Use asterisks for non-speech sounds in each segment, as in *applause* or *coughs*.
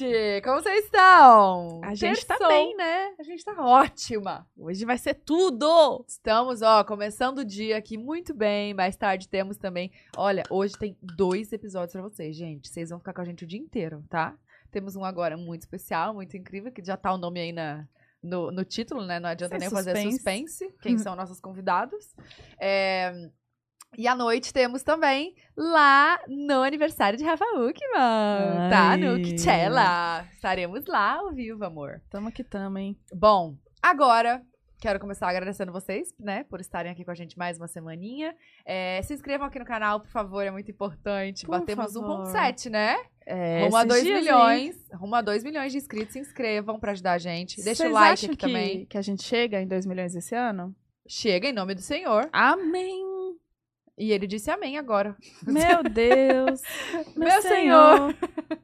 Gente! Como vocês estão? A gente tá Terçou. bem, né? A gente tá ótima. Hoje vai ser tudo! Estamos, ó, começando o dia aqui muito bem. Mais tarde temos também. Olha, hoje tem dois episódios pra vocês, gente. Vocês vão ficar com a gente o dia inteiro, tá? Temos um agora muito especial, muito incrível, que já tá o nome aí na, no, no título, né? Não adianta Sem nem fazer suspense. suspense. Quem são nossos convidados. É, E à noite temos também lá no aniversário de Rafa Uckman, tá? No. Kitchella. Estaremos lá ao vivo, amor. Tamo que tamo, hein? Bom, agora quero começar agradecendo vocês, né, por estarem aqui com a gente mais uma semaninha. É, se inscrevam aqui no canal, por favor, é muito importante. Por Batemos favor. 1.7, né? É, rumo a esses 2 dias aí, milhões. Rumo a 2 milhões de inscritos. Se inscrevam pra ajudar a gente. Deixa vocês o like acham aqui que, também. que a gente chega em 2 milhões esse ano? Chega em nome do Senhor. Amém! E ele disse amém agora. *laughs* Meu Deus! *laughs* Meu, Meu Senhor! *laughs*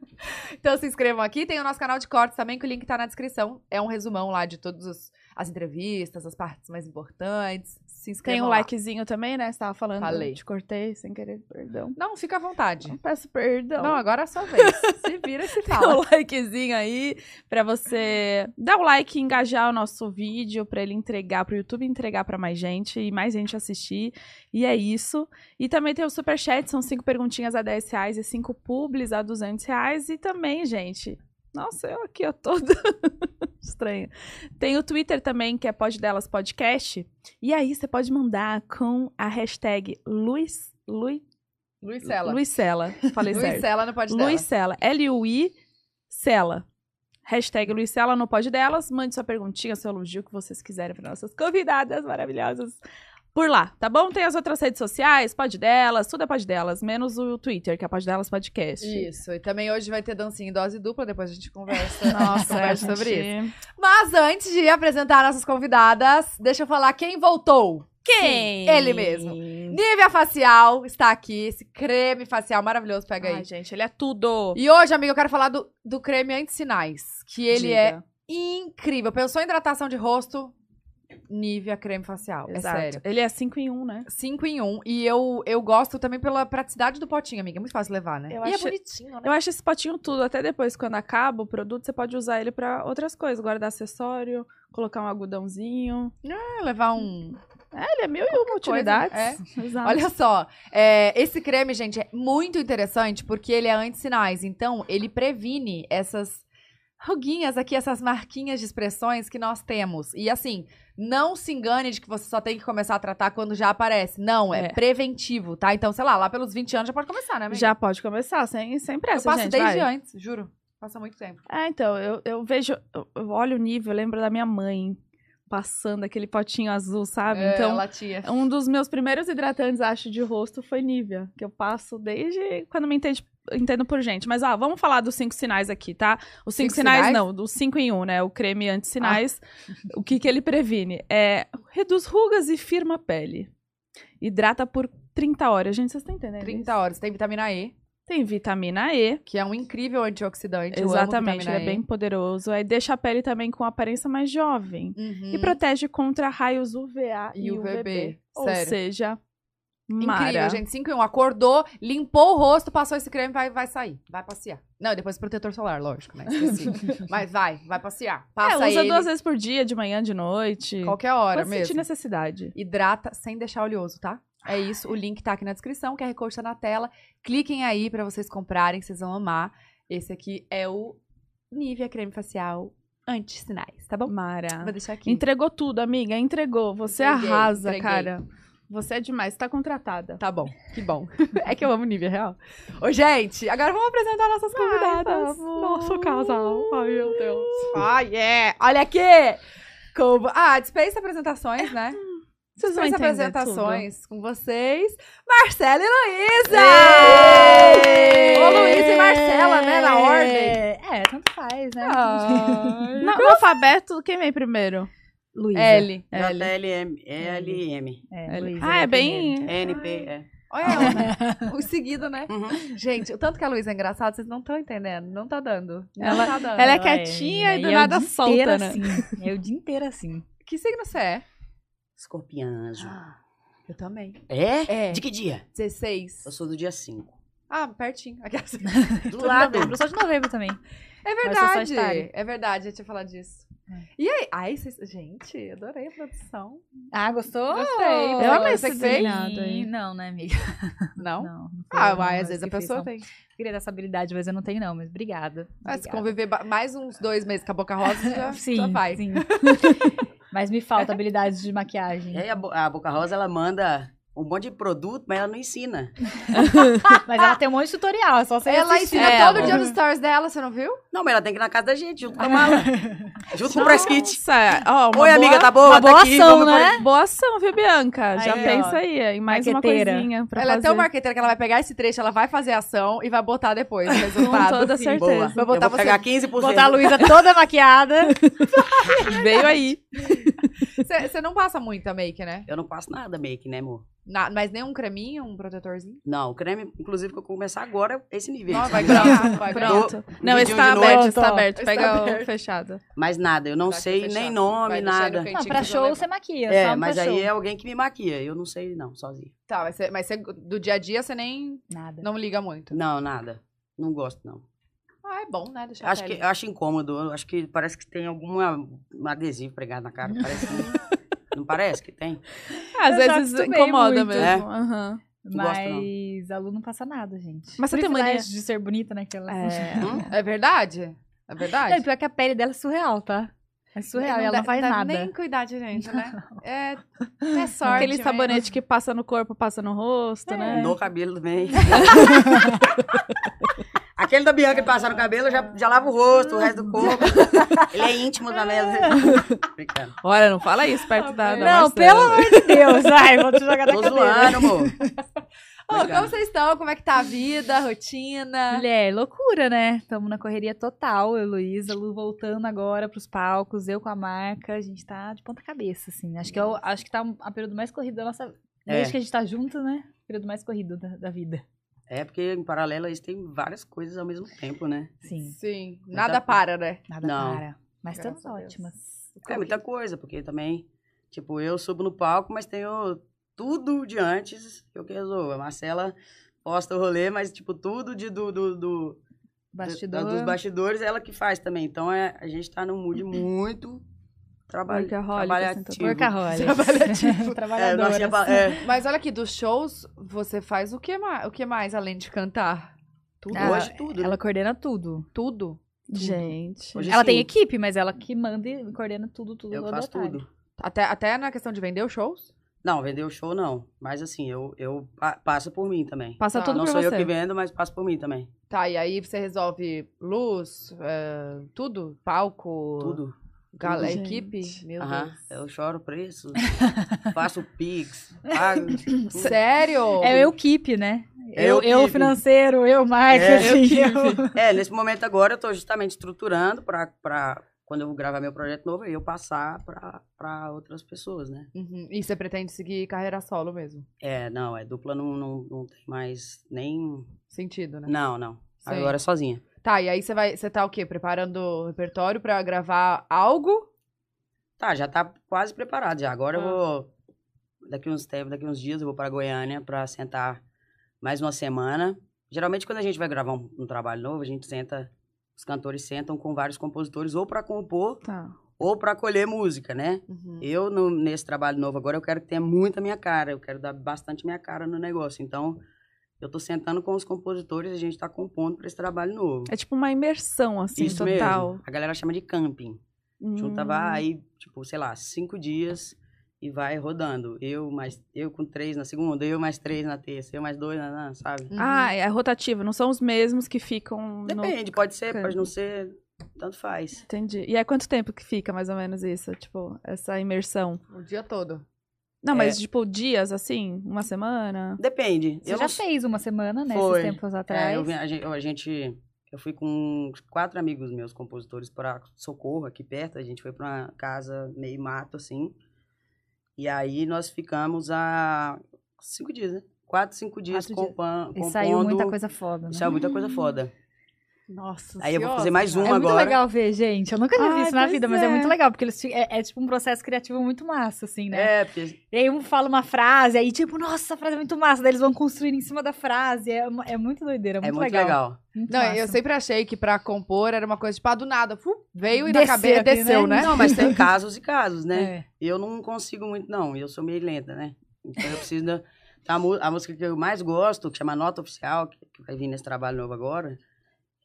Então se inscrevam aqui. Tem o nosso canal de cortes também, que o link tá na descrição. É um resumão lá de todas as entrevistas, as partes mais importantes. Se inscrevam Tem um lá. likezinho também, né? Você tava falando. Falei. Te cortei sem querer, perdão. Não, fica à vontade. Eu peço perdão. Não, agora é a sua vez. *laughs* Se vira e se fala. um likezinho aí pra você dar o like e engajar o nosso vídeo pra ele entregar pro YouTube entregar pra mais gente e mais gente assistir. E é isso. E também tem o superchat, são cinco perguntinhas a 10 reais e cinco publis a 200 reais. E também, gente, nossa, eu aqui, ó, toda *laughs* estranha. Tem o Twitter também, que é Pod Delas Podcast. E aí você pode mandar com a hashtag Luiz, Luiz, Sela. Luizela. Falei Luiz certo. Sela no pode dela. Luiz Sela. L-U-I Sela. Hashtag Luiz Sela no Pode Delas. Mande sua perguntinha, seu elogio que vocês quiserem para nossas convidadas maravilhosas por lá, tá bom? Tem as outras redes sociais, Pode Delas, tudo é Pode Delas, menos o Twitter, que é Pode Delas Podcast. Isso. E também hoje vai ter dancinha em dose dupla, depois a gente conversa, Nossa, é, conversa gente... sobre isso. Mas antes de apresentar nossas convidadas, deixa eu falar quem voltou. Quem? Ele mesmo. Nívea Facial está aqui, esse creme facial maravilhoso, pega aí. Ai, gente, ele é tudo. E hoje, amiga, eu quero falar do, do creme anti-sinais, que ele é Diga. incrível. Pensou em hidratação de rosto? Nívea creme facial, Exato. é sério. Ele é 5 em 1, um, né? 5 em 1. Um, e eu, eu gosto também pela praticidade do potinho, amiga. É muito fácil levar, né? Eu e acho- é bonitinho, né? Eu acho esse potinho tudo, até depois, quando acaba o produto, você pode usar ele pra outras coisas, guardar acessório, colocar um algodãozinho. É, levar um. É, ele é mil e uma utilidades. *laughs* Exato. Olha só, é, esse creme, gente, é muito interessante porque ele é anti-sinais. Então, ele previne essas ruguinhas aqui, essas marquinhas de expressões que nós temos. E assim, não se engane de que você só tem que começar a tratar quando já aparece. Não, é, É. preventivo, tá? Então, sei lá, lá pelos 20 anos já pode começar, né, amiga? Já pode começar, sem, sem Eu pressa, passo gente. desde vai. antes, juro. Passa muito tempo. É, então, eu, eu vejo, eu, eu olho o nível, eu lembro da minha mãe passando aquele potinho azul, sabe? É, então, latia. um dos meus primeiros hidratantes, acho, de rosto foi Nivea, que eu passo desde quando me entende, entendo por gente. Mas, ó, vamos falar dos cinco sinais aqui, tá? Os cinco, Cinco sinais, sinais? não, dos cinco em um, né? O creme anti-sinais. O que que ele previne? É, reduz rugas e firma a pele. Hidrata por 30 horas. Gente, vocês estão entendendo 30 isso? horas. Tem vitamina E, Tem vitamina E, que é um incrível antioxidante. Exatamente, ele é bem poderoso. Aí deixa a pele também com aparência mais jovem. E. Uhum. E protege contra raios UVA e, E UVB, UVB. Ou sério. seja, Incrível, Mara. gente. 5 em 1. Acordou, limpou o rosto, passou esse creme, vai, vai sair. Vai passear. Não, depois protetor solar, lógico, né? Esqueci. *laughs* Mas vai, vai passear. Passa é, usa ele duas vezes por dia, de manhã, de noite. qualquer hora Quando mesmo. sentir necessidade. Hidrata sem deixar oleoso, tá? É isso. O link tá aqui na descrição, o QR Code tá na tela. Cliquem aí pra vocês comprarem, vocês vão amar. Esse aqui é o Nivea Creme Facial Anti-Sinais, tá bom? Mara. Vou deixar aqui. Entregou tudo, amiga. Entregou. Você Entreguei, arrasa, entreguei. cara. Você é demais. Você tá contratada. Tá bom, que bom. *laughs* é que eu amo Nivea Real. Ô, gente, agora vamos apresentar nossas convidadas. vamos. Nosso casal. Ai, meu Deus. Ai, é. Olha aqui. Como... Ah, dispensa apresentações, né? Vocês vão apresentações com vocês. Marcela e Luísa! Ô, Luísa e Marcela, né, na ordem. É, tanto faz, né? Ai, *laughs* No, no alfabeto, quem vem primeiro? Luísa. L. L. É, L. Luísa Ah, é primeiro. bem... NP, é. Olha ela. *laughs* o seguido, né? Uhum. Gente, o tanto que a Luísa é engraçada, vocês não estão entendendo. Não tá dando. Não Ela- tá dando. ela é quietinha e do é nada solta, inteiro né? Assim. É o dia inteiro assim. Que signo você é? Escorpianjo. Eu também. É? É. De que dia? 16. Eu sou do dia 5. Ah, pertinho. Aquelas- Do lado. *laughs* novembro. Eu sou de novembro também. É verdade. É verdade, eu tinha falado disso. E aí? Ai, vocês... gente, adorei a produção. Ah, gostou? Gostei. Eu amei esse treinado aí. Não, né, amiga? *laughs* Não? Não. não Ah, não, vai, às mas vezes a pessoa tem. Queria ter essa habilidade, mas eu não tenho, não. Mas obrigada. Ah, se conviver mais uns dois meses com a boca rosa, já, *laughs* Sim, já vai. sim. *laughs* mas me falta habilidade de maquiagem. E aí a, Bo- a Boca Rosa, ela manda um monte de produto, mas ela não ensina. *laughs* Mas ela tem um monte de tutorial, é só você Ela assistir. ensina É, todo amor. dia nos stories dela, você não viu? Não, mas ela tem que ir na casa da gente, junto com a mala. *laughs* junto com o press kit. Uma Oi, boa, amiga, tá boa? uma boa tá aqui, ação, né? Boa ação, viu, Bianca? Já Aí, pensa ó. aí em mais uma coisinha pra ela fazer. é tão marqueteira que ela vai pegar esse trecho, ela vai fazer a ação e vai botar depois o *laughs* Com resultado. toda Sim. certeza. Boa. Vai botar eu vou você- pegar 15%. Botar a Luísa toda maquiada. Veio aí. Você não passa muita make, né? Eu não passo nada make, né, amor? Na- mas nem um creminho, um protetorzinho? Não, o creme, inclusive, que eu vou começar agora, é esse nível. Não, vai ganhar, vai ganhar. Pronto. Não, esse vidinho tá aberto, esse tá aberto. Está Pega aberto. o fechado. Mas nada, eu não Tá sei nem nome, Vai nada. Não, pra que eu show você maquia. É, só mas pra aí show. é alguém que me maquia. Eu não sei, não, sozinho. Tá, mas, você, mas você, do dia a dia você nem Nada. não liga muito. Não, nada. Não gosto, não. Ah, é bom, né? Deixar Acho que, eu acho incômodo. Eu acho que parece que tem alguma um adesivo pregado na cara. Parece que, *laughs* não parece que tem? Às Eu vezes incomoda muito. mesmo. Não gosto, não. Mas a Lu não passa nada, gente. Mas você tem mania- Privilégio de ser bonita naquela. É. Hum? É verdade? É Não, verdade? e pior que a pele dela é surreal, tá? É surreal, e ela não faz nada. nem cuidar de gente, né? É, é *laughs* sorte Aquele mesmo. sabonete que passa no corpo, passa no rosto, É. né? No cabelo também. *laughs* Aquele da Bianca de passar no cabelo, eu já, já lava o rosto, o resto do corpo. *laughs* Ele é íntimo da mesa. Brincando. Olha, não fala isso perto da, da Não, Marcela. pelo amor de Deus. Ai, vou te jogar da Tô cadeira. zoando, amor. Ô, como vocês estão? Como é que tá a vida, a rotina? Mulher, loucura, né? Estamos na correria total, eu Luísa, Lu voltando agora pros palcos, eu com a marca, a gente tá de ponta cabeça, assim. Acho que, eu, acho que tá um- a período mais corrido da nossa... Desde É. que a gente tá junto, né? Período mais corrido da, da vida. É porque, em paralelo, a gente tem várias coisas ao mesmo tempo, né? Sim, Sim, Muita nada coisa. para, né? nada Não. para. Mas Graças estamos ótimas. É muita coisa, porque também, tipo, eu subo no palco, mas tenho tudo de antes que eu que resolvo. A Marcela posta o rolê, mas, tipo, tudo de, do, do, do- Bastidor. dos bastidores é ela que faz também. Então, é, a gente tá num mood *clears throat* muito trabalho, assim, trabalhativo. Workaholic. *laughs* Trabalhativo. *laughs* É, Trabalhadora. nós tinha pa- é, Mas olha aqui, dos shows, você faz o que mais, o que mais além de cantar? Tudo? Ah, hoje tudo, né? Ela coordena tudo. Tudo? Gente. Hoje ela sim. tem equipe, mas ela que manda e coordena tudo, tudo. Eu faço detalhe. tudo. Até, até na questão de vender os shows? Não, vender o show não. Mas assim, eu, eu pa- passa por mim também. Passa Tá. tudo não por sou você. eu que vendo, mas passa por mim também. Tá, e aí você resolve luz, é, tudo? Palco? Tudo. Gala, Gente. equipe? Meu Aham. Deus. Eu choro preço, *laughs* faço pix, pago. *laughs* tudo. Sério? É eu equipe, né? É eu, eu eu equipe. financeiro, eu marketing. eu eu- *laughs* É, nesse momento agora eu tô justamente estruturando pra, pra quando eu gravar meu projeto novo, eu passar pra, pra outras pessoas, né? Uhum. E você pretende seguir carreira solo mesmo? É, não, é dupla não, não, não tem mais nem. Sentido, né? Não, não. Sim. Agora é sozinha. Tá, e aí você vai, você tá o quê? Preparando o repertório pra gravar algo? Tá, já tá quase preparado já. Agora eu Ah. vou. Daqui uns tempos, daqui uns dias eu vou pra Goiânia pra sentar mais uma semana. Geralmente, quando a gente vai gravar um, um trabalho novo, a gente senta. Os cantores sentam com vários compositores, ou pra compor, Tá. ou pra colher música, né? Uhum. Eu, no- nesse trabalho novo agora, eu quero que tenha muita minha cara. Eu quero dar bastante minha cara no negócio. Então, eu tô sentando com os compositores e a gente tá compondo pra esse trabalho novo. É tipo uma imersão, assim, Isso total. mesmo. A galera chama de camping. Junta Hum. vai, tipo, sei lá, cinco dias e vai rodando. Eu mais eu com três na segunda, eu mais três na terça, eu mais dois na, na sabe? Uhum. Ah, é rotativo, não são os mesmos que ficam no... Depende, pode ser, camping. pode não ser, tanto faz. Entendi. E é quanto tempo que fica, mais ou menos, isso? Tipo, essa imersão? O dia todo. Não, É. mas, tipo, dias, assim? Uma semana? Depende. Você eu já não- fez uma semana, né? Foi. Esses tempos É, atrás. eu, vi- a gente, a gente- eu fui com quatro amigos meus, compositores, para Socorro, aqui perto. A gente foi para uma casa meio mato, assim. E aí nós ficamos há cinco dias, né? Quatro, cinco dias Quatro dias. compan- E compondo. saiu muita coisa foda, né? Saiu muita coisa foda. Nossa Aí eu vou fazer mais cara. um É muito agora. legal ver, gente. Eu nunca tinha visto na vida, mas é é. muito legal, porque eles, é, é tipo um processo criativo muito massa, assim, né? É, porque E aí um fala uma frase, aí tipo, nossa, essa frase é muito massa, daí eles vão construir em cima da frase. É, uma- é muito doideira, é muito, é muito legal. legal. Muito Não, eu massa. sempre achei que pra compor era uma coisa, tipo, ah, do nada, fu, veio e Desceu na cabeça aqui, desceu, né? né? Não, mas tem casos e casos, né? É. Eu não consigo muito, não. Eu sou meio lenta, né? Então eu preciso da. A, música que eu mais gosto, que chama Nota Oficial, que, que vai vir nesse trabalho novo agora,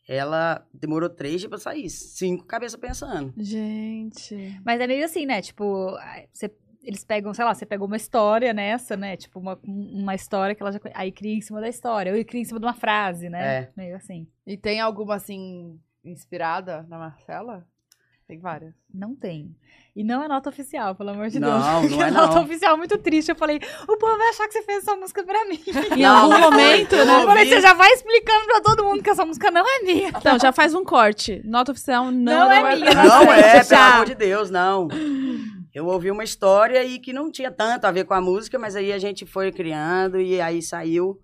ela demorou três dias pra sair. Cinco cabeça pensando. Gente. Mas é meio assim, né? Tipo, você- eles pegam, sei lá, você pegou uma história nessa, né? Tipo, uma, uma história que ela já. Aí cria em cima da história, ou cria em cima de uma frase, né? É. Meio assim. E tem alguma, assim, inspirada na Marcela? Tem várias. Não tem. E não é nota oficial, pelo amor de Não, Deus. não Porque é a nota não. oficial é muito triste. Eu falei, o povo vai achar que você fez essa música pra mim. *laughs* Em Não, algum não momento, Eu né? Eu falei, você já vai explicando pra todo mundo que essa música não é minha. Então, já faz um corte. Nota oficial não, Não é minha, Não Não, é, já. pelo amor de Deus, não. Eu ouvi uma história e que não tinha tanto a ver com a música, mas aí a gente foi criando e aí saiu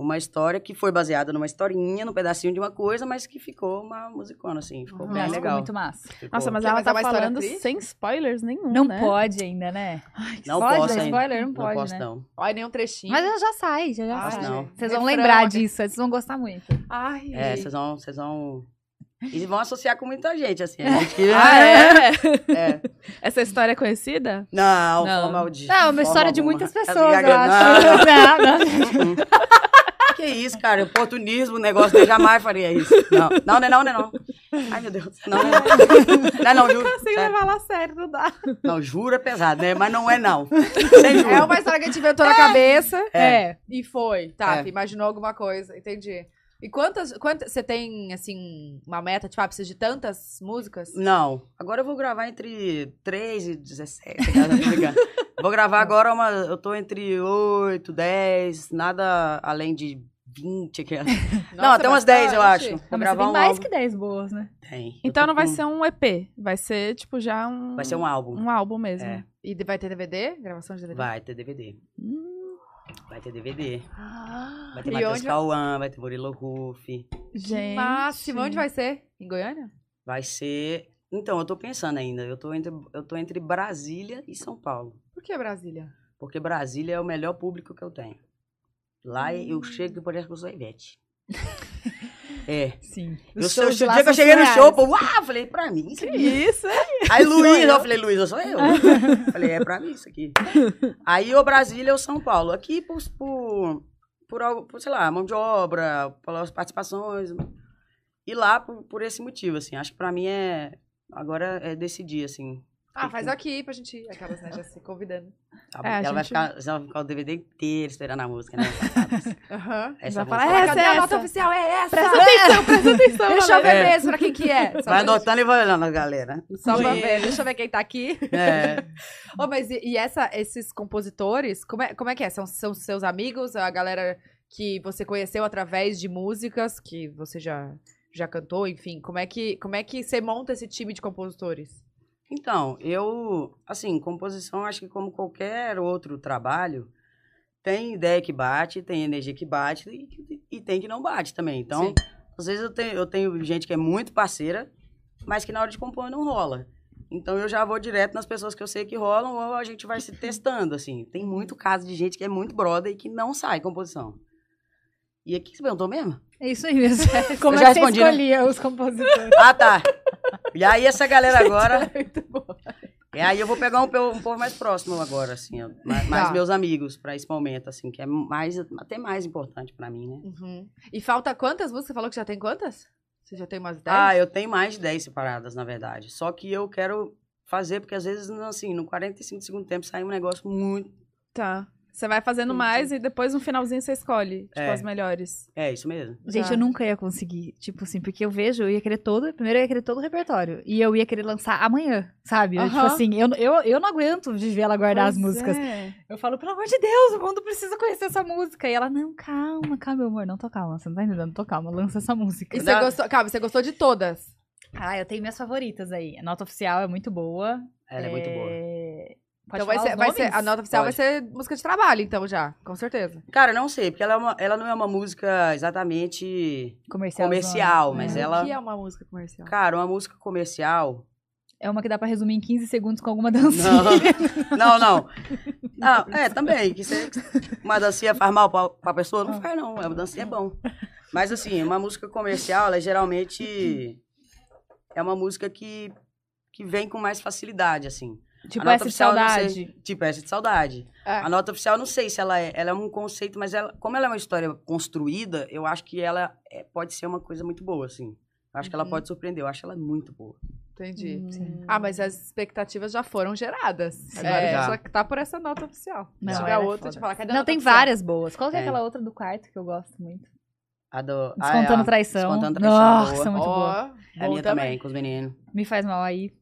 uma história que foi baseada numa historinha, num pedacinho de uma coisa, mas que ficou uma musicona, assim. Ficou Uhum. bem Mas ficou legal. muito massa. Ficou. Nossa, mas ela tá história falando triste? sem spoilers nenhum, Não né? pode ainda, né? Não pode posso ainda. spoiler? Não Não pode, posso, né? não. Olha, nem um trechinho. Mas ela já sai, já, já Ah, sai. não. Vocês vão Refrão, lembrar aquele- disso, vocês vão gostar muito. Ai, É, vocês vão, vocês vão... E vão associar com muita gente, assim. A gente que... Ah, é? É. Essa história é conhecida? Não, Não. forma de Não, é uma história de alguma. muitas As pessoas, eu acho. *laughs* Não, não. Não. *laughs* Que isso, cara? Oportunismo, o negócio eu jamais faria isso. Não, não, não é não, não é não. Ai, meu Deus. Não, não é não. Não, é não, juro. Consigo levar a sério, não dá. Não, juro é pesado, né? Mas não é não. *laughs* Juro. É uma história que a gente inventou na cabeça É. e foi. Tá, É. imaginou alguma coisa, entendi. E quantas, quantas. Você tem, assim, uma meta, tipo, ah, precisa de tantas músicas? Não. Agora eu vou gravar entre 3 e 17. cara, tô brincando. Vou gravar agora uma. Eu tô entre 8, 10, nada além de 20. Aqui. *laughs* não, Nossa, até umas 10, eu acho. Vou Não, mas você gravar tem um mais álbum. que 10 boas, né? Tem. Então não vai com- ser um EP, vai ser tipo já um Vai ser um álbum. um álbum mesmo. É. E vai ter DVD? Gravação de DVD? Vai ter DVD. Hum, Vai ter DVD. Ah, Vai ter Matheus onde? Cauã, vai ter Murilo Ruff. gente. Máximo, onde vai ser? Em Goiânia? Vai ser. Então, eu tô pensando ainda. Eu tô entre, eu tô entre Brasília e São Paulo. Por que Brasília? Porque Brasília é o melhor público que eu tenho. Lá eu chego e parece que eu sou Ivete. *laughs* É. Sim. Eu sou, o dia que eu cheguei no show, pô, uau, falei, pra mim isso Que aqui. isso, é? Aí Luiz, eu falei, Luiz, eu sou eu. *laughs* falei, é pra mim isso aqui. Aí o Brasília é o São Paulo. Aqui por, por, por, algo, por, sei lá, mão de obra, pelas participações. E lá por, por esse motivo, assim. Acho que pra mim é. Agora é decidir, assim. Ah, faz aqui pra gente ir. Aquelas, né, já se convidando. Tá? *laughs* É, a ela, vai gente- ficar, ela vai ficar o DVD inteiro esperando a música, né? *laughs* Aham. Essa Vai música. falar, Ah, essa, cadê a nota essa. oficial? É essa! Presta atenção, presta atenção. Deixa eu ver galera. É. mesmo pra quem que é. Só Vai pra, anotando e vai olhando a galera. só pra ver. Deixa eu ver quem tá aqui. É. *laughs* Ô, mas e, e essa, esses compositores, como é, como é que é? São, são seus amigos? A galera que você conheceu através de músicas que você já, já cantou, enfim. Como é, que, como é que você monta esse time de compositores? Então, eu, assim, composição, acho que como qualquer outro trabalho, tem ideia que bate, tem energia que bate e, e tem que não bate também. Então, Sim. às vezes eu tenho, eu tenho gente que é muito parceira, mas que na hora de compor não rola. Então eu já vou direto nas pessoas que eu sei que rolam ou a gente vai se testando, assim. Tem muito caso de gente que é muito brother e que não sai composição. E aqui você perguntou mesmo? É isso aí mesmo. *laughs* Como Eu é que você respondi, né? escolhia os compositores? Ah, tá. E aí essa galera agora... *laughs* Muito bom. E aí eu vou pegar um, um povo mais próximo agora, assim, ó, ma- mais, Tá. meus amigos pra esse momento, assim, que é mais, até mais importante pra mim, né? Uhum. E falta quantas músicas? Você falou que já tem quantas? Você já tem umas 10? Ah, eu tenho mais de 10 separadas, na verdade. Só que eu quero fazer, porque às vezes, assim, no 45 segundo tempo sai um negócio muito... Tá. Você vai fazendo mais e depois no finalzinho você escolhe, tipo, É. as melhores. É, isso mesmo. Gente, Tá. eu nunca ia conseguir. Tipo assim, porque eu vejo, eu ia querer todo. Primeiro eu ia querer todo o repertório. E eu ia querer lançar amanhã, sabe? Eu, tipo Aham. assim, eu, eu, eu não aguento de ver ela guardar as Pois músicas. é. Eu falo, pelo amor de Deus, o mundo precisa conhecer essa música. E ela, não, calma, calma, meu amor, não tô calma. Você não tá entendendo? Tô calma, lança essa música. E você gostou, calma, você gostou de todas? Ah, eu tenho minhas favoritas aí. A nota oficial é muito boa. Ela é, muito boa. Pode Então vai ser, vai ser, a nota oficial Pode. vai ser música de trabalho, então já, com certeza. Cara, não sei, porque ela, é uma- ela não é uma música exatamente Comercial. comercial, mas O ela. que é uma música comercial? Cara, uma música comercial. É uma que dá pra resumir em 15 segundos com alguma dancinha. Não, *laughs* não. não. Ah, é, também. Que você, uma dancinha faz mal pra, pra pessoa? Não faz, não. Uma dancinha é bom. Mas, assim, uma música comercial, ela geralmente é uma música que, que vem com mais facilidade, assim. Tipo essa de saudade. sei. Tipo, essa de saudade. É. A nota oficial, eu não sei se ela é. Ela é um conceito, mas ela, como ela é uma história construída, eu acho que ela é- pode ser uma coisa muito boa, assim. Eu acho que ela Uhum. pode surpreender. Eu acho ela muito boa. Entendi. Sim. Ah, mas as expectativas já foram geradas. Agora É. a já. tá por essa nota oficial. Não, Se tiver é outra, te falar, cadê a Não, nota tem oficial? várias boas. Qual que é É. aquela outra do quarto que eu gosto muito? A do. Descontando ah, é a- traição. Descontando traição. Nossa, boa. muito Ó, boa. É a bom minha também, com os meninos. Me faz mal aí.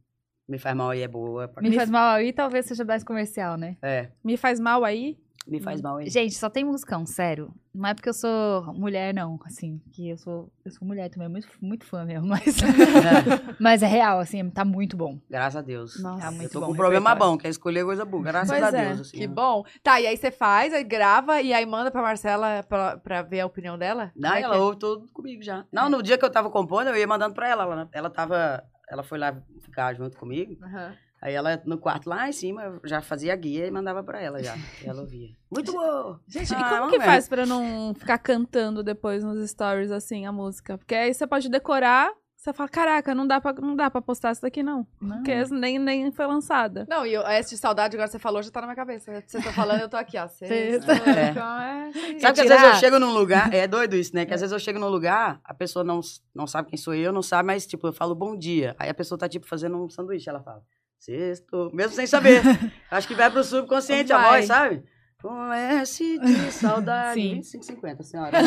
Me faz mal aí é boa. Me faz mal aí talvez seja mais comercial, né? É, Me faz mal aí? me faz mal aí. Gente, só tem musicão, sério. Não é porque eu sou mulher, não, assim, que eu sou, eu sou mulher também, muito, muito fã mesmo, *laughs* mas, É, *laughs* mas é real, assim, tá muito bom. graças a Deus. Nossa, Tá Eu muito tô bom. com um problema bom, que é escolher coisa boa. Graças Pois a é, Deus. Assim, Que bom. Tá, e aí você faz, aí grava e aí manda pra Marcela pra, pra ver a opinião dela? Não, é ela que é? ouve tudo comigo já. Não, no dia que eu tava compondo, eu ia mandando pra ela. Ela, ela tava. Ela foi lá ficar junto comigo. Aham. Aí ela, no quarto lá em cima, já fazia a guia e mandava pra ela já. E ela ouvia. *laughs* Muito bom! Gente, Ah, e como que ver. faz pra não ficar cantando depois nos stories, assim, a música? Porque aí você pode decorar, você fala, caraca, não dá pra, não dá pra postar isso daqui, não. Não. Porque nem, nem foi lançada. Não, e eu, essa de saudade, agora você falou, já tá na minha cabeça. Você tá falando, eu tô aqui, ó. *laughs* Você, Sexta. É. é. Sabe que às tirar? vezes eu chego num lugar, é doido isso, né? Que às vezes eu chego num lugar, a pessoa não, não sabe quem sou eu, não sabe, mas tipo, eu falo bom dia. Aí a pessoa tá tipo fazendo um sanduíche, ela fala, sexto, mesmo sem saber. *laughs* Acho que vai pro subconsciente a voz, sabe? Com S de *laughs* saudade. Sim. 25,50, senhora. *laughs*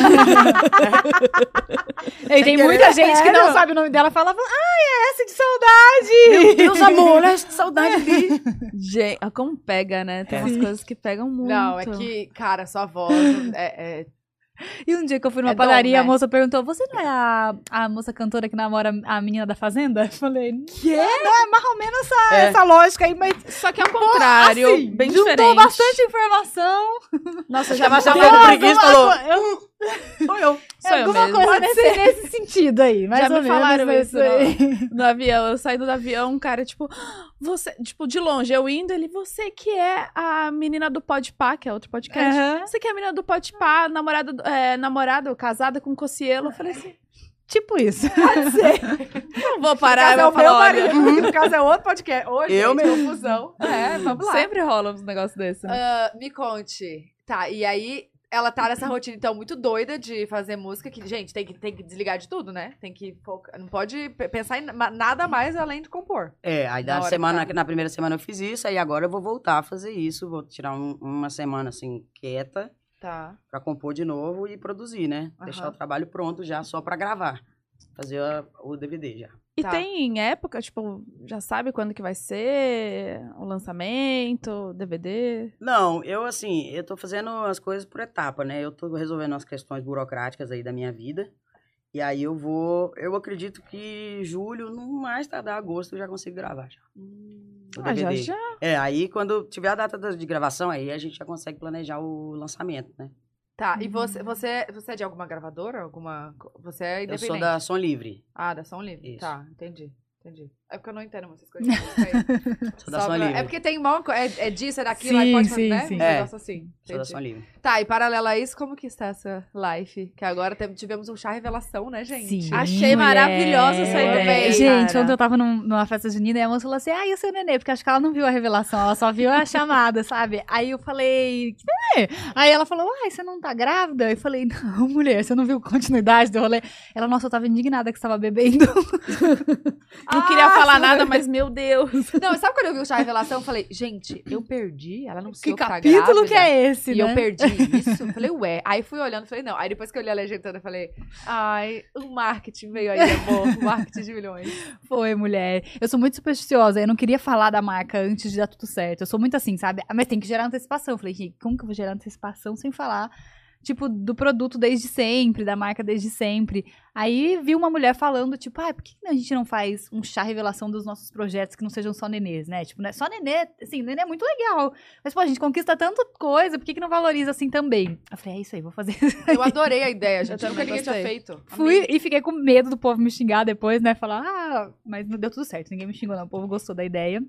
E tem querer. muita gente que não sabe o nome dela e fala, ai, é essa de saudade! Meu Deus, amor, olha essa saudade ali. *laughs* Gente, como pega, né? Tem É. umas coisas que pegam muito. Não, é que, cara, sua voz é, é- E um dia que eu fui numa É dom, padaria, né? a moça perguntou, você não é a, a moça cantora que namora a menina da fazenda? Eu falei, que? Não, é mais ou menos essa, É. essa lógica aí, mas Só que é o contrário, assim, bem juntou diferente. bastante informação. Nossa, *laughs* Já com falaram- preguiça e falou, Eu, sou eu. Sou eu alguma mesmo. coisa nesse, nesse sentido aí, mais Já me falaram isso, aí. no avião. Eu saindo do avião, um cara, tipo, você, tipo, de longe, eu indo, ele, você que é a menina do Podpah, que é outro podcast. Você que é a menina do Podpah, namorada, do- é, namorada, casada com Cocielo. Eu falei assim, Tipo isso. *laughs* não vou No parar, caso eu é vou o meu marido, no caso é outro podcast. Hoje, Eu gente, mesmo. confusão. É, vamos lá. Sempre rola uns negócios desses, né? Ah, me conte. Tá, e aí ela tá nessa rotina, então, muito doida de fazer música, que, gente, tem que, tem que desligar de tudo, né? Tem que focar, não pode pe- pensar em na- nada mais além de compor. É, aí Na semana, tá. na primeira semana eu fiz isso, aí agora eu vou voltar a fazer isso, vou tirar um- uma semana assim quieta Tá. pra compor de novo e produzir, né? Aham. Deixar o trabalho pronto já só pra gravar, fazer a- o DVD já. E Tá. tem época, tipo, já sabe quando que vai ser o lançamento, DVD? Não, eu assim, eu tô fazendo as coisas por etapa, né? Eu tô resolvendo as questões burocráticas aí da minha vida. E aí eu vou, eu acredito que julho, no mais tardar agosto, eu já consigo gravar já. O Ah, já, DVD. já. É, aí quando tiver a data da- de gravação, aí a gente já consegue planejar o lançamento, né? Tá, e você, você, você é de alguma gravadora? Alguma. Você é Eu independente? sou da Som Livre. Ah, da Som Livre. Isso. Tá, entendi. Entendi. É porque eu não entendo muitas coisas. aí. *laughs* Som pra- Livre. É porque tem mó, é, é disso, é daquilo, aí Sim, pode fazer, sim, né? sim. Um É. negócio assim. Som Livre. Tá, e paralelo a isso, como que está essa live? Que agora tivemos um chá revelação, né, gente? Sim, Achei mulher. maravilhosa essa ideia. Gente, cara. ontem eu tava num- numa festa junina e a moça falou assim: Ah, e o seu nenê? Porque acho que ela não viu a revelação, ela só viu a chamada, sabe? Aí eu falei: Que nenê? Aí ela falou: Uai, você não tá grávida? Eu falei: Não, mulher, você não viu continuidade do rolê? Ela, nossa, eu tava indignada que você tava bebendo. *laughs* Não queria Ah, falar sim. nada, mas meu Deus. *laughs* Não, sabe quando eu vi o chá revelação? Eu falei, gente, eu perdi? Ela não Que sei capítulo que é esse, E né? eu perdi *laughs* isso? Eu falei, ué. Aí fui olhando, falei, não. Aí depois que eu olhei a legenda eu falei, ai, o marketing veio aí, amor. O marketing de milhões. *laughs* Foi, mulher. Eu sou muito supersticiosa. Eu não queria falar da marca antes de dar tudo certo. Eu sou muito assim, sabe? Mas tem que gerar antecipação. Eu falei, gente, como que eu vou gerar antecipação sem falar tipo, do produto desde sempre, da marca desde sempre. Aí vi uma mulher falando, tipo, ah, por que a gente não faz um chá revelação dos nossos projetos que não sejam só nenês, né? Tipo, né? só nenê, assim, nenê é muito legal. Mas, pô, a gente conquista tanta coisa, por que, que não valoriza assim também? Eu falei, é isso aí, vou fazer. *laughs* Eu adorei a ideia, gente. Eu Nunca ninguém tinha feito. Fui Amei. e fiquei com medo do povo me xingar depois, né? Falar, ah, mas não deu tudo certo, ninguém me xingou, não. O povo gostou da ideia.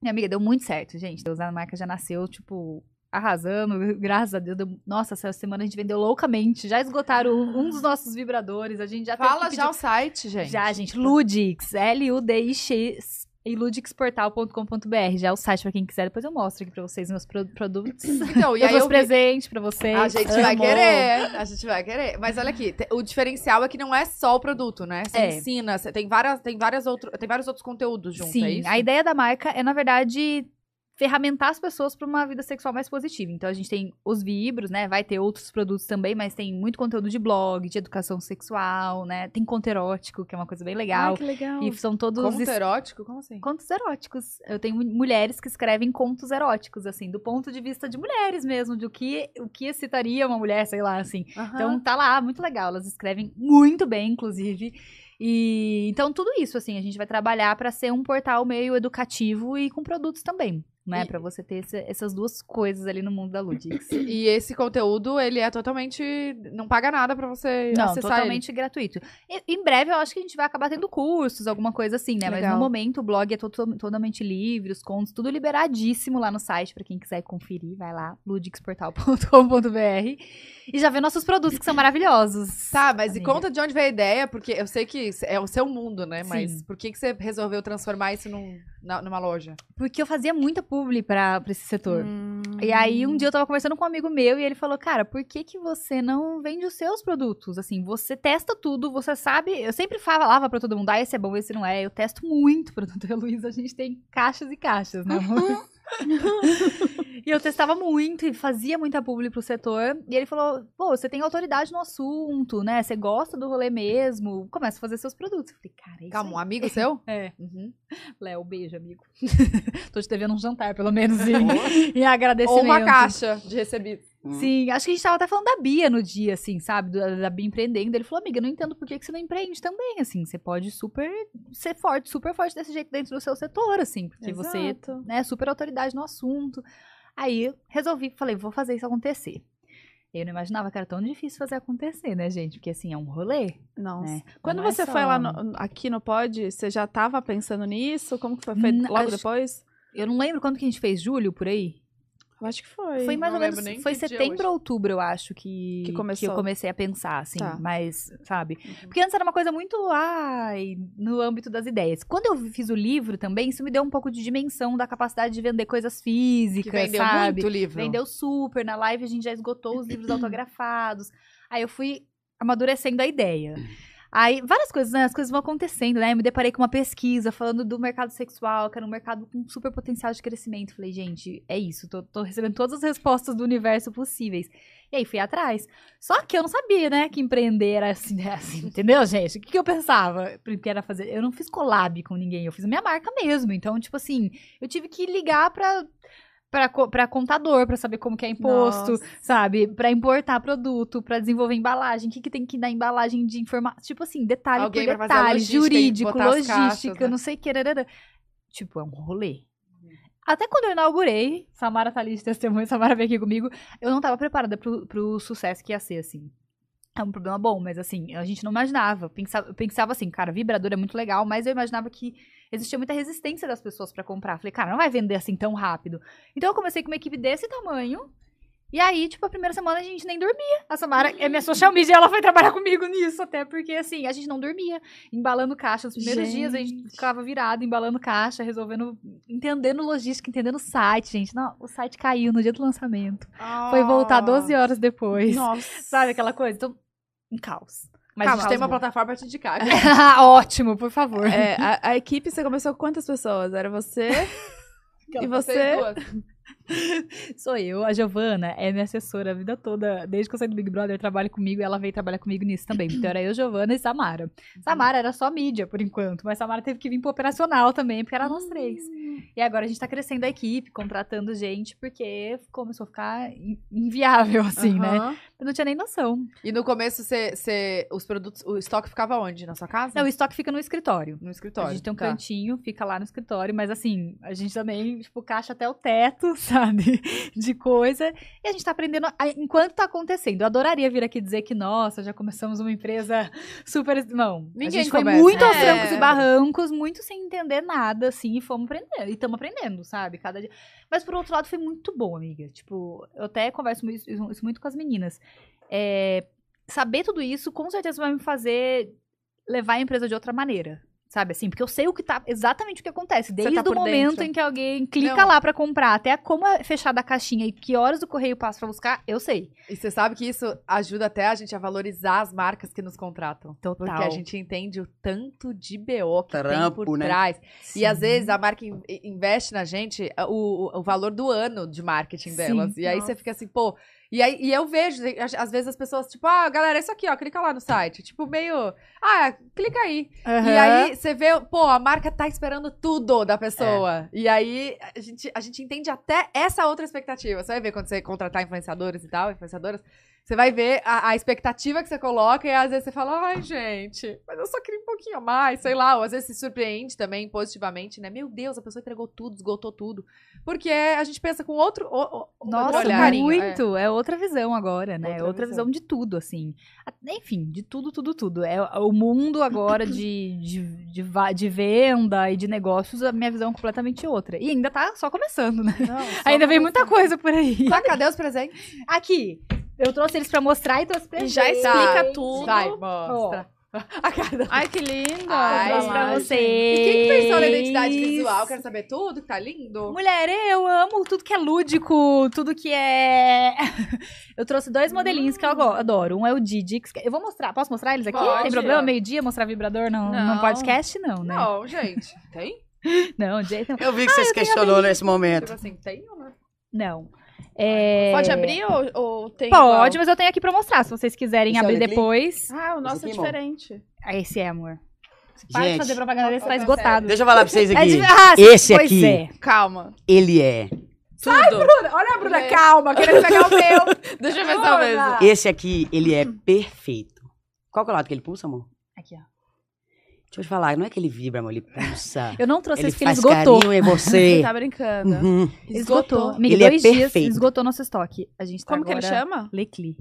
Minha amiga, deu muito certo, gente. Deus, a marca já nasceu, tipo, arrasando. *laughs* Graças a Deus. deu- Nossa, essa semana a gente vendeu loucamente. Já esgotaram um dos nossos vibradores. A gente já Fala que já pedir- o site, gente. Já, gente. Ludix, L-U-D-I-X e ludixportal.com.br. Já é o site pra quem quiser. Depois eu mostro aqui pra vocês meus pro- produtos. *coughs* Então, e aí eu presente pra vocês. A gente vai Amo. querer, a gente vai querer. Mas olha aqui, o diferencial é que não é só o produto, né? Você É. ensina, você tem várias, tem várias outro, tem vários outros conteúdos junto, Sim, é a ideia da marca é, na verdade, ferramentar as pessoas para uma vida sexual mais positiva. Então a gente tem os vibros, né? Vai ter outros produtos também, mas tem muito conteúdo de blog, de educação sexual, né? Tem conto erótico, que é uma coisa bem legal. Ai, que legal. e são todos Conto es- erótico? Como assim? contos eróticos. Eu tenho mu- mulheres que escrevem contos eróticos, assim, do ponto de vista de mulheres mesmo, de o que, o que excitaria uma mulher, sei lá, assim. Então tá lá, muito legal. Elas escrevem muito bem, inclusive. E então tudo isso assim, a gente vai trabalhar para ser um portal meio educativo e com produtos também, né, Pra você ter esse- essas duas coisas ali no mundo da Ludix. *clears throat* E esse conteúdo, ele é totalmente. Não paga nada pra você Não, acessar totalmente gratuito. E- em breve eu acho que a gente vai acabar tendo cursos, alguma coisa assim, né? Mas Legal. no momento o blog é to- totalmente livre, os contos, tudo liberadíssimo lá no site pra quem quiser conferir, vai lá, ludixportal.com.br e já vê nossos produtos que são maravilhosos. ele. Tá, mas amiga. e conta de onde veio a ideia, porque eu sei que é o seu mundo, né? Mas Sim. por que, que você resolveu transformar isso num, na- numa loja? Porque eu fazia muita publi pra, pra esse setor. Hum. E aí, um dia eu tava conversando com um amigo meu e ele falou: Cara, por que, que você não vende os seus produtos? assim, você testa tudo, você sabe. Eu sempre falava pra todo mundo: Ah, esse é bom, esse não é. Eu testo muito produto. *laughs* Eu e a gente tem caixas e caixas, né, amor? *laughs* e eu testava muito e fazia muita publi pro setor. E ele falou: Pô, você tem autoridade no assunto, né? Você gosta do rolê mesmo. Começa a fazer seus produtos. Eu falei: Cara, é isso. Calma, um aí." amigo seu? *laughs* É. Uhum. Léo, beijo, amigo. *laughs* Tô te devendo um jantar, pelo menos, em, em agradecimento. Ou uma caixa de recebido. Hum. Sim, acho que a gente tava até falando da Bia no dia, assim, sabe? Da, da Bia empreendendo. Ele falou, amiga, não entendo por que, que você não empreende também, assim. Você pode super ser forte, super forte desse jeito dentro do seu setor, assim. Porque você Exato. né, é super autoridade no assunto. Aí, resolvi, falei, vou fazer isso acontecer. Eu não imaginava que era tão difícil fazer acontecer, né, gente? Porque, assim, é um rolê. Nossa. né? Quando Não é você só- foi lá no- aqui no Pod, você já tava pensando nisso? Como que foi feito logo acho- depois? Eu não lembro quando que a gente fez, julho, por aí? Eu acho que foi. Foi mais ou menos, foi que setembro ou outubro, eu acho, que, Que que começou. eu comecei a pensar, assim, Tá. mas, sabe? Uhum. Porque antes era uma coisa muito, ai, no âmbito das ideias. Quando eu fiz o livro também, isso me deu um pouco de dimensão da capacidade de vender coisas Que físicas, vendeu sabe? muito livro. Vendeu super, na live a gente já esgotou os livros *clears throat* autografados. Aí eu fui amadurecendo a ideia. Aí, várias coisas, né? As coisas vão acontecendo, né? Eu me deparei com uma pesquisa falando do mercado sexual, que era um mercado com super potencial de crescimento. Falei, gente, é isso. Tô, tô recebendo todas as respostas do universo possíveis. E aí fui atrás. Só que eu não sabia, né, que empreender era assim, né, assim, entendeu, gente? O que, que eu pensava? Que era fazer. Eu não fiz collab com ninguém, eu fiz a minha marca mesmo. Então, tipo assim, eu tive que ligar pra. Pra contador, pra saber como que é imposto, Nossa. sabe? Pra importar produto, pra desenvolver embalagem, o que, que tem que dar embalagem de informação. Tipo assim, detalhe Alguém por detalhe, jurídico, logística, caixas, né? não sei o que. rarara. Tipo, é um rolê. Até quando eu inaugurei, Samara tá ali de testemunha, *laughs* Samara veio aqui comigo, eu não tava preparada pro, pro sucesso que ia ser, assim. É um problema bom, mas assim, a gente não imaginava. Pensava, eu pensava assim, cara, vibrador é muito legal, mas eu imaginava que existia muita resistência das pessoas pra comprar. Falei, cara, não vai vender assim tão rápido. Então eu comecei com uma equipe desse tamanho. E aí, tipo, a primeira semana a gente nem dormia. A Samara é minha social media, ela foi trabalhar comigo nisso, até porque, assim, a gente não dormia. Embalando caixa. Os primeiros dias a gente Gente. ficava virado, embalando caixa, resolvendo, entendendo logística, entendendo o site, gente. Não, o site caiu no dia do lançamento. Foi voltar 12 horas depois. Nossa. *laughs* Sabe aquela coisa? Então, um caos. Mas Calma, um tem uma plataforma pra te indicar. *laughs* Ótimo, por favor. É, a, a equipe, você começou com quantas pessoas? Era você *laughs* e você? duas. Sou eu, a Giovana é minha assessora a vida toda. Desde que eu saí do Big Brother, trabalha comigo e ela veio trabalhar comigo nisso também. Então era eu, Giovana e Samara. Samara era só mídia, por enquanto, mas Samara teve que vir pro operacional também, porque era nós três. E agora a gente tá crescendo a equipe, contratando gente, porque começou a ficar in- inviável, assim, né? Aham. Eu não tinha nem noção. E no começo, você, você- os produtos, o estoque ficava onde? Na sua casa? Não, o estoque fica no escritório. no A escritório. gente tem um Tá. cantinho, fica lá no escritório, mas assim, a gente também, tipo, caixa até o teto, *laughs* sabe? De coisa. E a gente tá aprendendo a- enquanto tá acontecendo. Eu adoraria vir aqui dizer que, nossa, já começamos uma empresa super. Não. a Ninguém gente foi começa. muito aos É. trancos e barrancos, muito sem entender nada, assim, e fomos aprendendo. E estamos aprendendo, sabe? Cada dia. Mas por outro lado, foi muito bom, amiga. Tipo, eu até converso isso, isso muito com as meninas. É, saber tudo isso, com certeza vai me fazer levar a empresa de outra maneira. Sabe assim? Porque eu sei o que tá. Exatamente o que acontece. Desde tá o momento dentro. em que alguém clica Não. lá pra comprar, até como é fechada a caixinha e que horas o correio passa pra buscar, eu sei. E você sabe que isso ajuda até a gente a valorizar as marcas que nos contratam. Total. Porque a gente entende o tanto de BO que tem Trampo, por né? trás. E às Sim. vezes a marca in- investe na gente o, o, o valor do ano de marketing Sim. delas. E aí Nossa. você fica assim, pô. E, aí, e eu vejo, às- vezes as pessoas, tipo, ah, galera, isso aqui, ó, clica lá no site. Tipo, meio. Ah, clica aí. E Aham. aí você vê, pô, a marca tá esperando tudo da pessoa. E aí a gente, a gente entende até essa outra expectativa. Você vai ver quando você contratar influenciadores e tal, influenciadoras. Você vai ver a, a expectativa que você coloca e às vezes você fala, ai, gente, mas eu só queria um pouquinho mais, sei lá. Ou às vezes se surpreende também positivamente, né? Meu Deus, a pessoa entregou tudo, esgotou tudo. Porque a gente pensa com outro, o- o- Nossa, outro carinho. é. muito. É. outra visão agora, né? Outra É outra visão. visão. de tudo, assim. Enfim, de tudo, tudo, tudo. É o mundo agora de, de, de, de venda e de negócios, a minha visão é completamente outra. E ainda tá só começando, né? Não, só Ainda vem muita coisa por aí. Tá, cadê os presentes? Aqui, eu trouxe eles pra mostrar e trouxe E presentes. já explica Tá. tudo. Vai, mostra. *laughs* A cara da Ai, que lindo. Ai, trouxe pra vocês. E quem pensou na identidade visual? Quero saber tudo, que tá lindo. Mulher, eu amo tudo que é lúdico, tudo que é. *laughs* eu trouxe dois modelinhos que eu go- adoro. Um é o Didix. Eu vou mostrar. Posso mostrar eles aqui? Pode. Tem problema? Meio-dia mostrar vibrador no, Não. no podcast? Não, né? Não, gente. *laughs* Tem? Não, de jeito nenhum. Eu vi que você se questionou nesse momento. Tipo assim, tem ou não? Não. É, Pode abrir ou, ou tem Pode, igual? mas eu tenho aqui pra mostrar. Se vocês quiserem Isso é abrir alecrim? depois. Ah, o nosso é diferente. Ah, Esse é, amor. Para de Gente, fazer propaganda desse, tá Sério. esgotado. deixa eu falar pra vocês É aqui. de- Ah, Esse pois aqui, é. Calma. ele é. Tudo. Olha a Bruna, calma, querendo pegar o meu. *laughs* Deixa eu é o mesmo. Esse aqui, ele é perfeito. Qual que é o lado que ele pulsa, amor? Deixa eu te falar, não é que ele vibra, amor, ele pulsa. *laughs* Eu não trouxe ele porque ele esgotou. carinho em Você você. *laughs* tá brincando. Uhum. Esgotou. Amiga, Ele é dois dias perfeito. esgotou nosso estoque. A gente tá Como que ele agora... chama? Lecli.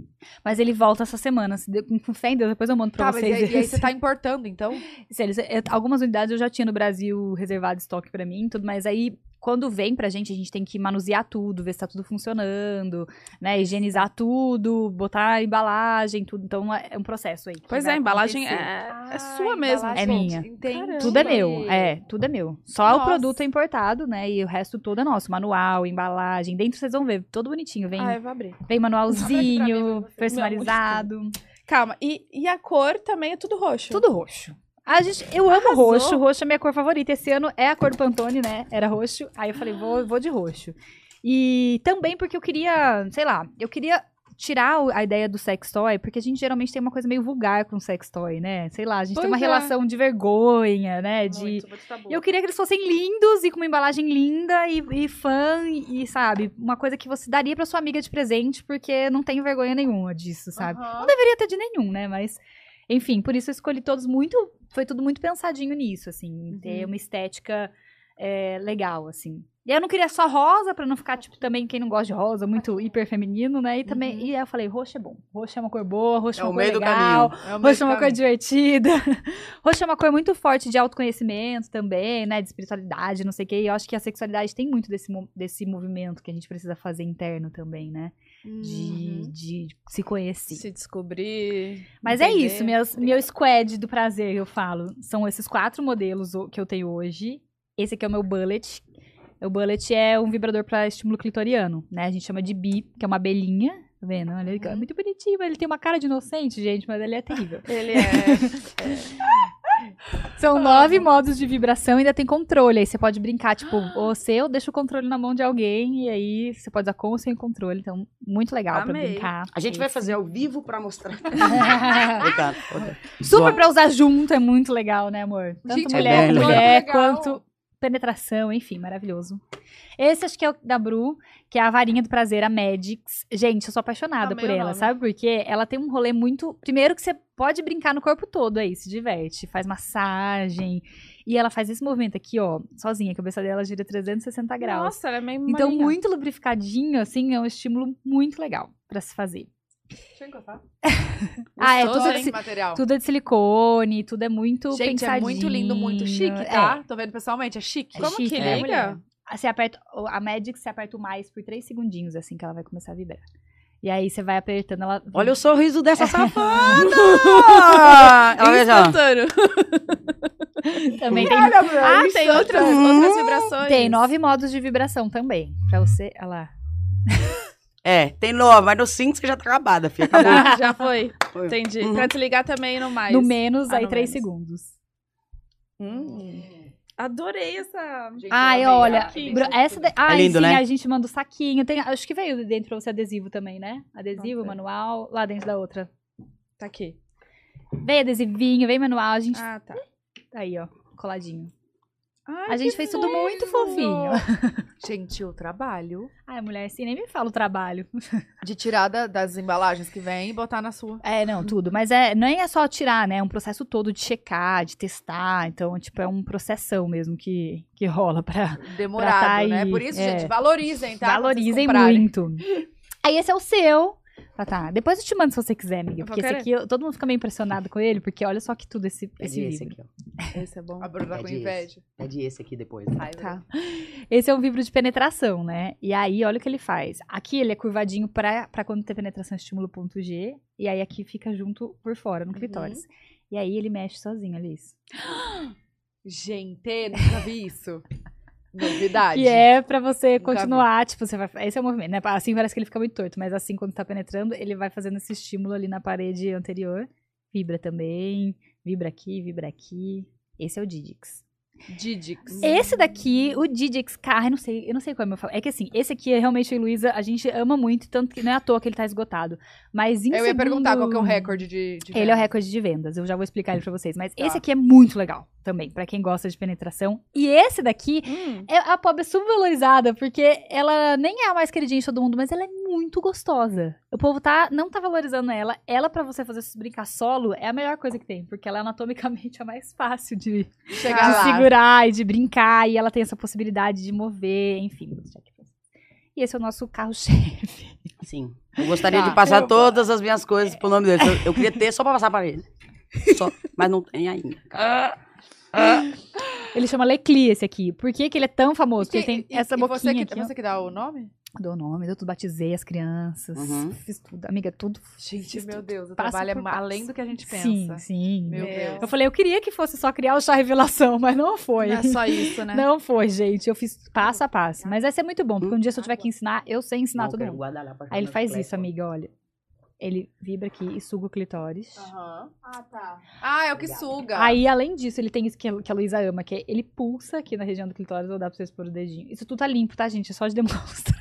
Mas ele volta essa semana. Se deu- Com fé em Deus, depois eu mando pra Tá, mas e, vocês. aí- e aí você tá importando, então? *laughs* Sério, é, algumas unidades eu já tinha no Brasil reservado estoque pra mim, e tudo, mas aí quando vem pra gente, a gente tem que manusear tudo, ver se tá tudo funcionando, né? Higienizar tudo, botar a embalagem, tudo. Então é é um processo aí. Pois é, vai a embalagem é, é sua mesmo. É minha. Entendi. Tudo é meu, é, tudo é meu. Só Nossa. o produto é importado, né? E o resto todo é nosso. Manual, embalagem. Dentro vocês vão ver, todo bonitinho. Vem, Ah, eu vou abrir. vem manualzinho, mim, personalizado. Calma, e, e a cor também é tudo roxo? Tudo roxo. A gente, eu amo Arrasou. roxo. Roxo é minha cor favorita. Esse ano é a cor do Pantone, né? Era roxo. Aí eu falei, vou, vou de roxo. E também porque eu queria, sei lá, eu queria tirar a ideia do sex toy, porque a gente geralmente tem uma coisa meio vulgar com sex toy, né? Sei lá, a gente tem uma Pois é. relação de vergonha, né? De, Muito, muito tabu. e eu queria que eles fossem lindos e com uma embalagem linda e, e fã e, sabe, uma coisa que você daria pra sua amiga de presente, porque não tenho vergonha nenhuma disso, sabe? Não deveria ter de nenhum, né? Mas, enfim, por isso eu escolhi todos muito. Foi tudo muito pensadinho nisso, assim, em ter uma estética é, legal, assim. E aí eu não queria só rosa, pra não ficar, tipo, também quem não gosta de rosa, muito *laughs* hiper feminino, né? E também. E aí eu falei, roxo é bom. Roxo é uma cor boa, roxo é É uma cor legal. É Roxo é uma cor divertida. *laughs* Roxo é uma cor muito forte de autoconhecimento também, né? De espiritualidade, não sei o quê. E eu acho que a sexualidade tem muito desse, desse movimento que a gente precisa fazer interno também, né? De, Uhum. de se conhecer. Se descobrir. Mas é entender. isso, meus, meu squad do prazer, eu falo. São esses quatro modelos que eu tenho hoje. Esse aqui é o meu bullet. O bullet é um vibrador para estímulo clitoriano, né? A gente chama de bi, que é uma abelhinha. Tá vendo? Olha, ele é muito bonitinho, ele tem uma cara de inocente, gente, mas ele é terrível. *laughs* Ele é. São nove modos de vibração e ainda tem controle. Aí você pode brincar, tipo, *gasps* você ou deixa o controle na mão de alguém e aí você pode usar com ou sem controle. Então, muito legal pra Amei. brincar. A gente vai fazer ao vivo pra mostrar. *laughs* Super pra usar junto, é muito legal, né, amor? Tanto Gente, é mulher legal. mulher, Legal. quanto penetração, enfim, maravilhoso. Esse acho que é o da Bru, que é a varinha do prazer, a Magix. Gente, eu sou apaixonada Amei por ela, nome. sabe por quê? Ela tem um rolê muito. Primeiro que você pode brincar no corpo todo aí, se diverte, faz massagem. E ela faz esse movimento aqui, ó, sozinha, a cabeça dela gira 360 graus. Nossa, ela é meio então, molinha. muito lubrificadinho, assim, é um estímulo muito legal pra se fazer. Deixa eu encostar. *laughs* Ah, é tudo, hein? material. tudo é de silicone, tudo é muito Gente, pensadinho. é muito lindo, muito chique, É. tá? Tô vendo pessoalmente, é chique. É Como chique, que né, liga? mulher? Ah, Você aperta, a Magic você aperta o mais por 3 segundinhos, assim, que ela vai começar a vibrar. E aí você vai apertando, ela... Olha o sorriso dessa *laughs* safada! *laughs* Ela veja. Instantâneo. Também tem, Ah, tem outras, outras vibrações. tem nove modos de vibração também. Pra você, olha lá. É, tem nova, mas no 5 você já tá acabada, filha. Já, *laughs* já foi. Foi. Entendi. Uhum. Pra desligar também no mais. No menos, Ah, aí no 3 menos. segundos. Hum. Adorei essa. Gente, Ai, olha, aqui. Bru- essa... Da... Ai, lindo, sim, né? a gente manda o saquinho. Tem, acho que veio dentro pra você adesivo também, né? Adesivo, manual, lá dentro da outra. Tá aqui. Vem adesivinho, vem manual, a gente... Ah, tá. Aí, ó, coladinho. Ai, A gente fez tudo muito fofinho. *laughs* Gente, o trabalho Ai, mulher, assim, nem me fala o trabalho. *laughs* de tirar da- das embalagens que vem e botar na sua. É, não, tudo. Mas é, nem é só tirar, né? É um processo todo de checar, de testar. Então, tipo, é um processão mesmo que, que rola pra. Demorado, Pra tá né? aí, Por isso, é. gente, valorizem, tá? Valorizem muito. *laughs* Aí esse é o seu. Tá, tá. Depois eu te mando se você quiser, amiga. Porque esse aqui, eu- todo mundo fica meio impressionado com ele, porque olha só que tudo esse, É esse de esse livro. aqui, ó. Esse é bom. *laughs* A Bruna tá É com de inveja. É de esse aqui depois. Ai, Tá. Esse é um vibro de penetração, né? E aí, olha o que ele faz. Aqui ele é curvadinho pra, pra quando tem penetração estímulo ponto G. E aí aqui fica junto por fora, no clitóris. E aí ele mexe sozinho, Alice. *gasps* Gente, nunca vi isso. Novidade. Que é pra você Nunca continuar, tipo, você vai. Esse é o movimento, né? Assim parece que ele fica muito torto, mas assim, quando tá penetrando, ele vai fazendo esse estímulo ali na parede anterior. Vibra também. Vibra aqui, vibra aqui. Esse é o Didix. Didix. Esse daqui, o Didix, cara, eu não sei, eu não sei como eu falo. É que assim, esse aqui é realmente, Luísa, a gente ama muito, tanto que não é à toa que ele tá esgotado. Mas em Eu ia segundo- perguntar qual que é o recorde de, de Ele é o recorde de vendas, eu já vou explicar ele pra vocês. Mas Tá. esse aqui é muito legal também, pra quem gosta de penetração. E esse daqui, Hum. é a pobre subvalorizada, porque ela nem é a mais queridinha de todo mundo, mas ela é muito gostosa. O povo tá, não tá valorizando ela. Ela, pra você fazer se brincar solo, é a melhor coisa que tem, porque ela é anatomicamente a mais fácil de, Chegar de lá. segurar e de brincar, e ela tem essa possibilidade de mover, enfim. E esse é o nosso carro-chefe. Sim. Eu gostaria Tá. de passar todas as minhas coisas pro nome dele. Eu, eu queria ter só pra passar pra ele. Só, mas não tem ainda. Ele chama Lecli, esse aqui. Por que, que ele é tão famoso? Porque Quem- ele tem e- essa e boquinha você que, aqui. Você que dá o nome? Dou nome, eu tudo batizei as crianças. Uhum. Fiz tudo. Amiga, tudo. Gente, meu tudo. Deus, o trabalho é além do que a gente pensa. Sim, sim. Meu Meu. Deus. Eu falei, eu queria que fosse só criar o chá revelação, mas não foi. Não é só isso, né? Não foi, gente. Eu fiz passo a passo. Mas vai ser muito bom, porque um dia se eu tiver que ensinar, eu sei ensinar Não, todo mundo. guardar lá pra Aí ele faz isso, amiga, olha. Ele vibra aqui e suga o clitóris. Aham. Ah, tá. Ah, é o que suga. Aí, além disso, ele tem isso que a, Luísa ama, que é ele pulsa aqui na região do clitóris, vou dar pra vocês pôr o dedinho. Isso tudo tá limpo, tá, gente? É só de *laughs* demonstração.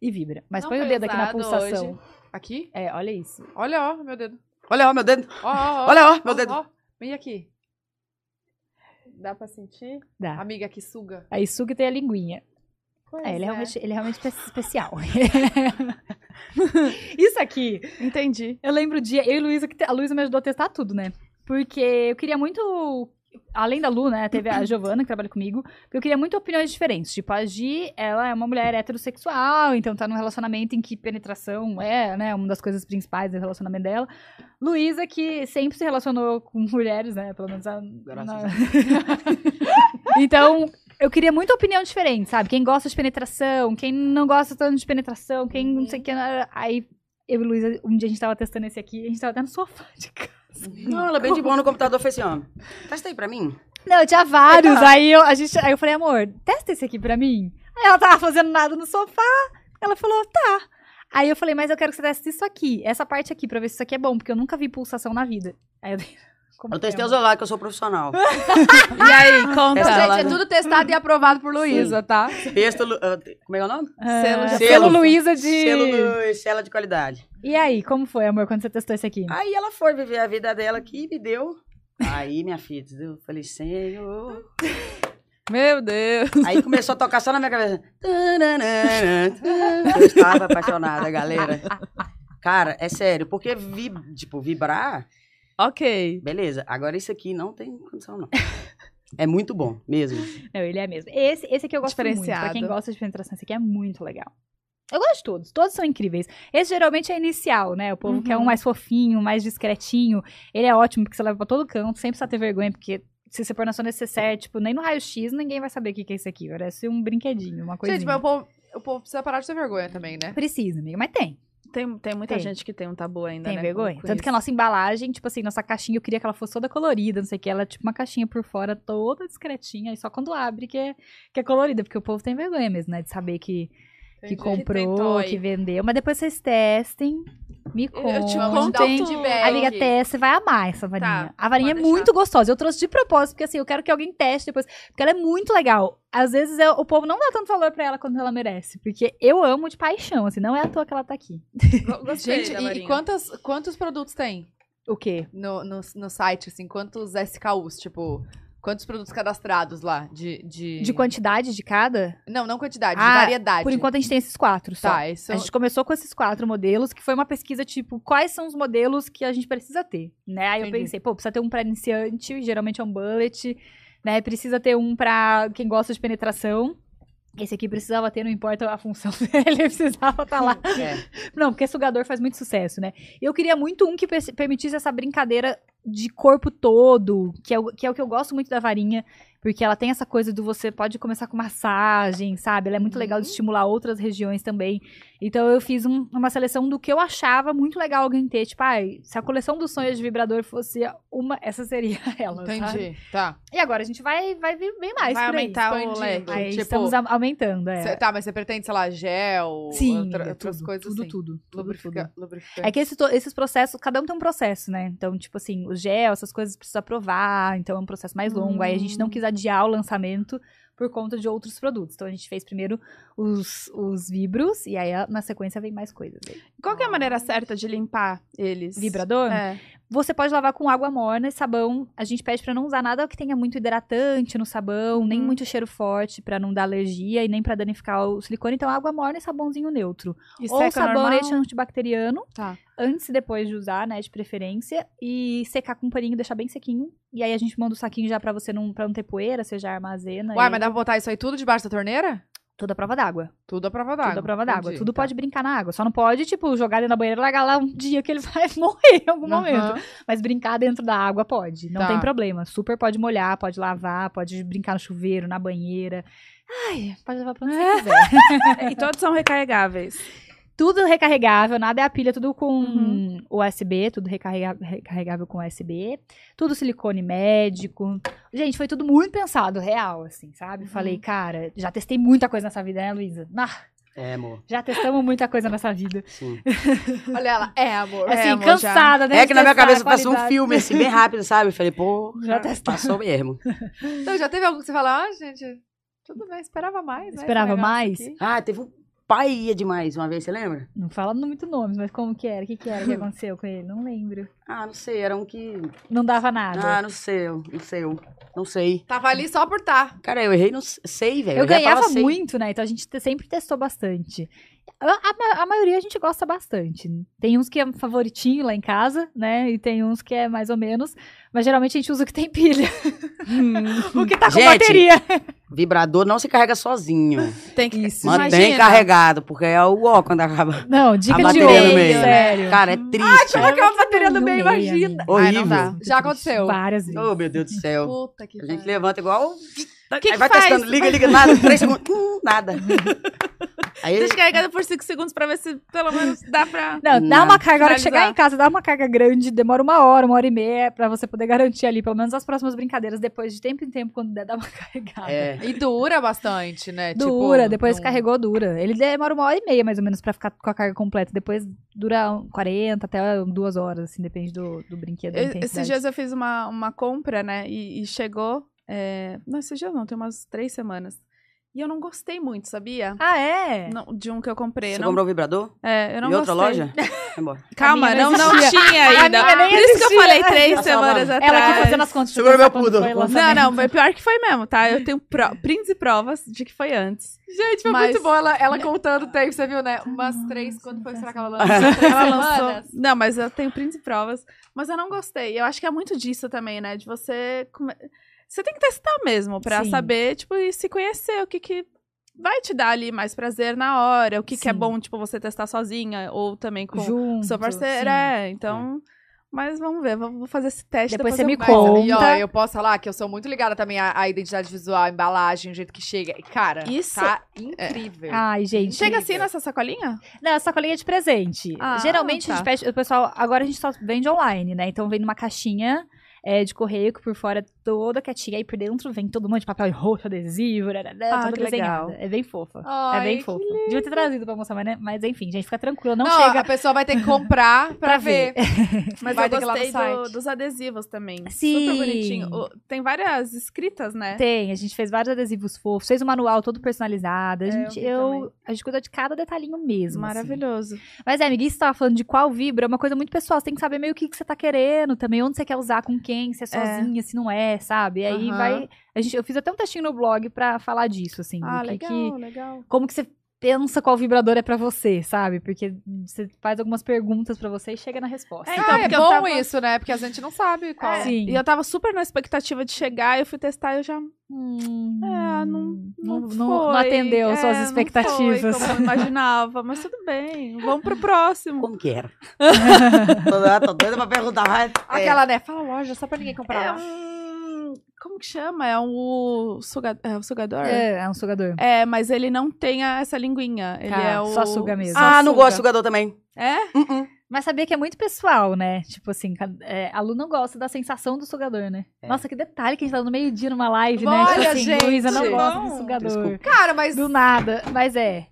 E vibra. Mas Não põe o foi dedo aqui na usado pulsação. hoje. Aqui? É, olha isso. Olha, ó, meu dedo. Olha, ó, meu dedo. Ó, ó, ó. Olha, ó, meu dedo. Ó, vem aqui. Dá pra sentir? Dá. Amiga, que suga. Aí suga e tem a linguinha. Pois É, ele é é. realmente, ele é realmente espe- especial. *laughs* Isso aqui, Entendi. eu lembro o dia, eu e Luísa, que te- a Luísa me ajudou a testar tudo, né? Porque eu queria muito, além da Lu, né, teve a *clears throat* Giovana que trabalha comigo, porque eu queria muito opiniões diferentes. Tipo, a Gi, ela é uma mulher heterossexual, então tá num relacionamento em que penetração é, né, uma das coisas principais do relacionamento dela. Luísa, que sempre se relacionou com *laughs* mulheres, né, pelo menos a... Na- *laughs* então, eu queria muita opinião diferente, sabe? Quem gosta de penetração, quem não gosta tanto de penetração, quem não sei o que. Aí, eu e Luísa, um dia a gente tava testando esse aqui, a gente tava até no sofá de casa. Não, ela é bem de boa no computador. Fez assim, ó. Testa aí pra mim. Não, tinha vários. aí, eu, a gente, aí eu falei, amor, testa esse aqui pra mim. Aí ela tava fazendo nada no sofá. Ela falou, tá. Aí eu falei, mas eu quero que você teste isso aqui, essa parte aqui, pra ver se isso aqui é bom, porque eu nunca vi pulsação na vida. Aí eu dei Como Eu testei o amor? celular, que eu sou profissional. *laughs* E aí, conta. Então, gente, é tudo testado e aprovado por Luísa, tá? Texto, ah, como é que é o nome? Selo de- Ah, Selo. Selo Luísa de... Selo Lu- Sela de qualidade. E aí, como foi, amor, quando você testou esse aqui? Aí ela foi viver a vida dela aqui e me deu. Aí, minha filha, eu falei, Senhor. Meu Deus. Aí começou a tocar só na minha cabeça. Eu estava apaixonada, galera. Cara, é sério, porque, vi, tipo, vibrar, Ok. beleza. Agora isso aqui não tem condição, não. *laughs* É muito bom, mesmo. Não, ele é mesmo. Esse, esse aqui eu gosto muito. Pra quem gosta de penetração, esse aqui é muito legal. Eu gosto de todos, todos são incríveis. Esse geralmente é inicial, né? O povo quer um Uhum. mais fofinho, mais discretinho. Ele é ótimo porque você leva pra todo canto, sempre precisa ter vergonha, porque se você pôr na sua necessaire, tipo, nem no raio-x ninguém vai saber o que que é isso aqui. Parece um brinquedinho, uma coisa. Gente, mas o povo, o povo precisa parar de ter vergonha também, né? Precisa, amiga, mas tem. Tem, tem muita Tem. gente que tem um tabu ainda, Tem né? vergonha. Tanto que a isso. nossa embalagem, tipo assim, nossa caixinha, eu queria que ela fosse toda colorida, não sei o que. Ela é tipo uma caixinha por fora, toda discretinha, e só quando abre que é, que é colorida, porque o povo tem vergonha mesmo, né? De saber que, que comprou, que, aí. vendeu. Mas depois vocês testem, me contem. Eu te um. Amiga, testa, você vai amar essa varinha. Tá, a varinha é deixar. muito gostosa. Eu trouxe de propósito, porque assim, eu quero que alguém teste depois. Porque ela é muito legal. Às vezes eu- o povo não dá tanto valor pra ela quanto ela merece. Porque eu amo de paixão, assim, não é à toa que ela tá aqui. Go- Gostei Gente, da e, e quantas, quantos produtos tem O quê? no, no, no site, assim? Quantos SKUs, tipo... Quantos produtos cadastrados lá de... De, De quantidade de cada? Não, não quantidade, Ah, de variedade. Por enquanto a gente tem esses quatro só. Tá, isso... A gente começou com esses quatro modelos, que foi uma pesquisa, tipo, quais são os modelos que a gente precisa ter, né? Aí eu Entendi. pensei, pô, precisa ter um pra iniciante, geralmente é um bullet, né? Precisa ter um pra quem gosta de penetração. Esse aqui precisava ter, não importa a função *laughs* dele, precisava estar lá. É. Não, porque sugador faz muito sucesso, né? Eu queria muito um que pe- permitisse essa brincadeira de corpo todo, que é, o, que é o que eu gosto muito da varinha, porque ela tem essa coisa do você pode começar com massagem, sabe? Ela é muito legal de estimular outras regiões também. Então eu fiz um- uma seleção do que eu achava muito legal alguém ter. Tipo, ai, se a coleção dos sonhos de vibrador fosse uma, essa seria *laughs* ela. sabe? Entendi, tá. E agora a gente vai, vai vir bem mais Vai por aí. aumentar o leque. Aí Tipo, estamos a- aumentando, é. Cê- tá, mas você pretende, sei lá, gel, Sim, outra- amiga, outras tudo, coisas tudo, assim? tudo, tudo, Lubrifica, tudo. lubrificante. É que esse esses processos, cada um tem um processo, né? Então, tipo assim, o gel, essas coisas precisa aprovar, então é um processo mais longo. Aí a gente não quis adiar o lançamento por conta de outros produtos. Então a gente fez primeiro os, os vibros, e aí na sequência vem mais coisas. Qual que é a maneira certa de limpar eles? Vibrador? É. Você pode lavar com água morna e sabão. A gente pede pra não usar nada que tenha muito hidratante no sabão, nem Uhum. muito cheiro forte pra não dar alergia e nem pra danificar o silicone. Então água morna e sabãozinho neutro. E Ou seca sabonete normal? antibacteriano. Tá. Antes e depois de usar, né, de preferência. E secar com um paninho, deixar bem sequinho. E aí a gente manda o saquinho já pra você não, pra não ter poeira, você já armazena. Uai, e mas dá pra botar isso aí tudo debaixo da torneira? Tudo à prova d'água. Tudo à prova d'água. Tudo à prova d'água. Tudo tá. pode brincar na água. Só não pode, tipo, jogar dentro da banheira e largar lá um *laughs* dia que ele vai *laughs* morrer em algum momento. Mas brincar dentro da água pode. Não Tá. tem problema. Super pode molhar, pode lavar, pode brincar no chuveiro, na banheira. Ai, pode levar pra onde você *laughs* quiser. E todos são recarregáveis. Tudo recarregável, nada é a pilha, tudo com Uhum. USB, tudo recarrega- recarregável com USB. Tudo silicone médico. Gente, foi tudo muito pensado, real, assim, sabe? Falei, cara, já testei muita coisa nessa vida, né, Luísa? Ah, É, amor. já testamos muita coisa nessa vida. Sim. *laughs* Olha ela, é, amor. É, Assim, amor, cansada, né? É que na minha cabeça passou um filme, assim, bem rápido, sabe? Falei, pô, Já testamos. passou mesmo. Então, já teve algum que você fala, ah, gente, tudo bem, esperava mais, né? Esperava mais? aqui. Ah, teve um pai ia demais uma vez, você lembra? Não fala muito nomes, mas como que era? O que, que era que aconteceu com ele? Não lembro. Ah, não sei, era um que... Não dava nada. Ah, não sei, não sei, não sei. Tava ali só por tá. Cara, eu errei, não sei, velho. eu já ganhava muito, né? Então a gente te- sempre testou bastante. A, a- a maioria a gente gosta bastante. Tem uns que é favoritinho lá em casa, né? E tem uns que é mais ou menos. Mas geralmente a gente usa o que tem pilha. *laughs* o que tá com Gente, bateria. Vibrador não se carrega sozinho. Tem que. Isso, Mantém imagina. carregado, porque é o ó quando acaba. Não, dica a de ouro, no meio. sério. Cara, é triste. Uma bateria no meio, imagina. amiga. Horrível. Ai, não dá. Já aconteceu. Várias vezes. Oh, meu Deus do céu. Puta que A gente pariu. levanta igual. que aí vai faz? testando, liga, liga, nada, três segundos, *laughs* hum, nada. *laughs* Aí, Deixa carregada por 5 segundos pra ver se pelo menos dá pra. Não, dá Não. uma carga, a hora que chegar em casa, dá uma carga grande, demora uma hora, uma hora e meia, pra você poder garantir ali, pelo menos as próximas brincadeiras, depois de tempo em tempo, quando der, dá uma *laughs* carregada. é, E dura bastante, né? Dura, Tipo, depois não- carregou, dura. Ele demora uma hora e meia, mais ou menos, pra ficar com a carga completa. Depois dura 40 até duas horas, assim, depende do, do brinquedo. Esses dias eu fiz uma, uma compra, né? E, e chegou. é, Não, esses dias não, tem umas três semanas. E eu não gostei muito, sabia? Ah, é? Não, de um que eu comprei. você não, comprou o vibrador? É, eu não em outra gostei. loja? *laughs* Vai embora. Calma, não, não não, tinha ainda. Por isso que eu falei três Tá semanas salvando. atrás. Ela aqui fazendo as contas. Segura meu quando pudo. Não, não, mas pior que foi mesmo, tá? Eu tenho pro... *laughs* prints e provas de que foi antes. Gente, foi Mas- muito bom ela, ela contando o tempo, você viu, né? Umas três, quando foi? Será que ela lançou? *laughs* Ela lançou. Não, mas eu tenho prints e provas. Mas eu não gostei. Eu acho que é muito disso também, né? De você. come- Você tem que testar mesmo pra Sim. saber, tipo, e se conhecer o que que vai te dar ali mais prazer na hora, o que que é Sim. bom, tipo, você testar sozinha ou também com Junto, seu parceiro. sim. É, então. Mas vamos ver, vou fazer esse teste. Depois Depois, você eu me conta. E ó, eu posso falar que eu sou muito ligada também à, à identidade visual, à embalagem, o jeito que chega. E, Cara, Isso- tá incrível. Ai, gente. Chega assim nessa sacolinha? Não, sacolinha é de presente. Ah, Geralmente a tá. gente pede, o pessoal, agora a gente só vende online, né? Então vem numa caixinha é, de correio que por fora é toda quietinha e por dentro vem todo mundo de papel roxo, adesivo, rarará, Ah, toda que legal. desenhada. É bem fofa. Ai, é bem fofa. Devia ter trazido pra mostrar, mas, né? mas enfim, gente, fica tranquila, não, Não, chega a pessoa vai ter que comprar *laughs* pra, pra ver. *laughs* Mas Vai eu gostei do- dos adesivos também. Sim. Super bonitinho. O- Tem várias escritas, né? Tem, a gente fez vários adesivos fofos, fez um manual todo personalizado. A É, eu gente, vi eu, também. a gente cuida de cada detalhinho mesmo. assim. Maravilhoso. Mas é, amiguinha, você tava falando de qual vibra, é uma coisa muito pessoal. Você tem que saber meio o que, que você tá querendo também, onde você quer usar, com quem, se é sozinha, se não é, sabe? E aí Aham. vai. A gente, eu fiz até um textinho no blog pra falar disso, assim. Ah, que legal, que- legal. como que você pensa qual vibrador é pra você, sabe? Porque você faz algumas perguntas pra você e chega na resposta. É, Ah, então, é porque eu bom tava- isso, né? Porque a gente não sabe qual. É, Sim. E eu tava super na expectativa de chegar, eu fui testar e eu já. Hum, É, não. não, Não, não- não atendeu É, suas não expectativas. foi como eu imaginava, mas tudo bem. Vamos pro próximo. Como que era? *laughs* tô, tô doida pra perguntar, mas... é. Aquela, né? Fala loja, só pra ninguém comprar É lá. Como que chama? É um suga... é, um sugador? É, é um sugador. É, mas ele não tem a- essa linguinha. Ele Tá, é o. só suga mesmo. Ah, não gosto de sugador também. É? Uh-uh. Mas sabia que é muito pessoal, né? Tipo assim, é, a Lu não gosta da sensação do sugador, né? É. Nossa, que detalhe que a gente tá no meio-dia numa live, né? Olha, tipo assim, gente! Luísa não gosta de sugador. Desculpa. Cara, mas. Do nada, mas é.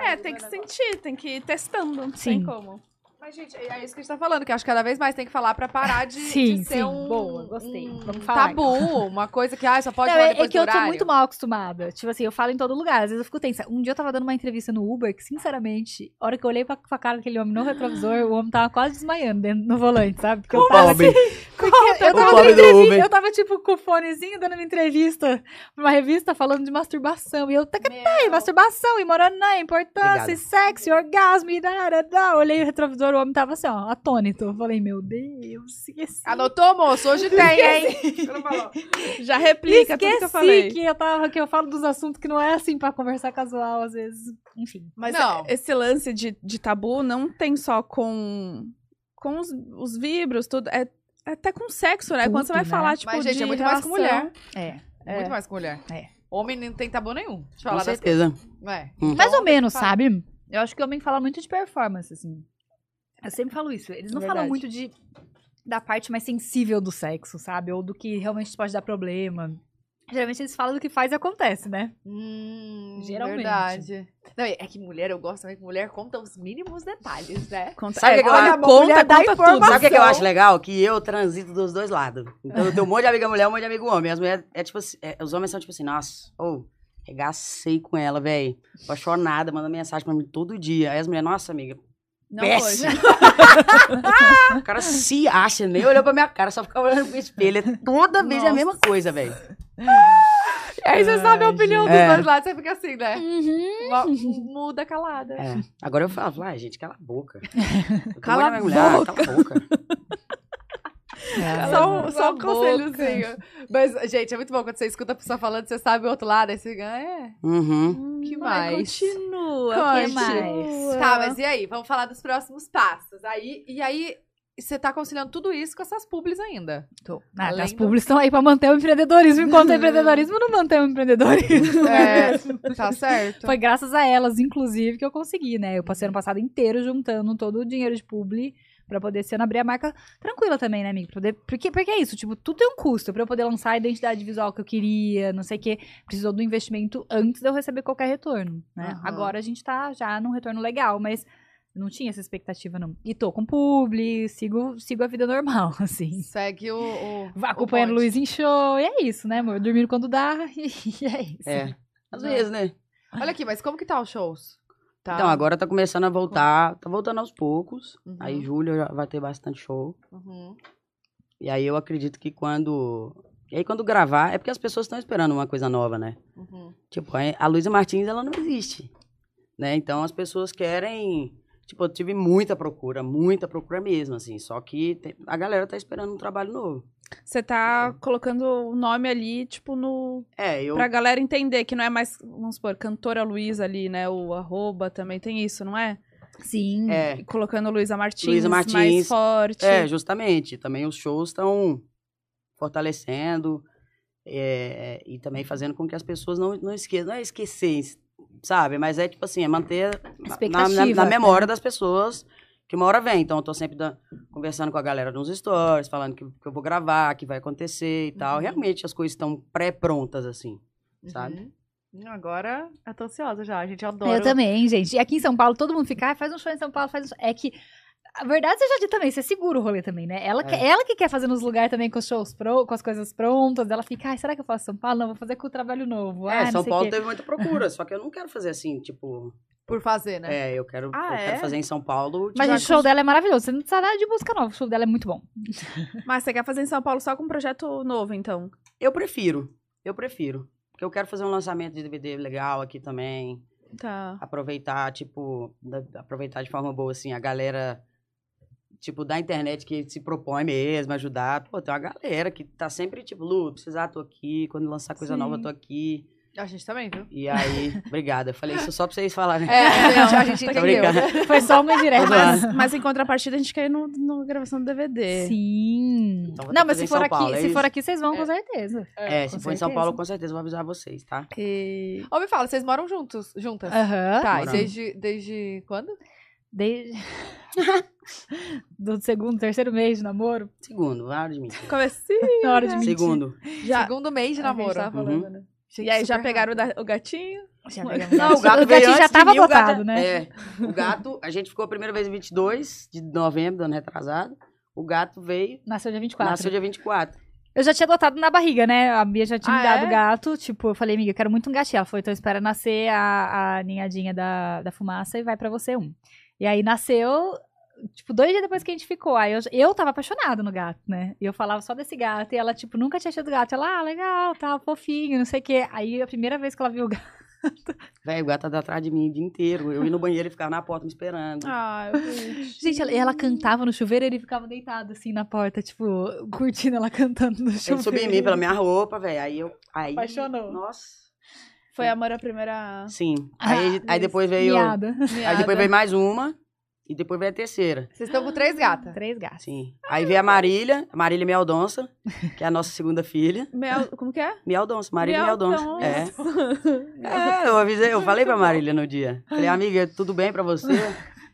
É, tem que sentir, tem que ir testando. Não Sim. tem como. Mas, gente, é isso que a gente tá falando, que acho que cada vez mais tem que falar pra parar de, Sim, de ser sim. um, Boa, gostei. um Vamos falar, tabu, uma coisa que ah, só pode Não, falar é, depois é que eu tô muito mal acostumada. Tipo assim, eu falo em todo lugar. Às vezes eu fico tensa. Um dia eu tava dando uma entrevista no Uber, que sinceramente, a hora que eu olhei pra, pra cara daquele homem no retrovisor, o homem tava quase desmaiando dentro, no volante, sabe? Porque eu tava Pobre. *laughs* Porque eu tava entrevista, eu tava, tipo, com o fonezinho dando uma entrevista pra uma revista falando de masturbação. E eu, tacatei, masturbação, e moraná, importância, e Obrigado. sexo, e orgasmo, e darará. Olhei o retrovisor, o homem tava assim, ó, atônito. Eu falei, meu Deus, esqueci. Anotou, moço? Hoje tem, hein? *laughs* Já replica tudo que eu Esqueci falei. que eu, tava, que eu falo dos assuntos que não é assim pra conversar casual, às vezes. Enfim. Mas Não. esse lance de, de tabu não tem só com, com os, os vibros, tudo. É, é até com sexo, né? Tudo, Quando você vai né? falar, tipo, Mas, gente, de é muito mais com relação- mulher. É. É. Muito mais com mulher. É. Homem não tem tabu nenhum. Deixa eu Com falar das certeza. coisas. É. Hum. Mais ou menos, sabe? Eu acho que o homem fala muito de performance, assim. Eu sempre falo isso. Eles não falam Verdade. muito de da parte mais sensível do sexo, sabe? Ou do que realmente pode dar problema. Geralmente eles falam do que faz e acontece, né? Hum, Geralmente. Verdade. Não, é que mulher, eu gosto também que mulher conta os mínimos detalhes, né? Conta, Sabe o é, que eu acho? conta, conta tudo. Sabe o que, que eu acho legal? Que eu transito dos dois lados. Então eu tenho um monte de amiga mulher, um monte de amigo homem. As mulheres, é tipo assim, é, os homens são tipo assim, nossa, ô, regacei com ela, velho. Apaixonada, manda mensagem pra mim todo dia. Aí as mulheres, nossa, amiga, Não péssimo. *laughs* o cara se acha, nem olhou pra minha cara, só ficava olhando pro espelho. É Toda vez é a mesma coisa, velho. Aí você sabe a opinião dos É. dois lados, você fica assim, né? Uma- muda calada. É. Agora eu falo, ai, gente, cala a boca. *laughs* Cala a olhando minha mulher, ah, cala a boca. Só um- só um conselhozinho. Mas, gente, é muito bom quando você escuta a pessoa falando, você sabe o outro lado, aí você fica, é. Uhum. Que Vai, mais? Continua. Continua. Tá, mas e aí? Vamos falar dos próximos passos. Aí, e aí, você tá conciliando tudo isso com essas publis ainda. Tô. Ah, Além as do- publis estão aí pra manter o empreendedorismo, enquanto o empreendedorismo não mantém o empreendedorismo. É, tá certo. Foi graças a elas, inclusive, que eu consegui, né? Eu passei ano passado inteiro juntando todo o dinheiro de publi pra poder esse ano abrir a marca tranquila também, né, amigo? Poder... Porque, porque é isso, tipo, tudo tem um custo. Pra eu poder lançar a identidade visual que eu queria, não sei o quê, precisou do investimento antes de eu receber qualquer retorno, né? Aham. Agora a gente tá já num retorno legal, mas não tinha essa expectativa, não. E tô com publi, sigo, sigo a vida normal, *laughs* assim. Segue o. o acompanhando o. Luiz em show, e é isso, né, amor? Dormindo quando dá, *laughs* e é isso. É. Às vezes, né? Olha aqui, mas como que tá os shows? Tá. Então, agora tá começando a voltar. Tá voltando aos poucos. Uhum. Aí, julho já vai ter bastante show. Uhum. E aí, eu acredito que quando. E aí, quando gravar, é porque as pessoas estão esperando uma coisa nova, né? Uhum. Tipo, a- Luísa Martins, ela não existe. Né? Então, as pessoas querem. Tipo, eu tive muita procura, muita procura mesmo, assim. Só que tem- a galera tá esperando um trabalho novo. Você tá colocando o nome ali, tipo, no. É, eu. Pra galera entender que não é mais, vamos supor, cantora Luísa ali, né? O arroba também tem isso, não é? Sim. É, colocando Luísa Martins, Luísa mais Martins. forte. É, justamente. Também os shows estão fortalecendo é, e também fazendo com que as pessoas não, não esqueçam. Não é esquecer, sabe? Mas é tipo assim, é manter na- na, na, memória né? das pessoas que uma hora vem. Então eu tô sempre da- conversando com a galera nos stories, falando que, que eu vou gravar, que vai acontecer e tal. Uhum. Realmente as coisas estão pré-prontas, assim. Sabe? Uhum. Agora eu tô ansiosa já. A gente adora. Eu também, gente. E aqui em São Paulo, todo mundo fica, ah, faz um show em São Paulo, faz um show. É que, a verdade seja dita também, você segura o rolê também, né? Ela, que, É. ela que quer fazer nos lugares também com os shows, pro, com as coisas prontas. Ela fica, ai, será que eu faço São Paulo? Não, vou fazer com o trabalho novo. É, ah, São Paulo teve muita procura, *laughs* só que eu não quero fazer assim, tipo. Por fazer, né? É, eu quero, Ah, eu quero é? fazer em São Paulo. Mas o show dela é maravilhoso. Você não precisa nada de música nova. O show dela é muito bom. *laughs* Mas você quer fazer em São Paulo só com um projeto novo, então? Eu prefiro. Eu prefiro. Porque eu quero fazer um lançamento de DVD legal aqui também. Tá. Aproveitar, tipo, da- aproveitar de forma boa, assim, a galera, tipo, da internet que se propõe mesmo, ajudar. Pô, tem uma galera que tá sempre, tipo, Lu, precisar, tô aqui. Quando lançar coisa Sim. nova, tô aqui. A gente também, viu? E aí, *laughs* obrigada. Eu falei isso só pra vocês falarem. É, *laughs* a gente, a gente entendeu. *laughs* Foi só uma indireta. Mas- Mas, em contrapartida, a gente quer ir no, no gravação do DVD. Sim. Então não, mas se for aqui, Paulo, é se for aqui, vocês vão É. com certeza. É, se com for em São. Paulo, com certeza eu vou avisar vocês, tá? E... Ô, me fala, vocês moram juntos, juntas? Aham. Tá, e desde, desde quando? Desde... Do segundo, terceiro mês de namoro. Segundo, vai de mim. Comecinho. Na hora de mentir. *laughs* Segundo. Já, Segundo mês de namoro. tava falando, né? E aí, já pegaram o, rápido. o gatinho? Já pegamos Não, o gato o gatinho já tava mim, gato botado, é- né? É, o gato, a gente ficou a primeira vez em 22 de novembro, do ano retrasado. O gato veio, Nasceu dia 24. nasceu dia 24. Eu já tinha adotado na barriga, né? A Bia já tinha me Ah, dado é? o gato. Tipo, eu falei, amiga, eu quero muito um gatinho. Ela foi, então espera nascer a, a ninhadinha da, da fumaça e vai pra você um. E aí nasceu, tipo, dois dias depois que a gente ficou. Aí eu, eu tava apaixonada no gato, né? E eu falava só desse gato. E ela, tipo, nunca tinha tido gato. Ela, ah, legal, tá, fofinho, não sei o quê. Aí a primeira vez que ela viu o *laughs* gato. Velho, o gato tá atrás de mim o dia inteiro. Eu ia no banheiro e ficava na porta me esperando. Ah, vi. *laughs* Gente, ela, ela cantava no chuveiro e ele ficava deitado assim na porta, tipo, curtindo ela cantando no chuveiro. Ele subia em mim pela minha roupa, velho. Aí eu. Aí, Apaixonou. Nossa. Foi amor à primeira... Sim. Ah, Aí, aí depois veio. Miada. Aí depois veio mais uma. E depois veio a terceira. Vocês estão com três gatas. Três gatos. Sim. Aí veio a Marília, a Marília Mealdonça, que é a nossa segunda filha. Mel... Como que é? Mealdonça, Marília Mealdonça. É. É, eu avisei, eu falei pra Marília no dia. Falei, amiga, tudo bem pra você?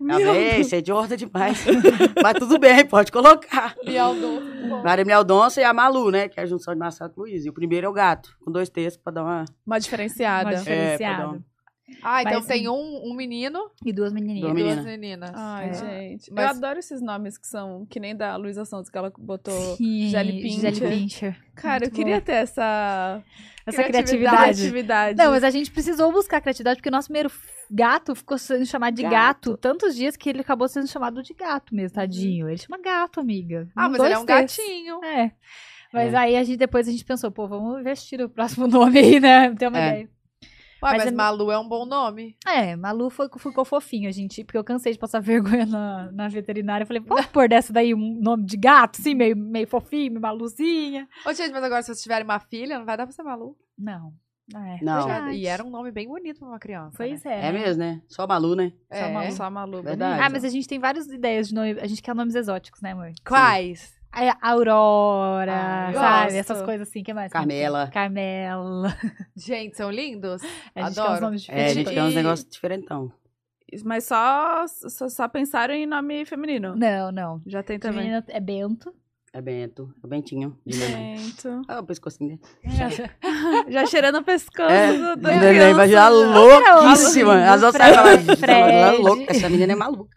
Ela bem, você é idiota demais. *laughs* Mas tudo bem, pode colocar. Marília Mealdonça e a Malu, né? Que é a junção de Marcelo com Luiz. E o primeiro é o gato, com dois textos pra dar uma... Uma diferenciada. Uma É, diferenciada. perdão. Ah, então Mas- tem um, um menino E duas menininhas. Duas e menina. duas meninas. Ai, É. gente. Mas- Eu adoro esses nomes que são que nem da Luísa Santos, que ela botou. Sim, Jelly Pincher. Jelly Pincher. Cara, eu Muito queria ter essa Essa Criatividade. criatividade. Não, mas a gente precisou buscar criatividade, porque o nosso primeiro f- gato ficou sendo chamado de gato. Gato. tantos dias que ele acabou sendo chamado de gato mesmo, tadinho. Ele chama gato, amiga. Ah, Com mas ele é dois um T's. gatinho. É. Mas É. aí a gente depois a gente pensou, pô, vamos investir o próximo *laughs* nome aí, né? Ter uma É. ideia. Ué, Mas mas, é- Malu é um bom nome. É, Malu foi, ficou fofinho, a gente, porque eu cansei de passar *laughs* vergonha na, na veterinária. Eu falei, pode pôr dessa daí um nome de gato, assim, meio, meio fofinho, meio Maluzinha? Ô, gente, mas agora se vocês tiverem uma filha, não vai dar pra ser Malu. Não. É. Não. verdade. E era um nome bem bonito pra uma criança. Pois né? é. É né? mesmo, né? Só Malu, né? Só É. malu, só malu. Verdade. Ah, mas a gente tem várias ideias de nome. A gente quer nomes exóticos, né, amor? Quais? A Aurora, Ah, sabe? gosto. Essas coisas assim. que mais? Carmela. Carmela. Gente, são lindos. *laughs* A gente quer Adoro. uns nomes É, a diferentes. gente quer uns E- negócios diferentão. Mas só, só, só pensaram em nome feminino. Não, não. Já tem também. menina é Bento. É Bento. É o Bentinho. De neném. Gente. Ah, o pescocinho dele. *laughs* Já cheirando o pescoço É, do, neném vai já louquíssima. As outras falam, "Gente, ela é Fred. louca, essa menina é maluca.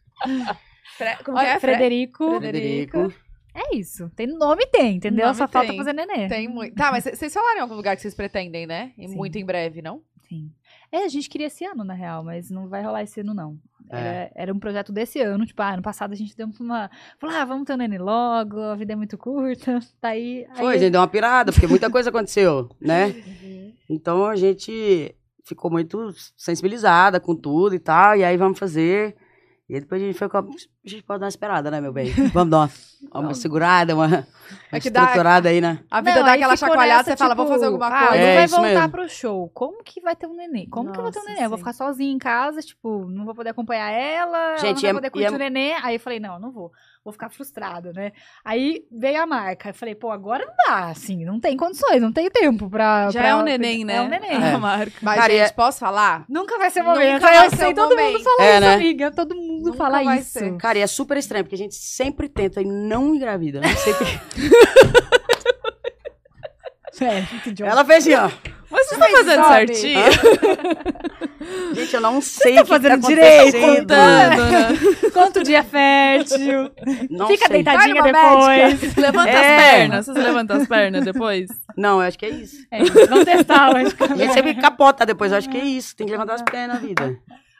Fre- Como Olha, que é? Fre- Frederico. Frederico. É isso. Tem nome, tem, entendeu? Nome Só falta tem. fazer nenê. Tem muito. Tá, mas vocês falaram em algum lugar que vocês pretendem, né? E Sim. muito em breve, não? Sim. É, a gente queria esse ano, na real, mas não vai rolar esse ano, não. É. Era, era um projeto desse ano, tipo, ah, ano passado a gente deu uma. Falou, ah, vamos ter um neném logo, a vida é muito curta. *laughs* Tá aí. aí Foi, a gente deu uma pirada, porque muita coisa aconteceu, *laughs* né? Uhum. Então a gente ficou muito sensibilizada com tudo e tal, e aí vamos fazer. E aí depois a gente foi com a... A gente pode dar uma esperada, né, meu bem? *laughs* Vamos dar uma, uma segurada, uma, uma É que dá- estruturada aí, né? A vida Não, dá aquela chacoalhada, nessa, você fala, vou tipo, fazer alguma ah, coisa. não É, vai isso voltar mesmo. pro show. Como que vai ter um neném? Como que eu vou ter um Nossa, neném? Eu vou ficar sozinha em casa, tipo, não vou poder acompanhar ela, Gente, ela não vai é- poder curtir e é- o neném. Aí eu falei, não, não vou. Vou ficar frustrada, né? Aí veio a marca. Eu falei, pô, agora não dá, assim, não tem condições, não tem tempo pra... Já pra- é um neném, né? É um neném. A marca. Mas, Cara, gente, é- posso falar? Nunca vai ser o Nunca momento. vai eu ser sei, todo momento. mundo fala É, isso, né? amiga. Todo mundo Nunca fala vai isso. ser. Cara, e é super estranho, porque a gente sempre tenta e não engravida. Por quê. *laughs* É. *laughs* Ela fez assim, ó. Mas você tá fazendo sabe? certinho? *laughs* Gente, eu não sei tá o que fazendo tá direito? Contando, né? *laughs* Quanto dia fértil. Não Fica sei. deitadinha depois. *laughs* Levanta É. as pernas. Vocês levantam as pernas depois? Não, eu acho que é isso. É, vamos testar, eu acho que A gente sempre capota depois, eu acho que é isso. Tem que levantar as pernas na vida.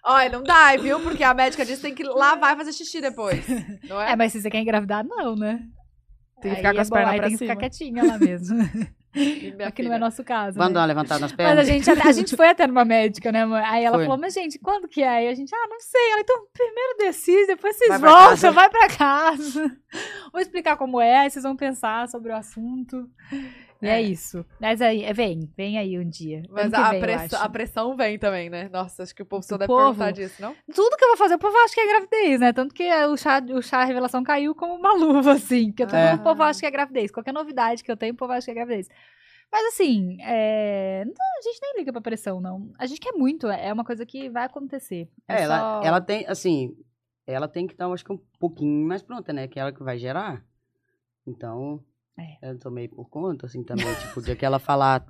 Olha, não dá, viu? Porque a médica disse que tem que lavar e fazer xixi depois. Não é? É, mas se você quer engravidar, não, né? Tem que Aí ficar com é as bom, pernas aí pra tem que cima. ficar quietinha lá mesmo. Aqui não é nosso caso. Vamos dar né? uma levantada nas Mas pernas? a gente, a gente foi até numa médica, né, mãe? Aí ela Foi. falou, mas gente, quando que é? Aí a gente, ah, não sei. Ela, então, primeiro decide, depois vocês Vai voltam, vai pra casa. *laughs* Vou explicar como é, aí vocês vão pensar sobre o assunto. E é, É. isso. Mas aí, é, vem, vem aí um dia. Mas que a, vem, a pressão vem também, né? Nossa, acho que o povo só deve povo. perguntar disso, não? Tudo que eu vou fazer, o povo acha que é gravidez, né? Tanto que o chá, o chá revelação caiu como uma luva, assim. Porque todo É. mundo, o povo acha que é gravidez. Qualquer novidade que eu tenho, o povo acha que é gravidez. Mas assim, é... não, a gente nem liga pra pressão, não. A gente quer muito, é uma coisa que vai acontecer. É, É, ela, só- ela tem, assim, ela tem que estar, acho que um pouquinho mais pronta, né? Que é ela que vai gerar. Então, É. eu tomei por conta, assim, também. tipo, o dia que ela falar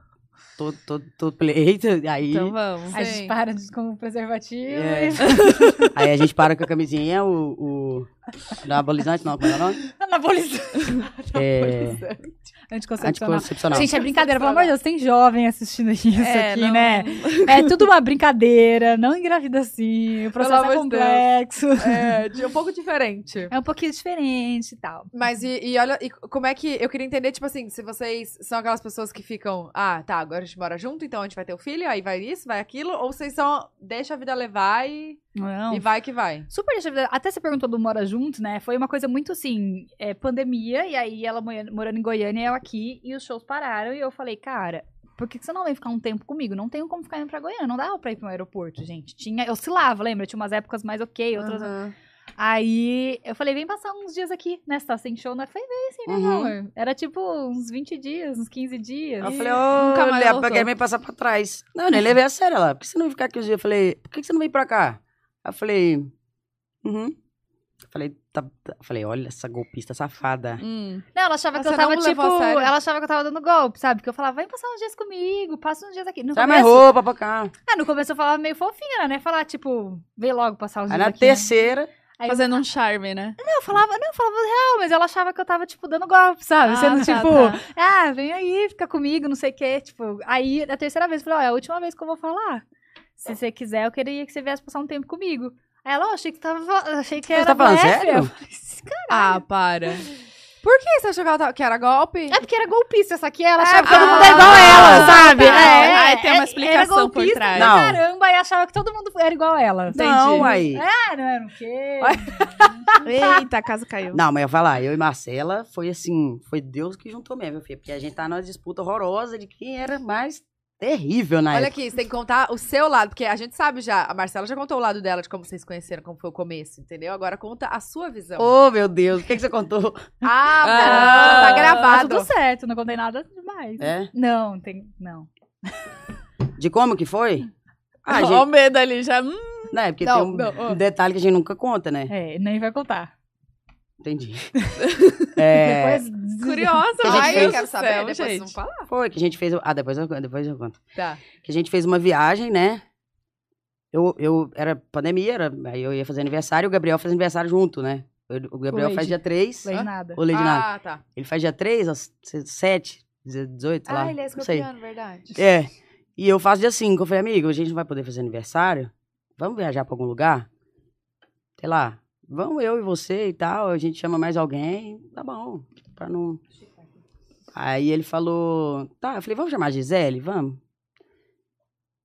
todo, todo, todo pleito, aí, Então vamos. A gente para de- com o preservativo É. *laughs* aí a gente para com a camisinha, o... o anabolizante, não, como é o nome? Anabolizante. É, Anticoncepcional. anticoncepcional. Gente, é brincadeira, pelo amor de Deus, tem jovem assistindo isso É, aqui, não- né? É tudo uma brincadeira, não engravida assim, o processo é de Deus. complexo. É, de- um pouco diferente. É um pouquinho diferente e tal. Mas e, e olha, e como é que. Eu queria entender, tipo assim, se vocês são aquelas pessoas que ficam, ah, tá, agora a gente mora junto, então a gente vai ter o filho, aí vai isso, vai aquilo, ou vocês são, deixa a vida levar e, Não. e vai que vai. Super deixa eu ver, Até você perguntou do Mora Junto, né? Foi uma coisa muito assim, é, pandemia, e aí ela morando em Goiânia e eu aqui, e os shows pararam, e eu falei, cara. Por que que você não vem ficar um tempo comigo? Não tenho como ficar indo pra Goiânia. Não dava pra ir pro aeroporto, gente. Tinha, eu oscilava, lembra? Tinha umas épocas mais ok, outras. Aham. Aí eu falei, vem passar uns dias aqui, né? Você tá sem show, né? Foi bem assim, né, Uhum. amor? Era tipo uns 20 dias, uns 15 dias. Eu Ih, falei, nunca mais olha, voltou. pra me passar pra trás. Não, nem levei a sério ela. Por que você não vem ficar aqui os dias? Eu falei, por que você não vem pra cá? Aí eu falei, uhum. Falei, tá, tá. Falei, olha essa golpista safada. Hum. Não, ela achava Ah, que eu tava, tipo. Ela achava que eu tava dando golpe, sabe? Que eu falava, vem passar uns dias comigo, passa uns dias aqui. No Traz mais roupa pra cá. é, no começo eu falava meio fofinha, né? Falar, tipo, vem logo passar uns Aí dias na aqui. né? terceira, Aí Fazendo um charme, né? Não, eu falava, não, eu falava real, mas ela achava que eu tava, tipo, dando golpe, sabe? Ah, Sendo, tá, tipo, tá. ah, vem aí, fica comigo, não sei o quê. Tipo, aí, a terceira vez, eu falei, ó, é a última vez que eu vou falar. Se você quiser, eu queria que você viesse passar um tempo comigo. Ela, ó, achei que tava, achei que Você era tá falando sério? Falei, Ah, para. Por que você achou que, ela tava- que era golpe? É porque era golpista, essa aqui ela É, achava que todo ah, mundo é igual ela, sabe? tá. É, Aí tem uma era explicação por golpista trás. Não. caramba, e achava que todo mundo era igual ela. não, aí. Ah, não era o quê? *laughs* Eita, a casa caiu. Não, mas eu ia falar, eu e Marcela, foi assim, foi Deus que juntou mesmo, filho. Porque a gente tá numa disputa horrorosa de quem era mais terrível na Olha época. aqui, você tem que contar o seu lado, porque a gente sabe já, a Marcela já contou o lado dela de como vocês se conheceram, como foi o começo, entendeu? Agora conta a sua visão. Oh, meu Deus, o que, que você contou? *laughs* Ah, Ah, não, tá Tá gravado. tudo certo, não contei nada demais. É? Não, tem. Não. De como que foi? Ah, *laughs* Olha gente, o medo ali já. hum. né, porque Não, tem um, não, ó. um detalhe que a gente nunca conta, né? É, nem vai contar. Entendi. *laughs* É, Depois. Curiosa, Que a gente Ai, fez- eu quero saber, Céu, depois gente. vamos falar. foi que a gente fez. Ah, depois eu, depois eu conto. Tá. Que a gente fez uma viagem, né? Eu, eu era pandemia, era, aí eu ia fazer aniversário e o Gabriel faz aniversário junto, né? O Gabriel Leide. faz dia 3. Lei nada. O Lady Nada. Ah, tá. Ele faz dia 3, às 7, 18, sei lá. Ah, ele é escorpiano, verdade. É. E eu faço dia 5. Eu falei, amigo, a gente não vai poder fazer aniversário. Vamos viajar pra algum lugar? Sei lá. Vamos eu e você e tal. A gente chama mais alguém. Tá bom. Pra não. Aí ele falou. Tá, eu falei, vamos chamar a Gisele? Vamos.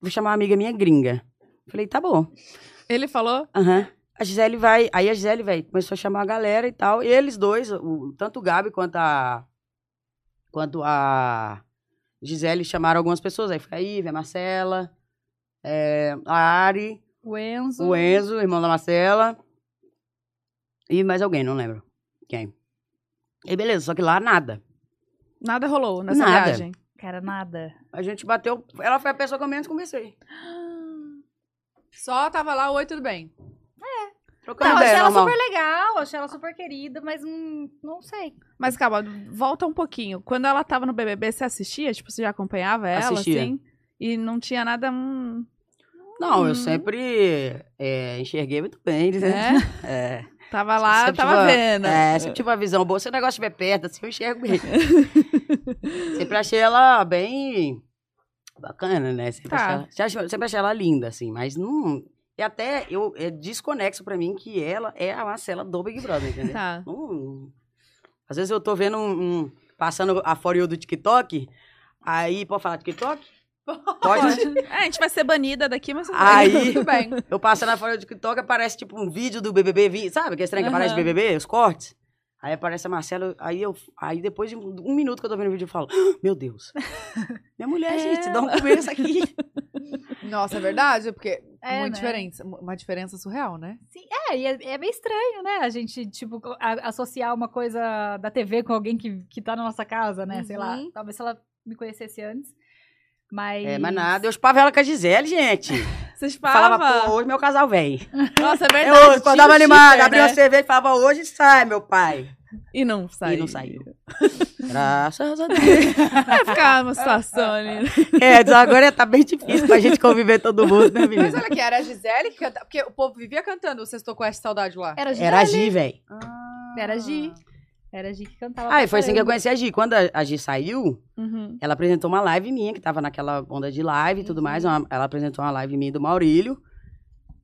Vou chamar uma amiga minha gringa. Falei, tá bom. Ele falou? Aham. A Gisele vai. Aí a Gisele, velho, começou a chamar a galera e tal. E eles dois, o, tanto o Gabi quanto a. Quanto a Gisele chamaram algumas pessoas. Aí foi a Ive, a Marcela, é, a Ari, O Enzo. o Enzo, irmão da Marcela. E mais alguém, não lembro quem. E beleza, só que lá nada. Nada rolou nessa Nada. viagem. Cara, nada. A gente bateu. Ela foi a pessoa que eu menos conversei. Só tava lá, oi, tudo bem. Trocando Não, achei ideia, ela normal. super legal, achei ela super querida, mas hum, não sei. Mas calma, volta um pouquinho. Quando ela tava no BBB, você assistia? Tipo, você já acompanhava ela, Assistia. assim? E não tinha nada... Hum, Não, eu Hum. sempre é, enxerguei muito bem, né? né? É. *laughs* Tava lá, Sempre tava uma- vendo. É, sempre tive uma visão boa. Se o negócio estiver perto, assim, eu enxergo bem. *laughs* sempre achei ela bem bacana, né? Sempre, Tá. achei, ela, sempre achei- ela linda, assim, mas não. E até eu, é desconexo pra mim que ela é a Marcela do Big Brother, entendeu? Tá. Não- às vezes eu tô vendo um. um- passando a For You do TikTok, aí, pode falar TikTok? *laughs* Pode. É, a gente vai ser banida daqui, mas... Aí, *laughs* Tudo bem. eu passo na folha do TikTok, aparece tipo um vídeo do BBB, sabe? Aquele trem que aparece Aham. BBB, os cortes. Aí aparece a Marcela, aí eu, aí depois de um, um minuto que eu tô vendo o vídeo, eu falo, "Ah, meu Deus, *laughs* minha mulher, É. gente, dá um começo aqui. Nossa, é verdade, porque É, muito né? diferença, uma diferença surreal, né? É, e é, é meio estranho, né? A gente, tipo, a- associar uma coisa da TV com alguém que, que tá na nossa casa, né? Sei lá. Uhum. Talvez se ela me conhecesse antes. Mas. É, mas nada, eu chupava ela com a Gisele, gente. Vocês Falava, falavam... pô, hoje meu casal vem. Nossa, é Eu verdade. tinha acordava um animada, shipper, abria né? uma cerveja e falava, hoje sai, meu pai. E não saiu. E não saiu. *laughs* Graças a Deus. Vai ficar uma situação ali. né? É, agora tá bem difícil pra gente conviver todo mundo, né, Mas menina? olha aqui, era a Gisele que cantava, porque o povo vivia cantando o Sextou com essa saudade lá. Era Gi. Era a Gi, velho. Ah. Era a Gi. Era a Gi que cantava. Ah, e foi assim que eu conheci a Gi. Quando a, a Gi saiu, Uhum. ela apresentou uma live minha, que tava naquela onda de live e tudo mais. uma- ela apresentou uma live minha do Maurílio.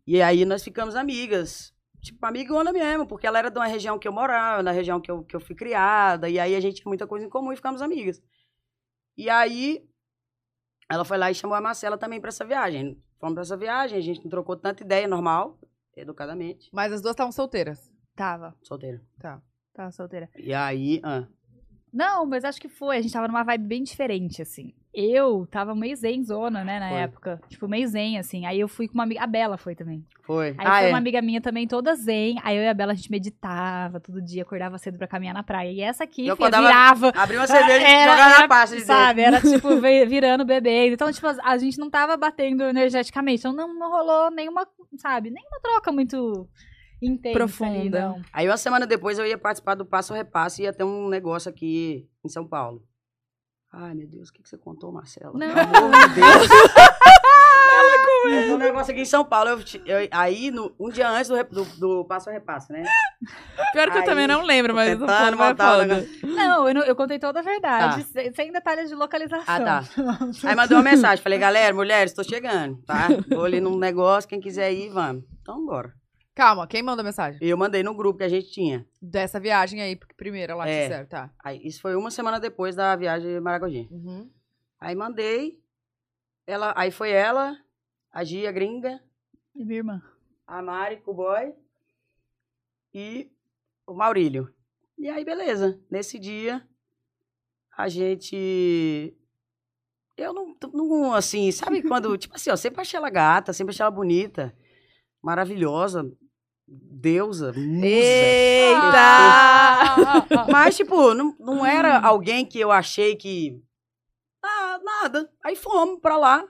E aí nós ficamos amigas. Tipo, amigona mesmo, porque ela era de uma região que eu morava, na região que eu, que eu fui criada. E aí a gente tinha muita coisa em comum e ficamos amigas. E aí ela foi lá e chamou a Marcela também pra essa viagem. Fomos pra essa viagem, a gente não trocou tanta ideia, normal, educadamente. Mas as duas estavam solteiras. Tava. Solteira. Tava solteira. E aí, ah, Não, mas acho que foi. A gente tava numa vibe bem diferente, assim. Eu tava meio zenzona, né, na Foi. época. Tipo, meio zen, assim. Aí eu fui com uma amiga. A Bela foi também. foi. Aí ah, foi é. uma amiga minha também, toda zen. Aí eu e a Bela, a gente meditava todo dia, acordava cedo pra caminhar na praia. E essa aqui, Eu filha, acordava- virava. Abriu uma cerveja e jogava na pasta de Sabe, era *laughs* tipo vi- virando bebê. Então, tipo, a gente não tava batendo energeticamente. Então não, não rolou nenhuma, sabe, nenhuma troca muito intensa. Profunda. Ali. Aí uma semana depois eu ia participar do Passo Repasse e ia ter um negócio aqui em São Paulo. Ai, meu Deus, o que, que você contou, Marcela? Não. Pelo amor de Deus. *laughs* Ela comeu. um negócio aqui em São Paulo. eu eu- aí, no- um dia antes do, do, do Passo Repasse, né? Pior que eu Aí, também não lembro, tô mas o foda. negócio. Não, eu, eu contei toda a verdade, Tá. sem, sem detalhes de localização. Ah, tá. *laughs* Aí mandei uma mensagem. Falei, galera, mulheres, tô chegando, tá? Tô ali num negócio, quem quiser ir, vamos. Então, bora. Calma, quem mandou mensagem? Eu mandei no grupo que a gente tinha. Dessa viagem aí, primeira lá que É. fizeram, tá. Aí, isso foi uma semana depois da viagem de Maragogi. Uhum. Aí mandei. Ela, aí foi ela, a Gia Gringa, E minha irmã. a Mari Cuboy e o Maurílio. E aí, beleza. Nesse dia, a gente eu não, não, assim, sabe *laughs* quando, tipo assim, ó, sempre achei ela gata, sempre achei ela bonita, maravilhosa, deusa, musa. Eita! *laughs* Mas, tipo, não, não era alguém que eu achei que. Ah, nada. Aí fomos pra lá.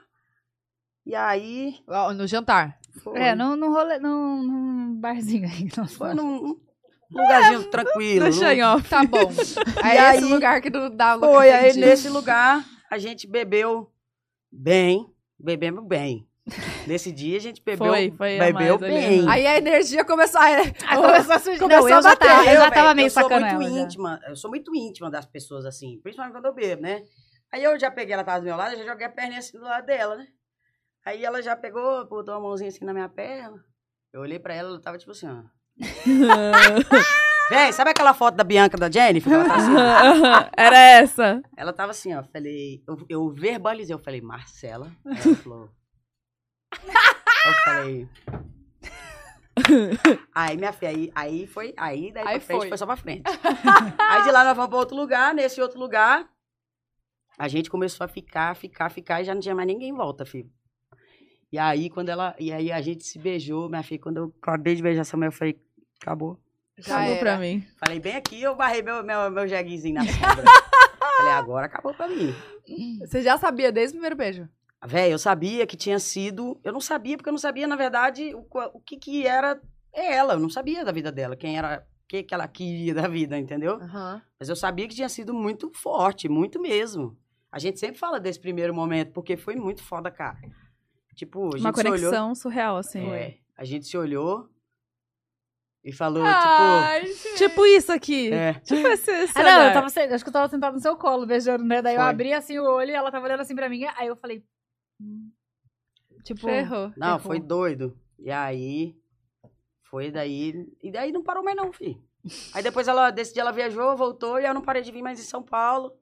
E aí. Ó, No jantar. Foi, É, num, num rolê, num, num barzinho aí. nós foi num lugarzinho tranquilo. Deixa em off. Tá bom. *laughs* É esse aí- o lugar que não dá Foi, aí nesse lugar a gente bebeu bem. Bebemos bem. Nesse dia a gente bebeu, Foi, foi a bebeu bem. aham. Aí a energia começou a... *laughs* Aí começou a surgir. Começou Não, eu a já bater. tava, eu já velho, tava meio eu sou muito já. íntima, eu sou muito íntima das pessoas assim, principalmente quando eu bebo, né? Aí eu já peguei ela tava do meu lado, eu já joguei a perninha assim do lado dela, né? Aí ela já pegou, botou a mãozinha assim na minha perna. Eu olhei pra ela, ela tava tipo assim, ó. *laughs* Véi, sabe aquela foto da Bianca da Jennifer? tá assim? *laughs* Era essa. ela tava assim, ó. Falei, eu, eu verbalizei, eu falei, Marcela. Ela falou. Eu falei. Aí, minha filha, aí, aí foi. Aí daí Aí pra frente foi. foi. só pra frente. aí de lá nós vamos pra outro lugar, nesse outro lugar. A gente começou a ficar, ficar, ficar e já não tinha mais ninguém em volta, filho. E aí, quando ela. E aí a gente se beijou, minha filha. Quando eu acabei de beijar essa mulher, eu falei, acabou. Já Acabou era. pra mim. Falei, bem aqui, eu barrei meu, meu, meu jeguezinho na *laughs* sombra. falei, agora acabou pra mim. Você já sabia desde o primeiro beijo? Véi, eu sabia que tinha sido. Eu não sabia, porque eu não sabia, na verdade, o, o que, que era ela. Eu não sabia da vida dela, quem era. O que, que ela queria da vida, entendeu? Aham. Mas eu sabia que tinha sido muito forte, muito mesmo. A gente sempre fala desse primeiro momento, porque foi muito foda, cara. Tipo, a gente Uma se olhou. conexão surreal, assim. É, a gente se olhou e falou, Ai, gente. Tipo isso aqui. tipo. É. Tipo esse, esse Ah, não, eu tava, acho que eu tava sentada no seu colo, beijando, né? Daí eu Foi. abri assim o olho e ela tava olhando assim pra mim. Aí eu falei. Tipo. Ferrou. Não, Ferrou. foi doido. E aí, foi daí. E daí não parou mais, não, filho. Aí depois ela, desse dia ela viajou, voltou, e eu não parei de vir mais em São Paulo.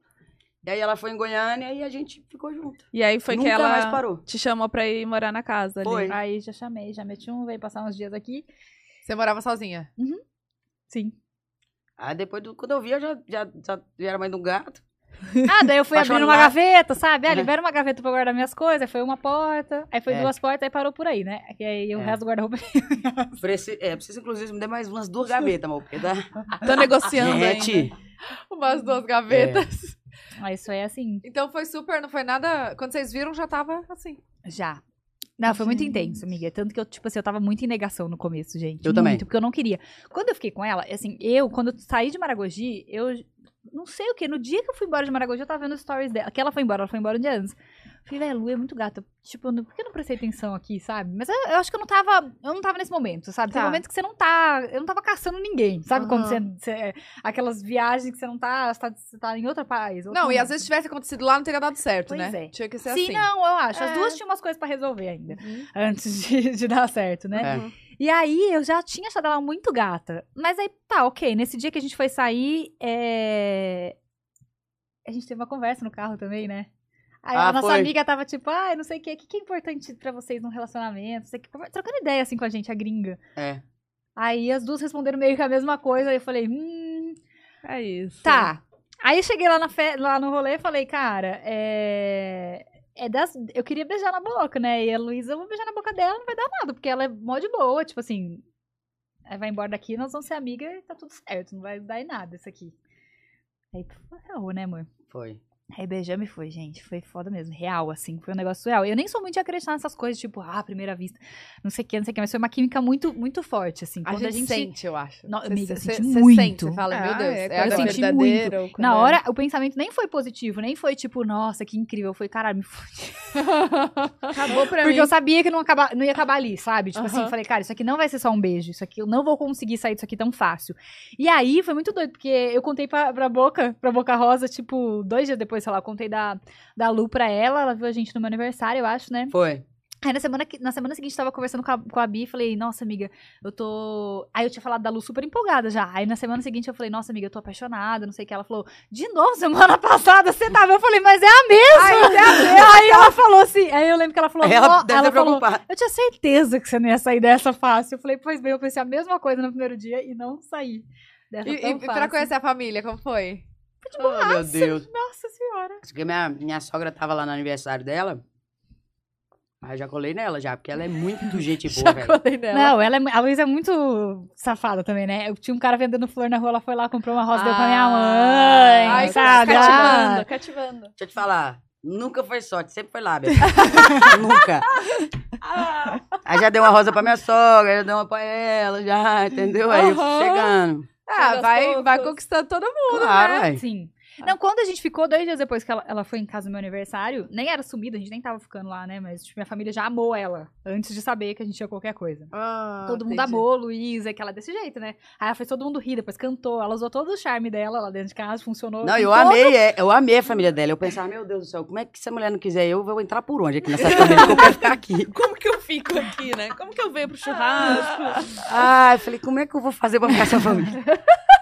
E aí ela foi em Goiânia e a gente ficou junto. E aí foi Nunca que ela mais parou. te chamou pra ir morar na casa ali. Foi. Aí já chamei, já meti um, veio passar uns dias aqui. Você morava sozinha? Sim. Aí depois, do, quando eu vi, eu já, já, já era mãe de um gato. Ah, daí eu fui *laughs* abrindo uma gaveta, sabe? Ah, Uhum. libera uma gaveta pra guardar minhas coisas. Aí foi uma porta, aí foi É. duas portas, aí parou por aí, né? Que aí o É. resto do guarda-roupa. Preci, é, preciso, inclusive, me dar mais umas duas gavetas, amor. Porque dá... *laughs* Tô negociando Gente, ainda. Umas duas gavetas. Mas isso aí é assim. Então foi super, não foi nada. Quando vocês viram, já tava assim. Já. Não, foi muito intenso, amiga. Tanto que eu, tipo assim, eu tava muito em negação no começo, gente. Eu muito, também. Porque eu não queria. Quando eu fiquei com ela, assim, eu, quando eu saí de Maragogi, eu não sei o que. No dia que eu fui embora de Maragogi, eu tava vendo stories dela. Que ela foi embora, ela foi embora um dia antes. Falei, velho, Lu é muito gata. Tipo, não- por que eu não prestei atenção aqui, sabe? Mas eu, eu acho que eu não tava. Eu não tava nesse momento, sabe? Tem Tá. momentos que você não tá. Eu não tava caçando ninguém. Sabe? Quando você, você- Aquelas viagens que você não tá. Você tá, você tá em outro país. outro Não, e mundo. às vezes tivesse acontecido lá, não teria dado certo, Pois né? é. Tinha que ser Sim, assim. não, eu acho. As É. duas tinham umas coisas pra resolver ainda. Uhum. Antes de, de dar certo, né? É. E aí, eu já tinha achado ela muito gata. Mas aí, tá, ok. Nesse dia que a gente foi sair, é... a gente teve uma conversa no carro também, né? Aí Ah, a nossa foi. amiga tava tipo, ai, não sei o que, o que é importante pra vocês num relacionamento? Sei que, trocando ideia assim com a gente, a gringa. É. Aí as duas responderam meio que a mesma coisa. Aí eu falei, hum, É isso. Tá. Aí cheguei lá, na fe... lá no rolê e falei, cara, é. É das... Eu queria beijar na boca, né? E a Luísa, eu vou beijar na boca dela, não vai dar nada, porque ela é mó de boa, tipo assim. Aí vai embora daqui, nós vamos ser amigas e tá tudo certo, não vai dar em nada isso aqui. Aí, ferrou, né, amor? Foi. Aí beijamos e foi, gente. Foi foda mesmo. Real, assim. Foi um negócio real. Eu nem sou muito de acreditar nessas coisas, tipo, ah, primeira vista. Não sei o que, não sei o que. Mas foi uma química muito, muito forte, assim. A Quando gente, sente, eu acho. Cê- amiga, eu cê- senti cê muito. sente, você fala, meu Ah, Deus, é, é, quando eu senti verdadeiro, quando Na é- hora, o pensamento nem foi positivo, nem foi tipo, nossa, que incrível. Foi, caralho, me fudi. *laughs* Acabou pra Porque mim. eu sabia que não, acaba, não ia acabar ali, sabe? Tipo assim, Aham. eu falei, cara, isso aqui não vai ser só um beijo. Isso aqui, eu não vou conseguir sair disso aqui tão fácil. E aí, foi muito doido, porque eu contei pra, pra Boca, pra Boca Rosa, tipo, dois dias depois, sei lá, eu contei da, da Lu pra ela. Ela viu a gente no meu aniversário, eu acho, né? Foi. Aí na semana, que- na semana seguinte, eu tava conversando com a, com a Bi e falei, nossa, amiga, eu tô. Aí eu tinha falado da Lu super empolgada já. Aí na semana seguinte eu falei, nossa, amiga, eu tô apaixonada, não sei o que. Ela falou, de novo, semana *laughs* passada você tava. Eu falei, mas é a mesma. *laughs* Aí ela falou assim. Aí eu lembro que ela falou, ela deve ela falou, eu tinha certeza que você não ia sair dessa fácil. Eu falei, pois bem, eu pensei a mesma coisa no primeiro dia e não saí. Dessa E, tão e pra fácil. conhecer a família, como foi? Oh, meu Deus. Senhora. Porque minha, minha sogra tava lá no aniversário dela. Eu já colei nela já, porque ela é muito *laughs* gente boa, Já velho. colei nela. Não, ela é, a Luísa é muito safada também, né? Eu tinha um cara vendendo flor na rua, ela foi lá, comprou uma rosa, deu pra minha Ah. mãe, Ai, sabe? Cativando, Ah, cativando. Deixa eu te falar. Nunca foi sorte, sempre foi lábia. *laughs* Nunca. Ah, Aí já deu uma rosa pra minha sogra, já deu uma pra ela, já, entendeu? Aí eu fui Aham. chegando. Ah, vai, vai conquistando todo mundo, Claro, né? velho. Sim. Não, quando a gente ficou, dois dias depois que ela, ela foi em casa no meu aniversário, nem era sumida, a gente nem tava ficando lá, né? Mas tipo, minha família já amou ela, antes de saber que a gente tinha qualquer coisa. Ah, todo mundo entendi. amou, Luísa, que ela é desse jeito, né? Aí ela fez todo mundo rir, depois cantou, ela usou todo o charme dela lá dentro de casa, funcionou. Não, eu todo- amei, é, eu amei a família dela. Eu pensava, meu Deus do céu, como é que se a mulher não quiser eu, vou entrar por onde aqui nessa *laughs* família? que eu quero ficar aqui. como que eu fico aqui, né? Como que eu venho pro churrasco? Ah, eu falei, como é que eu vou fazer pra ficar essa família? *laughs*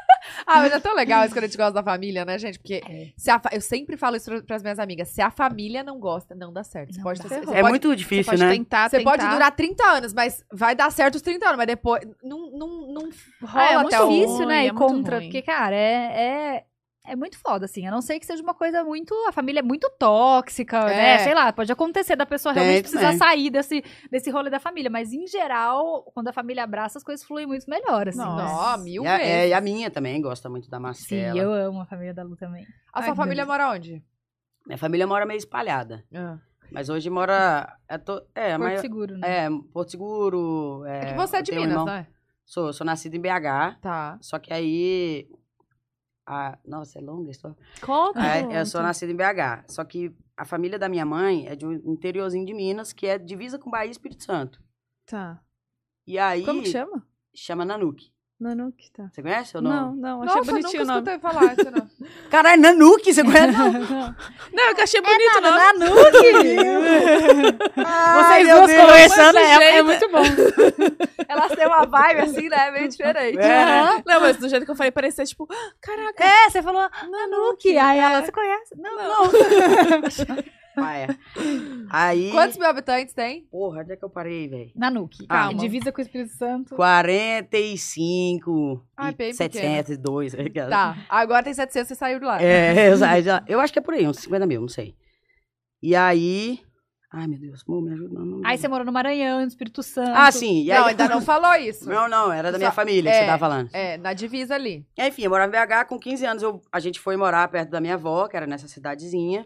Ah, mas é tão legal isso quando a gente gosta da família, né, gente? Porque É. se a fa- eu sempre falo isso pra- pras minhas amigas. Se a família não gosta, não dá certo. Você Não pode, dá ter- você É pode- muito Você difícil, pode né? tentar, Você tentar. pode durar 30 anos, mas vai dar certo os 30 anos, mas depois não, não, não rola Ah, é muito até o... difícil, ruim, né? é E muito contra, ruim. porque, cara, é, é, é muito foda, assim. A não ser que seja uma coisa muito. A família é muito tóxica, É. né? Sei lá, pode acontecer da pessoa realmente precisar também. sair desse, desse rolê da família. Mas, em geral, quando a família abraça, as coisas fluem muito melhor, assim. Nossa. né? Mil E a, vezes. é, e a minha também gosta muito da Sim, Marcela. eu amo a família da Lu também. A Ai, sua família delícia. mora onde? Minha família mora meio espalhada. Ah. Mas hoje mora. É, to- é, Porto maior- Seguro, né? é Porto Seguro. É, É que você é de um Minas, irmão- né? Sou, sou nascido em BH. Tá. Só que aí. A- nossa, é longa a história. Conta. É, eu sou conta. nascido em BH. Só que a família da minha mãe é de um interiorzinho de Minas, que é divisa com Bahia e Espírito Santo. Tá. E aí. Como que chama? Chama Nanuque. Nanuque, tá. Você conhece ou Não, não? não, achei Nossa, bonitinho o nunca nome. escutei falar isso, não. *laughs* Caralho, Nanuque, você conhece? *laughs* Não. Não, eu que achei bonito o nome. *laughs* Ai, Vocês duas conversando é, é muito bom. Elas têm uma vibe assim, né? Meio diferente. É. Não, mas do jeito que eu falei, parecia tipo, "Ah, caraca, É, você falou Nanuki. Aí ela, você conhece? Não, não. Ah, é. Aí. Quantos mil habitantes tem? Porra, onde é que eu parei, velho? Nanuki. Calma. Divisa com o Espírito Santo. 45 Ah, e bem 702. Tá. Agora tem 700, você saiu de lá. É, *laughs* eu, acho que é por aí, uns 50 mil, não sei. E aí. Ai, meu Deus, Mu, me ajuda. Não, não, Aí você morou no Maranhão, no Espírito Santo. Ah, sim. E aí... Não, ainda não falou isso. Não, não, era da minha Só- família que é. você tava falando. É, na divisa ali. Enfim, eu morava em BH, com 15 anos eu, a gente foi morar perto da minha avó, que era nessa cidadezinha.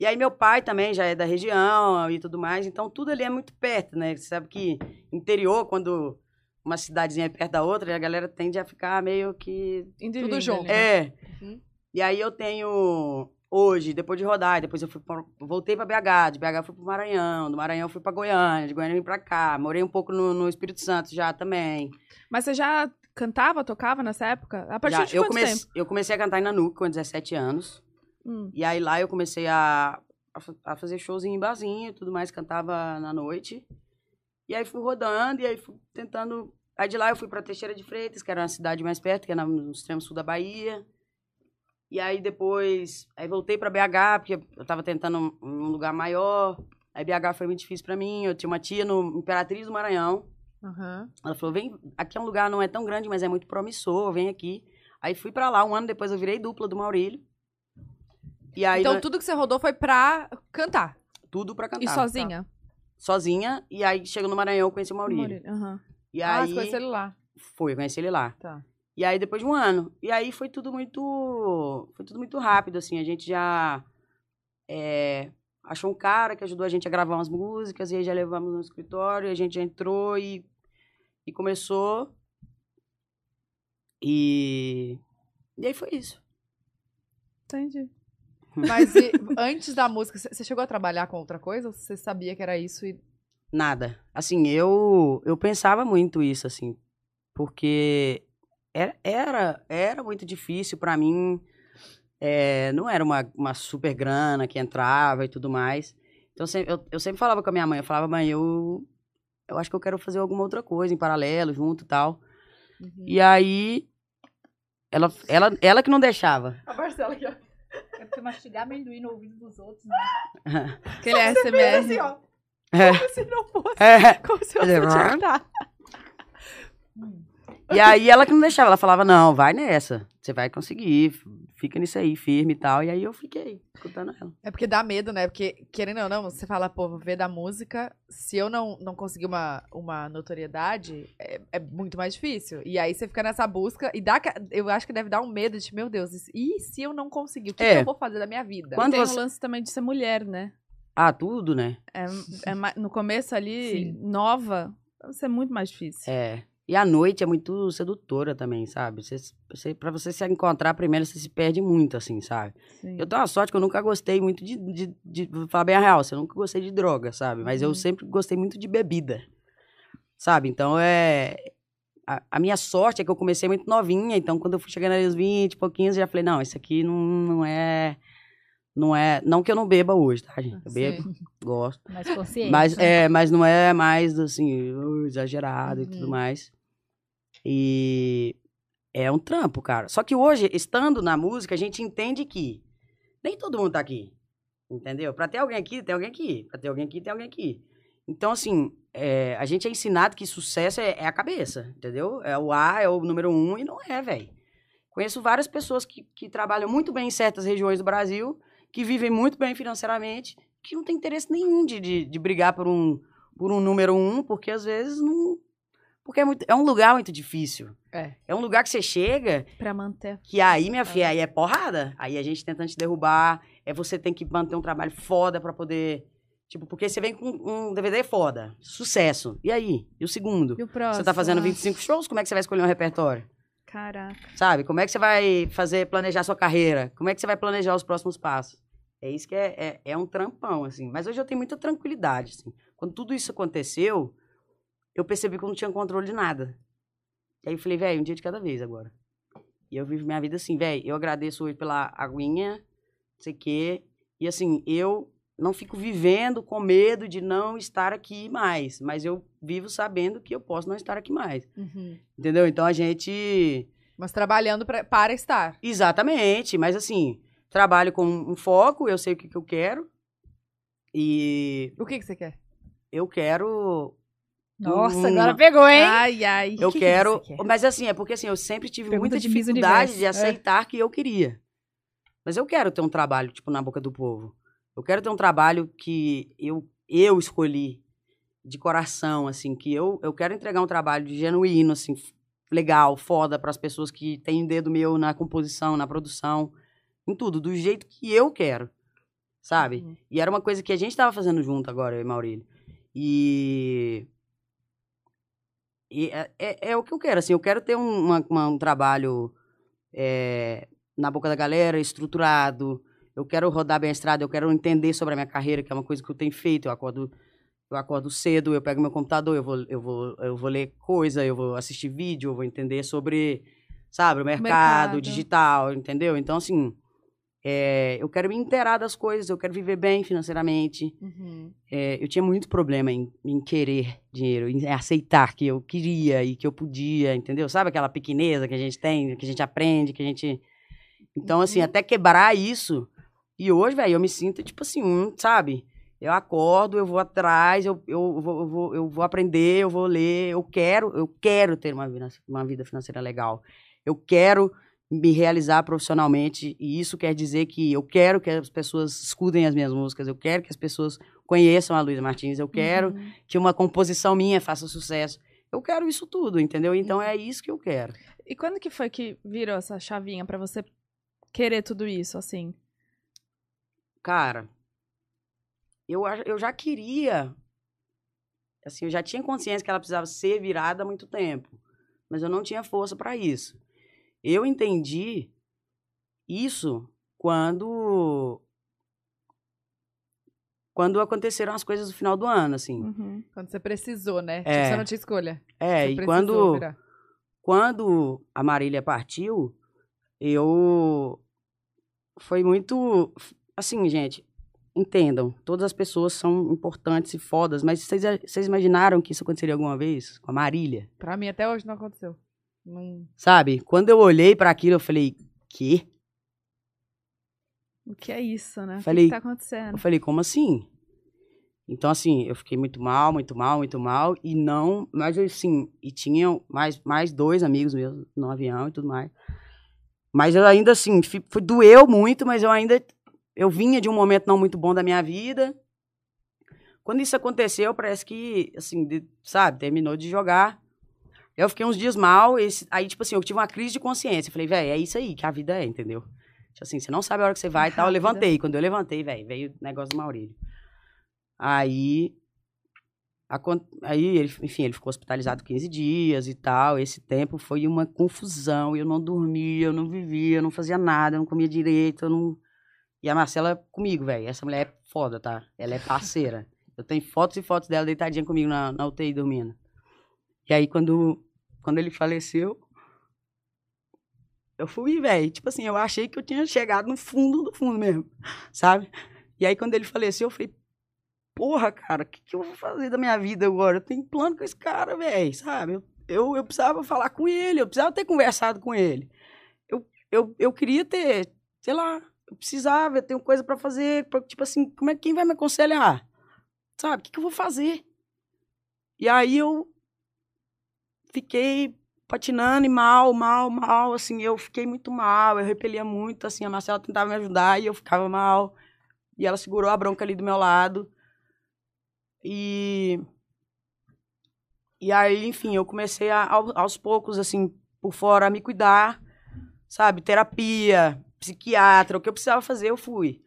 E aí meu pai também já é da região e tudo mais, então tudo ali é muito perto, né? Você sabe que interior, quando uma cidadezinha é perto da outra, a galera tende a ficar meio que... indivíduo Tudo junto. né? É. Uhum. E aí eu tenho, hoje, depois de rodar, depois eu fui pra, voltei pra BH, de BH eu fui pro Maranhão, do Maranhão eu fui pra Goiânia, de Goiânia eu vim pra cá, morei um pouco no, no Espírito Santo já também. Mas você já cantava, tocava nessa época? A partir Já, de eu, quanto comece- tempo? eu comecei a cantar em Nanuque com 17 anos. Hum. E aí lá eu comecei a, a, fa- a fazer showzinho em barzinho e tudo mais, cantava na noite. E aí fui rodando, e aí fui tentando. Aí de lá eu fui pra Teixeira de Freitas, que era uma cidade mais perto, que era no extremo sul da Bahia. E aí depois, aí voltei pra BH, porque eu tava tentando um, um lugar maior. Aí BH foi muito difícil pra mim. Eu tinha uma tia no Imperatriz do Maranhão. Uhum. Ela falou: vem, aqui é um lugar não é tão grande, mas é muito promissor, vem aqui. Aí fui pra lá, um ano depois eu virei dupla do Maurílio. E aí Então nós- tudo que você rodou foi pra cantar. tudo pra cantar. E sozinha? Sozinha, e aí chegou no Maranhão, eu conheci o Maurílio. Maurílio, aham. E Ah, aí você conheceu ele lá. foi, eu conheci ele lá. Tá. E aí depois de um ano. E aí foi tudo muito. Foi tudo muito rápido, assim. A gente já é, achou um cara que ajudou a gente a gravar umas músicas, e aí já levamos no escritório, e a gente já entrou e, e começou. E. E aí foi isso. Entendi. Mas e, antes da música, você chegou a trabalhar com outra coisa? Ou você sabia que era isso e. Nada. Assim, eu eu pensava muito isso, assim, porque era era, era muito difícil pra mim. é, não era uma, uma super grana que entrava e tudo mais. Então eu, eu sempre falava com a minha mãe, eu falava, mãe, eu, eu acho que eu quero fazer alguma outra coisa em paralelo, junto e tal. E aí, ela, ela, ela que não deixava. A Marcela aqui, É mastigar amendoim no ouvido dos outros, né? *laughs* Aquele SMR. ó. É, Como se não fosse. é. Como se fosse rrr. cantar. E aí ela que não deixava, ela falava, não, vai nessa, você vai conseguir, fica nisso aí, firme e tal. E aí eu fiquei escutando ela. É porque dá medo, né? Porque, querendo ou não, você fala, pô, vou ver da música. Se eu não, não conseguir uma, uma notoriedade, é, é muito mais difícil. E aí você fica nessa busca e dá. Eu acho que deve dar um medo de, meu Deus, e se eu não conseguir? O que, É. que eu vou fazer da minha vida? Quando tem você- o lance também de ser mulher, né? Ah, tudo, né? É, é no começo ali, Sim. nova, vai ser muito mais difícil. É. E a noite é muito sedutora também, sabe? Você, você, pra você se encontrar primeiro, você se perde muito, assim, sabe? Sim. Eu tenho uma sorte que eu nunca gostei muito de, de, de falar bem a real, assim, eu nunca gostei de droga, sabe? Mas eu Uhum. sempre gostei muito de bebida, sabe? Então é... A, a minha sorte é que eu comecei muito novinha, então quando eu fui chegando aos 20 e pouquinhos, eu já falei, não, isso aqui não, não é... Não é... Não que eu não beba hoje, tá, gente? Eu bebo, Sim. *laughs* gosto. Mais consciente. Mas, né? é, mas não é mais, assim, exagerado e tudo Uhum. mais. E é um trampo, cara. Só que hoje, estando na música, a gente entende que nem todo mundo tá aqui. Entendeu? Pra ter alguém aqui, tem alguém aqui. Pra ter alguém aqui, tem alguém aqui. Então, assim, é, a gente é ensinado que sucesso é, é a cabeça, entendeu? É o A, é o número um, e não é, velho. Conheço várias pessoas que, que trabalham muito bem em certas regiões do Brasil, que vivem muito bem financeiramente, que não tem interesse nenhum de, de, de brigar por um, por um número um, porque às vezes não. Porque é, muito, é um lugar muito difícil. É. É um lugar que você chega, Pra manter. que aí, minha filha, aí é porrada. Aí a gente tentando te derrubar. É você tem que manter um trabalho foda pra poder. Tipo, porque você vem com um DVD foda, sucesso. E aí? E o segundo? E o próximo? Você tá fazendo Ah, 25 shows, como é que você vai escolher um repertório? Caraca. Sabe? Como é que você vai fazer, planejar sua carreira? Como é que você vai planejar os próximos passos? É isso que é, é, é um trampão, assim. Mas hoje eu tenho muita tranquilidade, assim. Quando tudo isso aconteceu, eu percebi que eu não tinha controle de nada. E aí eu falei, velho, um dia de cada vez agora. E eu vivo minha vida assim, velho, eu agradeço hoje pela aguinha, não sei o quê. E assim, eu não fico vivendo com medo de não estar aqui mais. Mas eu vivo sabendo que eu posso não estar aqui mais. Uhum. Entendeu? Então a gente... Mas trabalhando pra- para estar. Exatamente, mas assim, trabalho com um foco, eu sei o que, que eu quero. E O que, que você quer? eu quero. Nossa, Hum. agora pegou, hein? Ai, ai. Eu que que quero. quer? Mas assim, é porque assim, eu sempre tive Pergunta muita de dificuldade de é. aceitar que eu queria. Mas eu quero ter um trabalho, tipo, na boca do povo. Eu quero ter um trabalho que eu, eu escolhi de coração, assim, que eu, eu quero entregar um trabalho de genuíno, assim, legal, foda para as pessoas que têm dedo meu na composição, na produção, em tudo, do jeito que eu quero, sabe? Uhum. E era uma coisa que a gente tava fazendo junto agora, eu e Maurílio. E. E é, é, é o que eu quero, assim, eu quero ter um, uma- uma- um trabalho é, na boca da galera, estruturado. Eu quero rodar bem a estrada, eu quero entender sobre a minha carreira, que é uma coisa que eu tenho feito. Eu acordo, eu acordo cedo, eu pego meu computador, eu vou, eu vou, eu vou ler coisa, eu vou assistir vídeo, eu vou entender sobre, sabe, o mercado, Mercado. digital, entendeu? Então, assim, é, eu quero me inteirar das coisas, eu quero viver bem financeiramente. Uhum. É, eu tinha muito problema em, em querer dinheiro, em aceitar que eu queria e que eu podia, entendeu? Sabe aquela pequeneza que a gente tem, que a gente aprende, que a gente. Então, assim, Uhum. até quebrar isso. E hoje, velho, eu me sinto, tipo assim, sabe? Eu acordo, eu vou atrás, eu, eu, vou, eu, vou, eu vou aprender, eu vou ler, eu quero, eu quero ter uma vida, uma vida financeira legal. Eu quero me realizar profissionalmente, e isso quer dizer que eu quero que as pessoas escutem as minhas músicas, eu quero que as pessoas conheçam a Luísa Martins, eu quero Uhum. que uma composição minha faça sucesso. Eu quero isso tudo, entendeu? Então é isso que eu quero. E quando que foi que virou essa chavinha pra você querer tudo isso, assim? Cara, eu, eu já queria. Assim, eu já tinha consciência que ela precisava ser virada há muito tempo. Mas eu não tinha força para isso. Eu entendi isso quando. Quando aconteceram as coisas no final do ano, assim. Uhum. Quando você precisou, né? Tipo, É. você não tinha escolha. É, Você e quando. virar. quando a Marília partiu, eu. Foi muito. Assim, gente, entendam, todas as pessoas são importantes e fodas, mas vocês, vocês imaginaram que isso aconteceria alguma vez com a Marília? Pra mim, até hoje não aconteceu. Não... Sabe? Quando eu olhei para aquilo, eu falei, quê? O que é isso, né? O Falei- que, que tá acontecendo? Eu falei, como assim? Então, assim, eu fiquei muito mal, muito mal, muito mal, e não, mas assim, e tinham mais, mais dois amigos meus no avião e tudo mais. Mas eu ainda assim, foi, doeu muito, mas eu ainda. Eu vinha de um momento não muito bom da minha vida. Quando isso aconteceu, parece que, assim, de- sabe, terminou de jogar. Eu fiquei uns dias mal, esse- aí, tipo assim, eu tive uma crise de consciência. Eu falei, velho, é isso aí que a vida é, entendeu? Tipo assim, você não sabe a hora que você vai e tal. Eu levantei. Quando eu levantei, velho, veio o negócio do Maurílio. Aí. acon- Aí, ele, enfim, ele ficou hospitalizado 15 dias e tal. Esse tempo foi uma confusão. Eu não dormia, eu não vivia, eu não fazia nada, eu não comia direito, eu não. E a Marcela comigo, velho. Essa mulher é foda, tá? Ela é parceira. Eu tenho fotos e fotos dela deitadinha comigo na, na UTI dormindo. E aí, quando, quando ele faleceu, eu fui, velho. Tipo assim, eu achei que eu tinha chegado no fundo do fundo mesmo, sabe? E aí, quando ele faleceu, eu falei, porra, cara, o que, que eu vou fazer da minha vida agora? Eu tenho plano com esse cara, velho, sabe? Eu, eu, eu precisava falar com ele, eu precisava ter conversado com ele. Eu, eu, eu queria ter, sei lá, eu precisava, eu tenho coisa pra fazer, pra, tipo assim, como é quem vai me aconselhar? Sabe? O que, que eu vou fazer? E aí eu fiquei patinando e mal, mal, mal, assim, eu fiquei muito mal, eu repelia muito, assim, a Marcela tentava me ajudar e eu ficava mal. E ela segurou a bronca ali do meu lado. E e aí, enfim, eu comecei a, ao- aos poucos, assim, por fora, a me cuidar, sabe? Terapia, psiquiatra, o que eu precisava fazer, eu fui.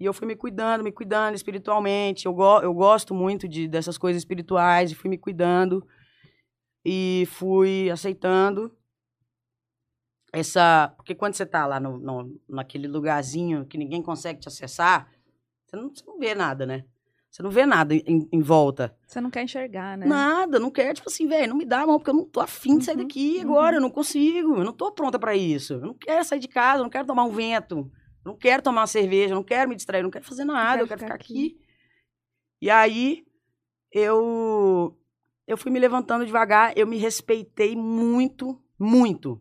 E eu fui me cuidando, me cuidando espiritualmente. Eu, go eu gosto muito de, dessas coisas espirituais, e fui me cuidando. E fui aceitando essa. Porque quando você tá lá no, no- naquele lugarzinho que ninguém consegue te acessar, você não, você não vê nada, né? Você não vê nada em, em volta. Você não quer enxergar, né? Nada, não quero, tipo assim, velho, não me dá a mão, porque eu não tô afim de sair Uhum, daqui agora, eu não consigo, eu não tô pronta pra isso. Eu não quero sair de casa, eu não quero tomar um vento, eu não quero tomar uma cerveja, eu não quero me distrair, eu não quero fazer nada, eu quero ficar aqui. E aí, eu eu fui me levantando devagar, eu me respeitei muito, muito.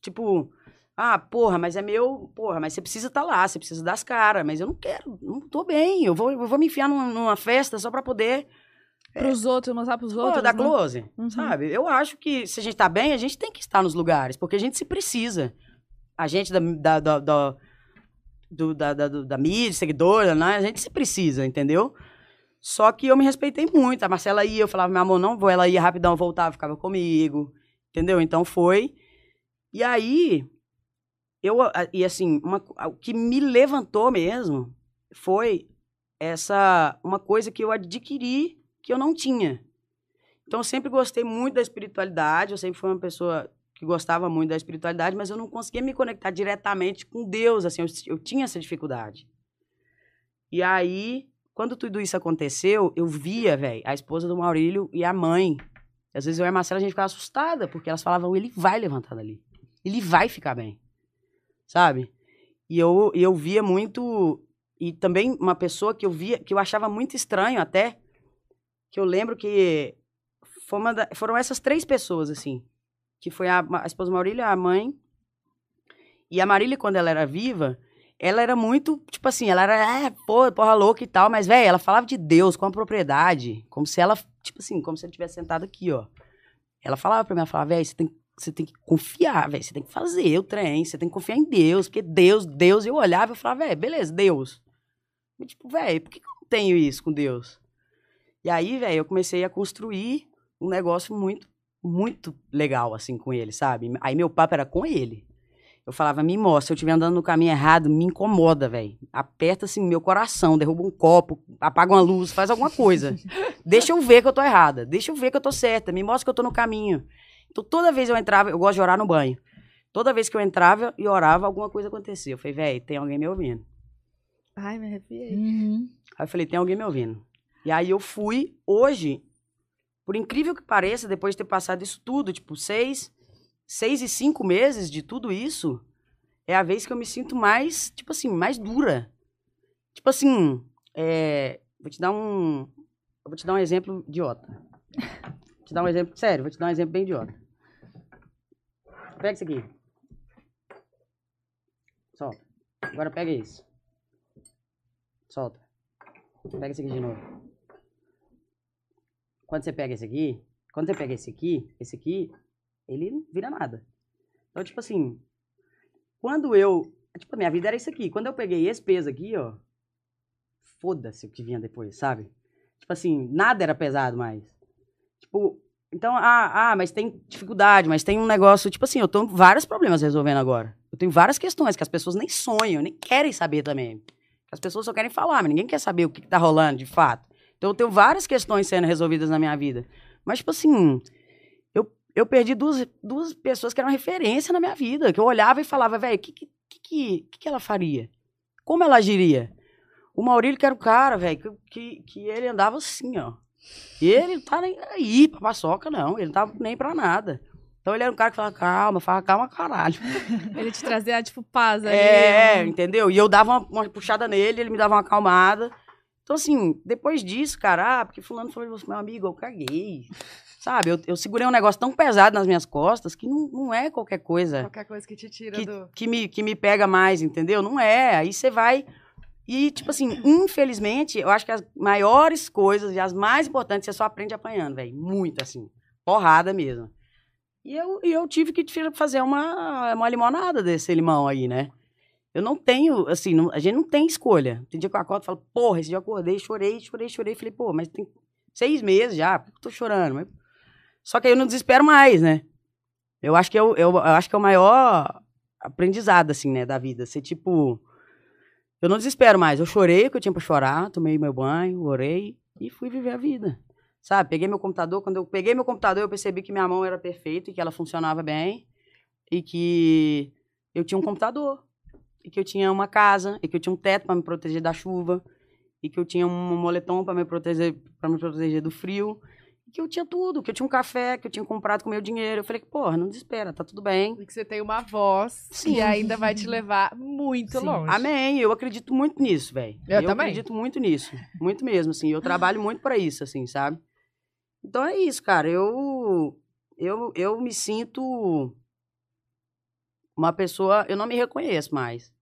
Tipo, ah, porra, mas é meu, porra, mas você precisa estar lá, você precisa das caras, mas eu não quero, não tô bem, eu vou, eu vou me enfiar numa, numa festa só pra poder Pros outros, mostrar pros Pô, outros. da né? close, Uhum. sabe? Eu acho que se a gente tá bem, a gente tem que estar nos lugares, porque a gente se precisa. A gente da, da, da, da, do- da, da, do- da mídia, seguidora, né? A gente se precisa, entendeu? Só que eu me respeitei muito. A Marcela ia, eu falava, meu amor, não vou. Ela ia rapidão, voltava, ficava comigo, entendeu? Então foi. E aí, eu, e assim, uma, o que me levantou mesmo foi essa, uma coisa que eu adquiri que eu não tinha. Então, eu sempre gostei muito da espiritualidade, eu sempre fui uma pessoa que gostava muito da espiritualidade, mas eu não conseguia me conectar diretamente com Deus, assim, eu, eu tinha essa dificuldade. E aí, quando tudo isso aconteceu, eu via, velho, a esposa do Maurílio e a mãe. Às vezes eu e a Marcela, a gente ficava assustada, porque elas falavam, ele vai levantar dali. Ele vai ficar bem. Sabe? E eu, e eu via muito... E também uma pessoa que eu via, que eu achava muito estranho até, que eu lembro que da- foram essas três pessoas, assim. Que foi a, a esposa Maurília, a mãe. E a Marília, quando ela era viva, ela era muito, tipo assim, ela era, é, pô, porra louca e tal, mas, velho, ela falava de Deus com a propriedade, como se ela, tipo assim, como se ela tivesse sentado aqui, ó. Ela falava pra mim, ela falava, velho, você tem, você tem que confiar, velho, você tem que fazer o trem, você tem que confiar em Deus, porque Deus, Deus, eu olhava e falava, velho, beleza, Deus. E, tipo, velho, por que eu não tenho isso com Deus? E aí, velho, eu comecei a construir um negócio muito, muito legal, assim, com ele, sabe? Aí meu papo era com ele. Eu falava, me mostra, se eu estiver andando no caminho errado, me incomoda, velho. Aperta, assim, meu coração, derruba um copo, apaga uma luz, faz alguma coisa. *laughs* Deixa eu ver que eu tô errada, deixa eu ver que eu tô certa, me mostra que eu tô no caminho. Então, toda vez eu entrava, eu gosto de orar no banho. Toda vez que eu entrava e orava, alguma coisa acontecia. Eu falei, velho, tem alguém me ouvindo. Ai, me arrepiei. Uhum. Aí eu falei, tem alguém me ouvindo. E aí eu fui, hoje, por incrível que pareça, depois de ter passado isso tudo, tipo, seis, seis e cinco meses de tudo isso, é a vez que eu me sinto mais, tipo assim, mais dura. Tipo assim, é, vou te dar um, vou te dar um exemplo idiota. Vou te dar um exemplo, sério, vou te dar um exemplo bem idiota. Pega isso aqui. Solta. Agora pega isso. Solta. Pega esse aqui de novo. Quando você pega esse aqui, quando você pega esse aqui, esse aqui, ele não vira nada. Então, tipo assim, quando eu. Tipo, a minha vida era isso aqui. Quando eu peguei esse peso aqui, ó. Foda-se o que vinha depois, sabe? Tipo assim, nada era pesado mais. Tipo, então, ah, ah, mas tem dificuldade, mas tem um negócio. Tipo assim, eu tô vários problemas resolvendo agora. Eu tenho várias questões que as pessoas nem sonham, nem querem saber também. As pessoas só querem falar, mas ninguém quer saber o que, que tá rolando de fato. Então eu tenho várias questões sendo resolvidas na minha vida. Mas, tipo assim, eu, perdi duas, duas pessoas que eram referência na minha vida. Que eu olhava e falava, velho, o que, que, que, que ela faria? Como ela agiria? O Maurílio, que era o cara, velho, que, que, ele andava assim, ó. E ele não tá nem aí pra paçoca, não. Ele não tava nem pra nada. Então ele era um cara que falava, calma, falava, calma, caralho. *laughs* Ele te trazia, tipo, paz ali. É, um- entendeu? E eu dava uma, uma puxada nele, ele me dava uma acalmada. Então, assim, depois disso, cara, ah, porque fulano falou, meu amigo, eu caguei. Sabe, eu, eu segurei um negócio tão pesado nas minhas costas que não, não é qualquer coisa Qualquer coisa que te tira que, do. que, me, que me pega mais, entendeu? Não é. Aí você vai. E, tipo assim, infelizmente, eu acho que as maiores coisas e as mais importantes você só aprende apanhando, velho. Muito, assim. Porrada mesmo. E eu, e eu tive que fazer uma, uma limonada desse limão aí, né? Eu não tenho, assim, não- a gente não tem escolha. Tem dia que eu acordo e falo, porra, esse dia eu acordei, chorei, chorei, chorei. Falei, pô, mas tem seis meses já, por que eu tô chorando? Mas- Só que aí eu não desespero mais, né? Eu acho que é o, eu, eu acho que é o maior aprendizado, assim, né, da vida. Ser tipo. Eu não desespero mais. Eu chorei o que eu tinha pra chorar, tomei meu banho, orei e fui viver a vida. Sabe? Peguei meu computador. Quando eu peguei meu computador, eu percebi que minha mão era perfeita e que ela funcionava bem. E que eu tinha um computador. E que eu tinha uma casa. E que eu tinha um teto pra me proteger da chuva. E que eu tinha um moletom pra me proteger, para me proteger do frio. Que eu tinha tudo. Que eu tinha um café que eu tinha comprado com meu dinheiro. Eu falei, porra, não desespera, tá tudo bem. E que você tem uma voz Sim. que ainda vai te levar muito Sim. longe. Amém. Eu acredito muito nisso, velho. Eu também. acredito muito nisso. Muito mesmo, assim. Eu trabalho muito pra isso, assim, sabe? Então é isso, cara. Eu, eu, eu me sinto uma pessoa... Eu não me reconheço mais.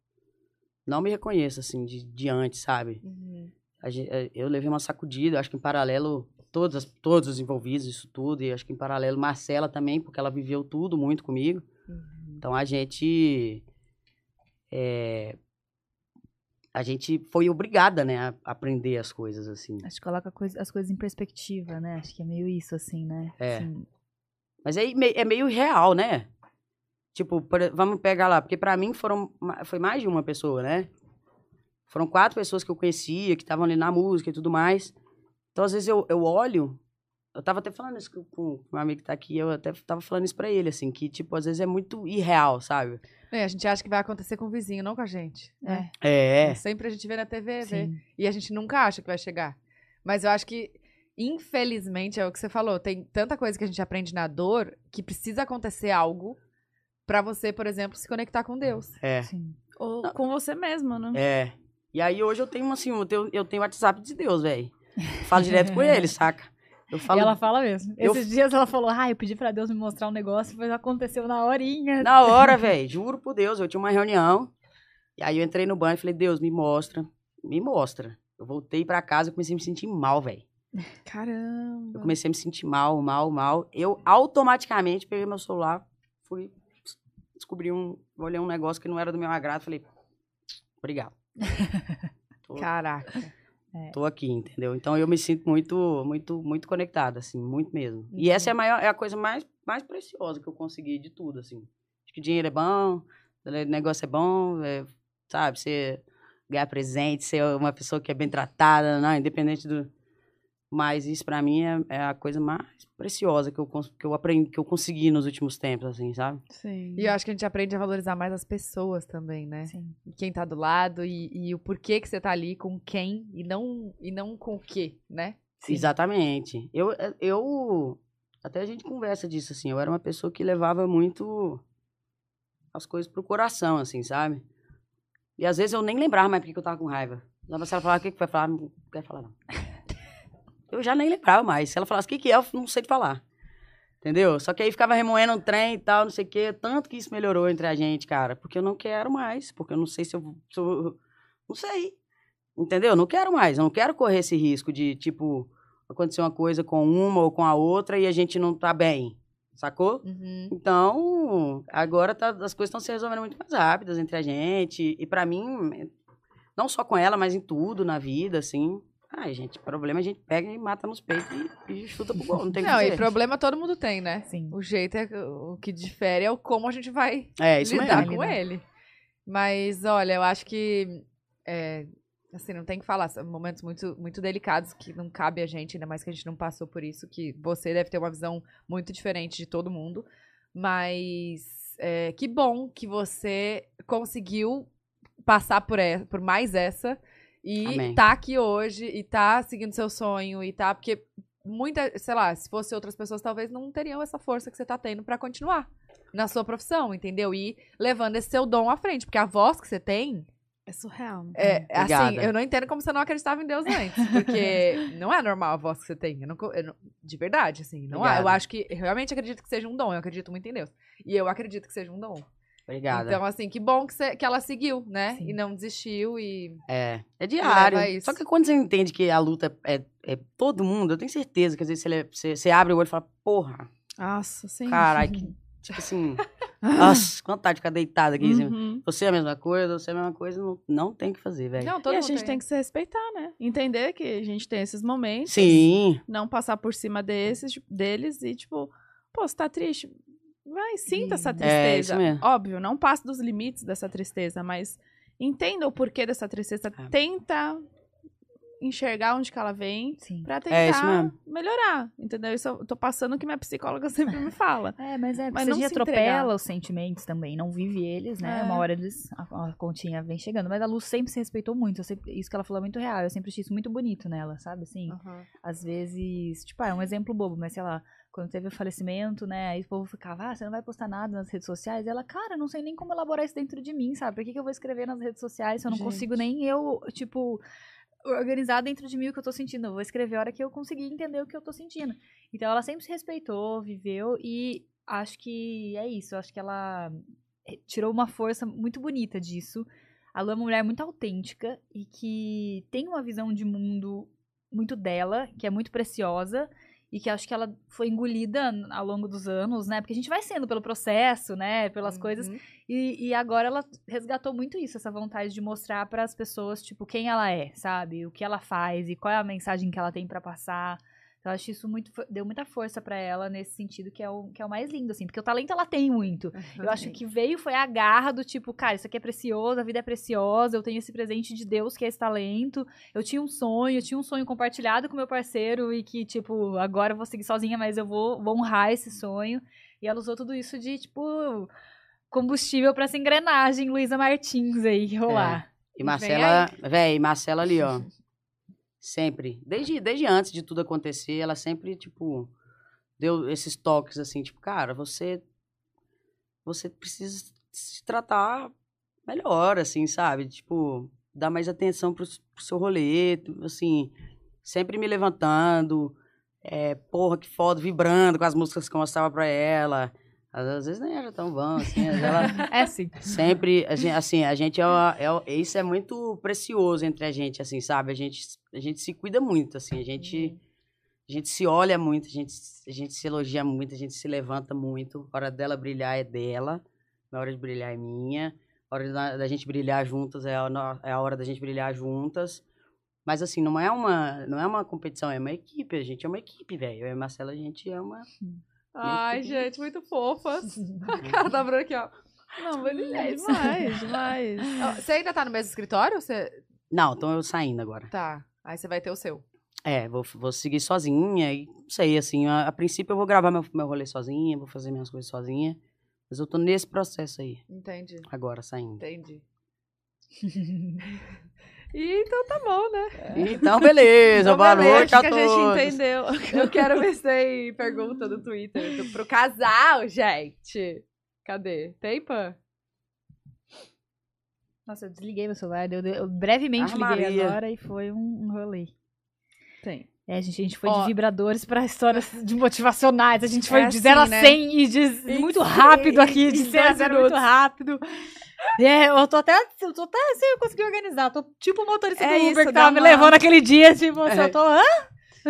Não me reconheço, assim, de, de antes, sabe? Uhum. Eh, Eu levei uma sacudida. Acho que em paralelo... Todos, as- todos os envolvidos, isso tudo. E acho que em paralelo Marcela também, porque ela viveu tudo muito comigo. Uhum. Então a gente. é, a gente foi obrigada, né, a aprender as coisas, assim. Acho que coloca coisa- as coisas em perspectiva, né? Acho que é meio isso, assim, né? É. Assim, Mas me- é meio real, né? Tipo, por- vamos pegar lá, porque pra mim foram, foi mais de uma pessoa, né? Foram quatro pessoas que eu conhecia, que estavam ali na música e tudo mais. Então, às vezes, eu, eu olho. Eu tava até falando isso com, meu amigo que tá aqui, eu até tava falando isso pra ele, assim, que, tipo, às vezes é muito irreal, sabe? É, a gente acha que vai acontecer com o vizinho, não com a gente. né? É. Sempre a gente vê na TV, vê. sim. E a gente nunca acha que vai chegar. Mas eu acho que, infelizmente, é o que você falou. Tem tanta coisa que a gente aprende na dor que precisa acontecer algo pra você, por exemplo, se conectar com Deus. É. sim. Ou com você mesmo, né? É. E aí hoje eu tenho assim, eu tenho, eu tenho WhatsApp de Deus, velho. Falo direto com ele, saca? Eu falo. E ela fala mesmo. Eu- Esses dias ela falou, ah, eu pedi pra Deus me mostrar um negócio, mas aconteceu na horinha. Na hora, *laughs* velho, juro por Deus, eu tinha uma reunião. E aí eu entrei no banho e falei, Deus, me mostra. Me mostra. Eu voltei pra casa e comecei a me sentir mal, velho. Eu Caramba. comecei a me sentir mal, mal, mal. Eu automaticamente peguei meu celular, fui descobri um, olhei um negócio que não era do meu agrado, falei, obrigado. *laughs* Tô- Caraca. Tô aqui, entendeu? Então eu me sinto muito, muito, muito conectada, assim, muito mesmo. E essa é a maior, é a coisa mais, mais preciosa que eu consegui de tudo, assim. Acho que dinheiro é bom, o negócio é bom, é, sabe? Você ganhar presente, ser uma pessoa que é bem tratada, né? independente do. Mas isso pra mim é, é a coisa mais preciosa que eu, que eu aprendi, que eu consegui nos últimos tempos, assim, sabe? Sim. E eu acho que a gente aprende a valorizar mais as pessoas também, né? Sim. E Quem tá do lado e, e o porquê que você tá ali com quem e não, e não com o quê, né? Sim. Exatamente. Eu, eu. Até a gente conversa disso, assim. Eu era uma pessoa que levava muito as coisas pro coração, assim, sabe? E às vezes eu nem lembrava mais porque que eu tava com raiva. A Marcela falava, o que que vai falar? Não quer falar, não. Eu já nem lembrava mais. Se ela falasse, o que que é? Eu não sei te falar. Entendeu? Só que aí ficava remoendo um trem e tal, não sei o quê. Tanto que isso melhorou entre a gente, cara. Porque eu não quero mais. Porque eu não sei se eu... Se eu não sei. Entendeu? Eu não quero mais. Eu não quero correr esse risco de, tipo, acontecer uma coisa com uma ou com a outra e a gente não tá bem, sacou? Uhum. Então, agora tá- as coisas estão se resolvendo muito mais rápidas entre a gente. E pra mim, não só com ela, mas em tudo na vida, assim. Ai, gente, problema a gente pega e mata nos peitos e, e chuta pro gol. Não tem *laughs* Não, e problema todo mundo tem, né? Sim. O jeito é. O que difere é o como a gente vai É, isso lidar mesmo. com ele. Mas, olha, eu acho que. é, assim, não tem que falar. São momentos muito, muito delicados que não cabe a gente, ainda mais que a gente não passou por isso. Que você deve ter uma visão muito diferente de todo mundo. Mas é, que bom que você conseguiu passar por, e- por mais essa. E Amém. tá aqui hoje e tá seguindo seu sonho e tá. Porque muita, sei lá, se fosse outras pessoas, talvez não teriam essa força que você tá tendo pra continuar na sua profissão, entendeu? E levando esse seu dom à frente, porque a voz que você tem, É surreal. é, assim, Obrigada. eu não entendo como você não acreditava em Deus antes, porque *laughs* não é normal a voz que você tem, eu não eu não- de verdade, assim, não é. Eu acho que, eu realmente acredito que seja um dom, eu acredito muito em Deus, e eu acredito que seja um dom. Obrigada. Então, assim, que bom que, você- que ela seguiu, né, Sim. e não desistiu e... É, é diário. Só que quando você entende que a luta é, é todo mundo, eu tenho certeza que às vezes você, você, você abre o olho e fala, porra, Nossa, sim. caralho, que, *laughs* tipo assim, nossa, quanta vontade de ficar deitada aqui. assim. Uhum. Você é a mesma coisa, você é a mesma coisa, não, não tem o que fazer, velho. Não, todo E a gente tem que se respeitar, né? Entender que a gente tem esses momentos. Sim, Não passar por cima desses, deles e, tipo, pô, você tá triste? Vai, sinta essa É, tristeza. mesmo. Óbvio, não passe dos limites dessa tristeza, mas entenda o porquê dessa tristeza. É. Tenta enxergar onde que ela vem pra É tentar mesmo. melhorar. Entendeu? Isso eu tô passando o que minha psicóloga *laughs* sempre me fala. É, mas é, Mas não se atropela entregar. os sentimentos também, não vive eles, né? É. Uma hora eles, a, a continha vem chegando. Mas a Lu sempre se respeitou muito, sempre- isso que ela falou é muito real, eu sempre achei isso muito bonito nela, sabe? Assim, Aham. às vezes, tipo, ah, é um exemplo bobo, mas sei lá, quando teve o falecimento, né, aí o povo ficava, ah, você não vai postar nada nas redes sociais? E ela, cara, não sei nem como elaborar isso dentro de mim, sabe? Por que, que eu vou escrever nas redes sociais se eu não Gente. consigo nem eu, tipo, organizar dentro de mim o que eu tô sentindo? Eu vou escrever a hora que eu conseguir entender o que eu tô sentindo. Então ela sempre se respeitou, viveu e acho que é isso, acho que ela eh, tirou uma força muito bonita disso. A Lu é uma mulher muito autêntica e que tem uma visão de mundo muito dela, que é muito preciosa e que acho que ela foi engolida ao longo dos anos, né? Porque a gente vai sendo pelo processo, né? Pelas coisas. Uhum. E, e agora ela resgatou muito isso, essa vontade de mostrar para as pessoas, tipo, quem ela é, sabe? O que ela faz e qual é a mensagem que ela tem para passar. Eu acho isso muito, deu muita força para ela nesse sentido, que é, o, que é o mais lindo, assim. Porque o talento ela tem muito. Eu acho que veio foi a garra do tipo, cara, isso aqui é precioso, a vida é preciosa, eu tenho esse presente de Deus que é esse talento. Eu tinha um sonho, eu tinha um sonho compartilhado com meu parceiro e que, tipo, agora eu vou seguir sozinha, mas eu vou, vou honrar esse sonho. E ela usou tudo isso de, tipo, combustível pra essa engrenagem Luísa Martins aí rolar. E Vem Marcela, véi, Marcela ali, ó. *laughs* Sempre. Desde, desde antes de tudo acontecer, ela sempre, tipo, deu esses toques assim, tipo, cara, você. Você precisa se tratar melhor, assim, sabe? Tipo, dar mais atenção pro, pro seu rolê, assim, sempre me levantando, é, porra, que foda, vibrando com as músicas que eu mostrava pra ela. Às vezes nem era tão bom, assim, ela *laughs* É sim. sempre, assim, a gente é, uma- é, isso é muito precioso entre a gente, assim, sabe? A gente, a gente se cuida muito, assim, a gente, a gente se olha muito, a gente, a gente se elogia muito, a gente se levanta muito. A hora dela brilhar é dela, a hora de brilhar é minha. A hora da, da gente brilhar juntas é a, é a hora da gente brilhar juntas. Mas assim, não é uma, não é uma competição, é uma equipe, a gente é uma equipe, velho. Eu e a Marcela, a gente é uma... Ai, gente, muito fofas. *laughs* A cara da Bruna aqui, ó. Não, mas é demais, demais. Ó, Você ainda tá no mesmo escritório? Você... Não, então eu saindo agora. Tá. Aí você vai ter o seu. É, vou, vou seguir sozinha e não sei, assim, a, a princípio eu vou gravar meu, meu rolê sozinha, vou fazer minhas coisas sozinha. Mas eu tô nesse processo aí, Entendi. agora, saindo. Entendi. *laughs* E então tá bom, né? Então, beleza, Então, boa beleza, noite a Acho que a gente todos. entendeu. Eu quero ver se tem pergunta no Twitter do- pro casal, gente. Cadê? Tem, Pan? Nossa, eu desliguei meu celular, eu, eu brevemente Ah, liguei Maria. agora e foi um, um rolê. Tem. É, gente, a gente foi Ó. de vibradores pra histórias de motivacionais. A gente foi É de 0 assim, a né? 100 e de muito rápido aqui, de em 0 a dois 0 muito rápido. *laughs* É, eu tô até, eu tô até assim, eu consegui organizar. Tô tipo o motorista É do Uber isso, que tava me uma- levando aquele dia, tipo, assim, É. eu tô, hã?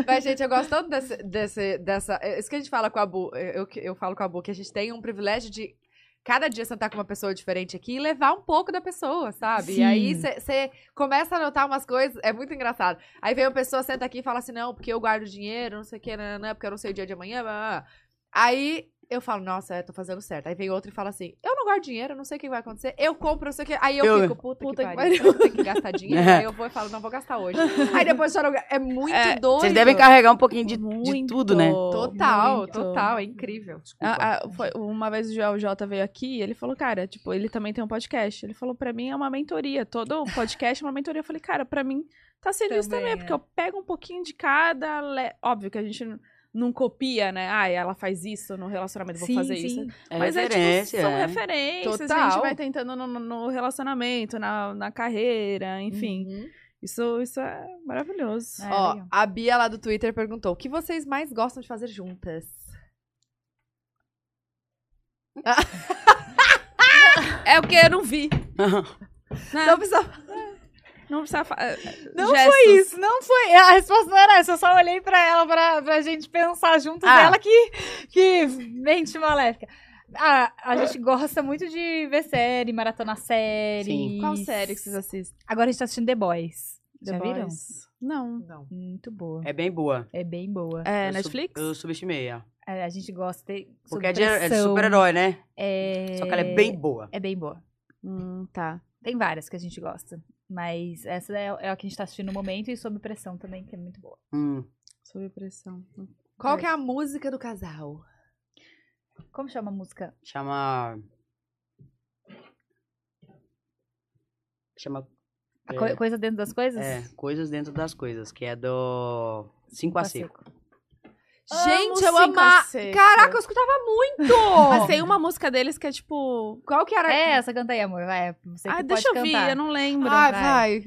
Mas, gente, eu gosto tanto desse, desse, dessa. é Isso que a gente fala com a Bu. Eu, eu falo com a Bu que a gente tem um privilégio de cada dia sentar com uma pessoa diferente aqui e levar um pouco da pessoa, sabe? E aí Sim. você começa a notar umas coisas, é muito engraçado. Aí vem uma pessoa, senta aqui e fala assim: não, porque eu guardo dinheiro, não sei o que, não, não, porque eu não sei o dia de amanhã. blá, blá. Aí. Eu falo, nossa, é, tô fazendo certo. Aí vem outro e fala assim: Eu não guardo dinheiro, eu não sei o que vai acontecer. Eu compro, não sei o que. Aí eu, Eu- fico, puta, Puta que que pariu. Eu tenho que gastar dinheiro. *laughs* Aí eu vou e falo, não vou gastar hoje. Aí depois chora. É muito É, doido. Vocês devem carregar um pouquinho de, de Muito, tudo, né? Total, muito. total, é incrível. Desculpa. Ah, ah, foi- uma vez o Joel J veio aqui e ele falou, cara, tipo, ele também tem um podcast. Ele falou, pra mim é uma mentoria. Todo podcast é uma mentoria. Eu falei, cara, pra mim tá sendo isso Também, também, é. porque eu pego um pouquinho de cada. le- Óbvio que a gente não, não copia, né? Ah, ela faz isso no relacionamento, vou Sim, fazer sim. isso. É Mas é, tipo, são é. referências que a Total. gente vai tentando no, no- relacionamento, na, na carreira, enfim. Uhum. Isso, isso é maravilhoso. É, Ó, legal. a Bia lá do Twitter perguntou: o que vocês mais gostam de fazer juntas? *laughs* É o que eu não vi. *laughs* Né? Não precisa. Não precisa fa- Não gestos. foi isso, não foi. A resposta não era essa, eu só olhei pra ela pra, pra gente pensar junto Ah. dela que, que mente maléfica. Ah, a gente gosta muito de ver série, maratona série. Sim. Qual série que vocês assistem? Agora a gente tá assistindo The Boys. Já The viram? Boys? Não. Não. Muito boa. É bem boa. É bem boa. É Eu sub- Netflix? Eu subestimei ela. É, a gente gosta de. Porque é de, é de super-herói, né? É... Só que ela é bem boa. É bem boa. Hum, tá. Tem várias que a gente gosta. Mas essa é, é a que a gente tá assistindo no momento e sob pressão também, que é muito boa. Hum. Sob pressão. Qual que é a música do casal? Como chama a música? Chama. Chama. A É. co- coisa dentro das coisas? É, Coisas Dentro das Coisas, que é do 5 a Seco. Gente, eu Amo Cinco a amava. Seco. Caraca, eu escutava muito! *laughs* Mas tem uma música deles que é tipo. Qual que era? É, essa canta aí, amor. Vai, você Ah, que deixa pode eu ver, cantar. eu não lembro. Ai, vai.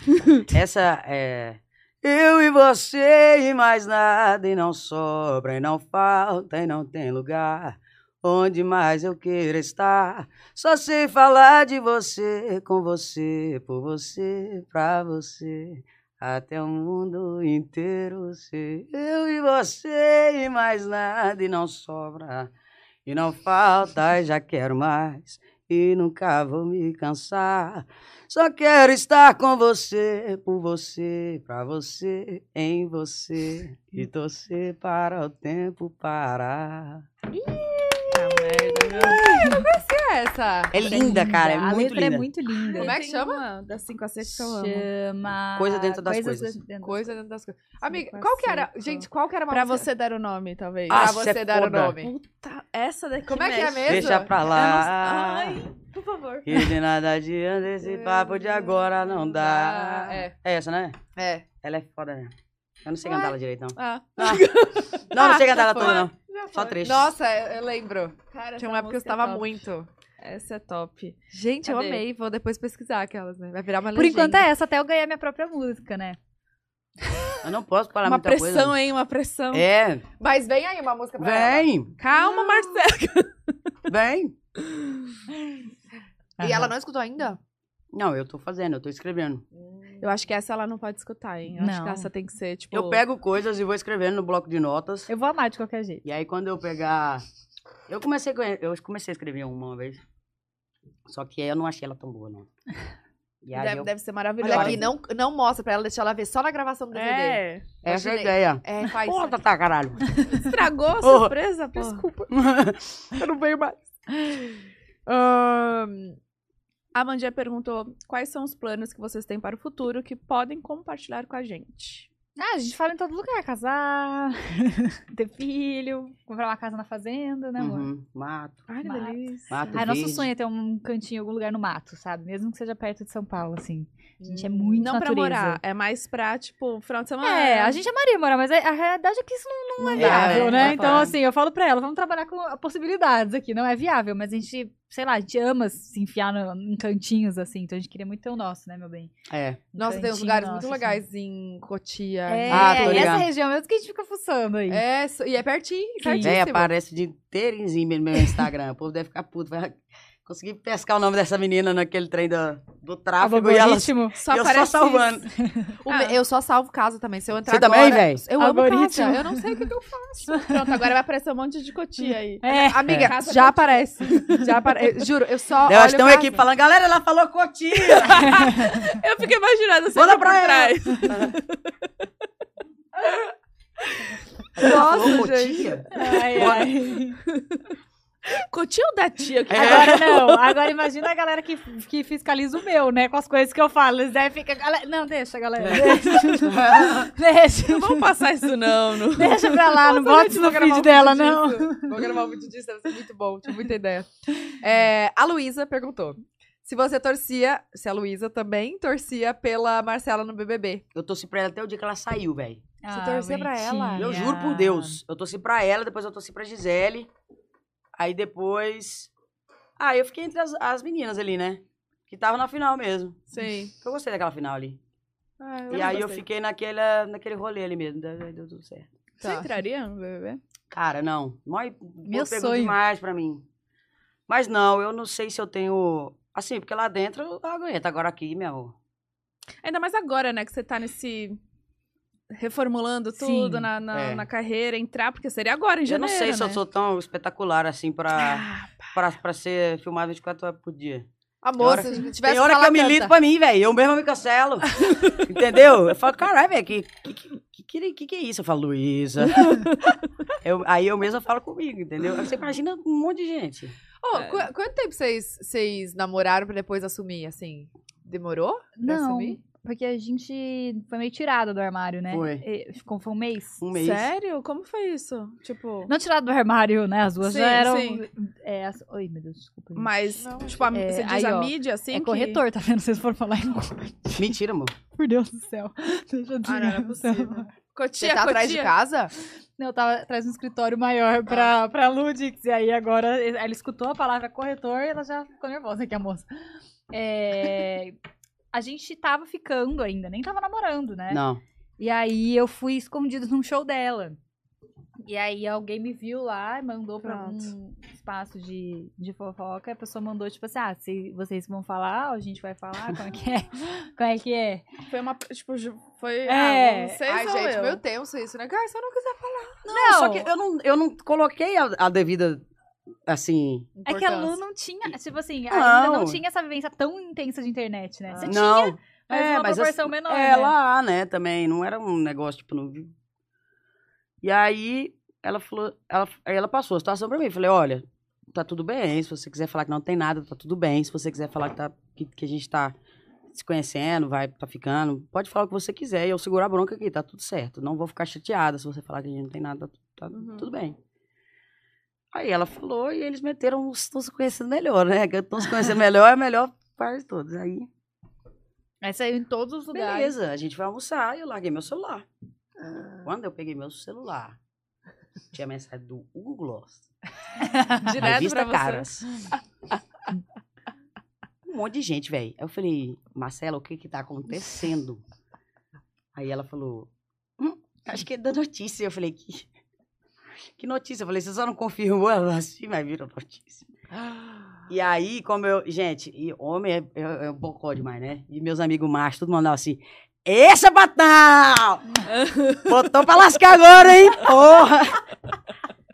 *laughs* Essa é. Eu e você e mais nada, e não sobra, e não falta, e não tem lugar. Onde mais eu queira estar, só sei falar de você, com você, por você, pra você. Até o mundo inteiro ser eu e você e mais nada, e não sobra, e não falta, e já quero mais, e nunca vou me cansar. Só quero estar com você, por você, pra você, em você, e torcer para o tempo parar. É essa? É linda, cara, é a muito letra linda. é muito linda. Como é que chama? uma Das 5 a 6 que eu amo. Chama... Coisa dentro das coisas. dentro das Coisa dentro das coisas. Amiga, Cinco qual que era? Gente, qual que era uma Pra você dar o nome, talvez. Ah, Pra cê você é dar o nome. Puta, essa daqui Como é que é mesmo? Deixa pra Eu não- lá. Ai, por favor. Que de nada adianta esse papo de agora não dá. É. É essa, né? É. Ela é foda, né? Eu não sei cantar ela direito, não. Ah, Não, não, não sei cantar ela toda, não. Só foi. três. Nossa, eu eu lembro. Cara, Tinha uma época que eu é estava top. muito. Essa é top. Gente, eu Cadê? amei. Vou depois pesquisar aquelas, né? Vai virar uma Por legenda. enquanto é essa, até eu ganhar minha própria música, né? Eu não posso falar uma muita pressão, coisa. hein? Uma pressão. É, Mas vem aí uma música pra ela. vem, Calma, Marcelo. vem. E ela não escutou ainda? Não, eu tô fazendo, eu tô escrevendo. Eu acho que essa ela não pode escutar, hein? Eu acho que Não. essa tem que ser, tipo... Eu pego coisas e vou escrevendo no bloco de notas. Eu vou amar de qualquer jeito. E aí quando eu pegar. Eu comecei, com- eu comecei a escrever uma vez. Só que eu não achei ela tão boa, não. E aí Deve, eu... deve ser maravilhosa. Olha aqui, não, não mostra pra ela, deixa ela ver só na gravação do DVD. É. Essa é a imaginei. ideia. É, faz. Porra, tá caralho. Estragou a *laughs* Porra. surpresa, pô. Desculpa. *laughs* Eu não veio mais. *laughs* Ahn, A Mandia perguntou quais são os planos que vocês têm para o futuro que podem compartilhar com a gente. Ah, a gente fala em todo lugar. Casar, *laughs* ter filho, comprar uma casa na fazenda, né, amor? Uhum, Mato. Ai, que Mato. delícia. Mato Ah, nosso sonho é ter um cantinho em algum lugar no mato, sabe? Mesmo que seja perto de São Paulo, assim. A gente é muito Não pra natureza. morar, é mais pra, tipo, final de semana. É, a gente amaria morar, mas a, realidade é que isso não, não é viável, é, né? Então, assim, eu falo pra ela, vamos trabalhar com possibilidades aqui. Não é viável, mas a gente, sei lá, a gente ama se enfiar no- em cantinhos, assim. Então a gente queria muito ter o nosso, né, meu bem? É. Um Nossa, tem uns lugares nosso, muito assim. legais em Cotia. É, Ah, tô essa ligado. região mesmo que a gente fica fuçando aí. É, e é pertinho, Sim. certíssimo. É, aparece de inteirinho no meu Instagram. O povo deve ficar puto. Vai... Consegui pescar o nome dessa menina naquele trem do, do tráfego e ela. Só eu só salvando. *laughs* O Ah. me- Eu só salvo casa também. Se eu entrar Você também, agora- véi? Eu amo Algoritmo. casa. Eu não sei o que, que eu faço. *laughs* Pronto, agora vai aparecer um monte de cotia aí. É. Amiga, Casa já cotia. aparece. Já aparece. Juro, eu só Eu acho que tem uma equipe falando, galera, ela falou cotia. *laughs* Eu fico imaginando você Manda por trás. Nossa, cotia. Ai, ai. Cotia ou da tia? que- É. Agora não. Agora imagina a galera que, que fiscaliza o meu, né? Com as coisas que eu falo. Eles devem ficar. Não, deixa, galera. Deixa. *laughs* deixa. Não vamos passar isso não. não. Deixa pra lá, não bota isso no feed dela, não. Vou gravar um vídeo disso, deve ser muito bom, tinha muita ideia. É, a Luísa perguntou se você torcia, se a Luísa também torcia pela Marcela no BBB. Eu torci pra ela até o dia que ela saiu, velho. Você torcia pra ela? Eu juro por Deus. Eu torci pra ela, depois eu torci pra Gisele. Aí depois. Ah, eu fiquei entre as, as meninas ali, né? Que tava na final mesmo. Sim. Eu gostei daquela final ali. Ah, e aí eu gostei. fiquei naquele, naquele rolê ali mesmo. Deu, deu tudo certo. Você Tá. entraria no BBB? Cara, não. Mó, Meu pegou sonho. demais pra mim. Mas não, eu não sei se eu tenho. Assim, porque lá dentro eu aguento. Agora aqui, meu amor. Ainda mais agora, né, que você tá nesse... Reformulando tudo na, na, É. na carreira, entrar, porque seria agora, em eu janeiro, não sei se eu né? sou tão espetacular assim pra, Ah, pra, pra ser filmado 24 horas por dia. Amor, se a gente tivesse Tem hora que eu canta. lido pra mim, velho. Eu mesmo me cancelo. *laughs* Entendeu? Eu falo, caralho, velho, que, que, que, que, que, que é isso? Eu falo, Luísa. *laughs* Eu- aí eu mesmo falo comigo, entendeu? Você imagina um monte de gente. Ô, É. qu- quanto tempo vocês, vocês namoraram pra depois assumir, assim? Demorou? pra Não, assumir? Porque a gente foi meio tirada do armário, né? Foi. E Ficou foi um mês. Um mês. Sério? Como foi isso? Tipo... Não tirado do armário, né? As duas Sim, já eram. sim. É, as... Oi, meu Deus, desculpa. gente. Mas, Não, tipo, a, é, você diz aí, a ó, mídia, assim, é que- corretor, tá vendo? Vocês foram falar em. Mentira, amor. Por Deus do céu. *laughs* Deixa eu Ah, não, é possível. Cotia, Você tá atrás de cotia. casa? Não, eu tava atrás de um escritório maior pra, pra Ludix. E aí agora ela escutou a palavra corretor e ela já ficou nervosa aqui, a moça. É, a gente tava ficando ainda, nem tava namorando, né? Não. E aí eu fui escondido num show dela. E aí alguém me viu lá e mandou pra Pronto. um espaço de, de fofoca. A pessoa mandou, tipo assim, ah, se vocês vão falar, a gente vai falar, como é que é? *laughs* Como é que é? Foi uma, tipo, foi... É. Ah, vocês Ai, ou gente, eu? meio tenso isso, né? Cara, se eu não quiser falar. Não, só que eu não, eu não coloquei a, a devida, assim... É que a Lu não tinha, tipo assim, ainda não Não. tinha essa vivência tão intensa de internet, né? Você não. tinha, mas é, uma mas proporção assim, menor, É, né? lá, né, também. Não era um negócio, tipo, não... E aí, ela falou... Ela, aí ela passou a situação pra mim. Falei, olha, tá tudo bem. Se você quiser falar que não tem nada, tá tudo bem. Se você quiser falar que, tá, que, que a gente tá se conhecendo, vai, tá ficando, pode falar o que você quiser. E eu seguro a bronca aqui, tá tudo certo. Não vou ficar chateada se você falar que a gente não tem nada, tá, tá Uhum. tudo bem. Aí ela falou e eles meteram, estão se conhecendo melhor, né? Que estão se conhecendo melhor, é a melhor parte de todos. Aí, Aí saiu em todos os lugares. beleza, a gente foi almoçar e eu larguei meu celular. Quando eu peguei meu celular, tinha mensagem do Hugo Gloss. *laughs* Direto Revista pra. Caras. um monte de gente, velho. Aí eu falei, Marcela, o que que tá acontecendo? Aí ela falou, "Hum, acho que é da notícia. Eu falei, que, que notícia? Eu falei, você só não confirmou? Ela assim, mas virou notícia. *gasps* E aí, como eu. Gente, e homem é, é, é um bocó demais, né? E meus amigos machos, tudo mandava assim. Esse é batão! *laughs* Botou pra lascar agora, hein? Porra!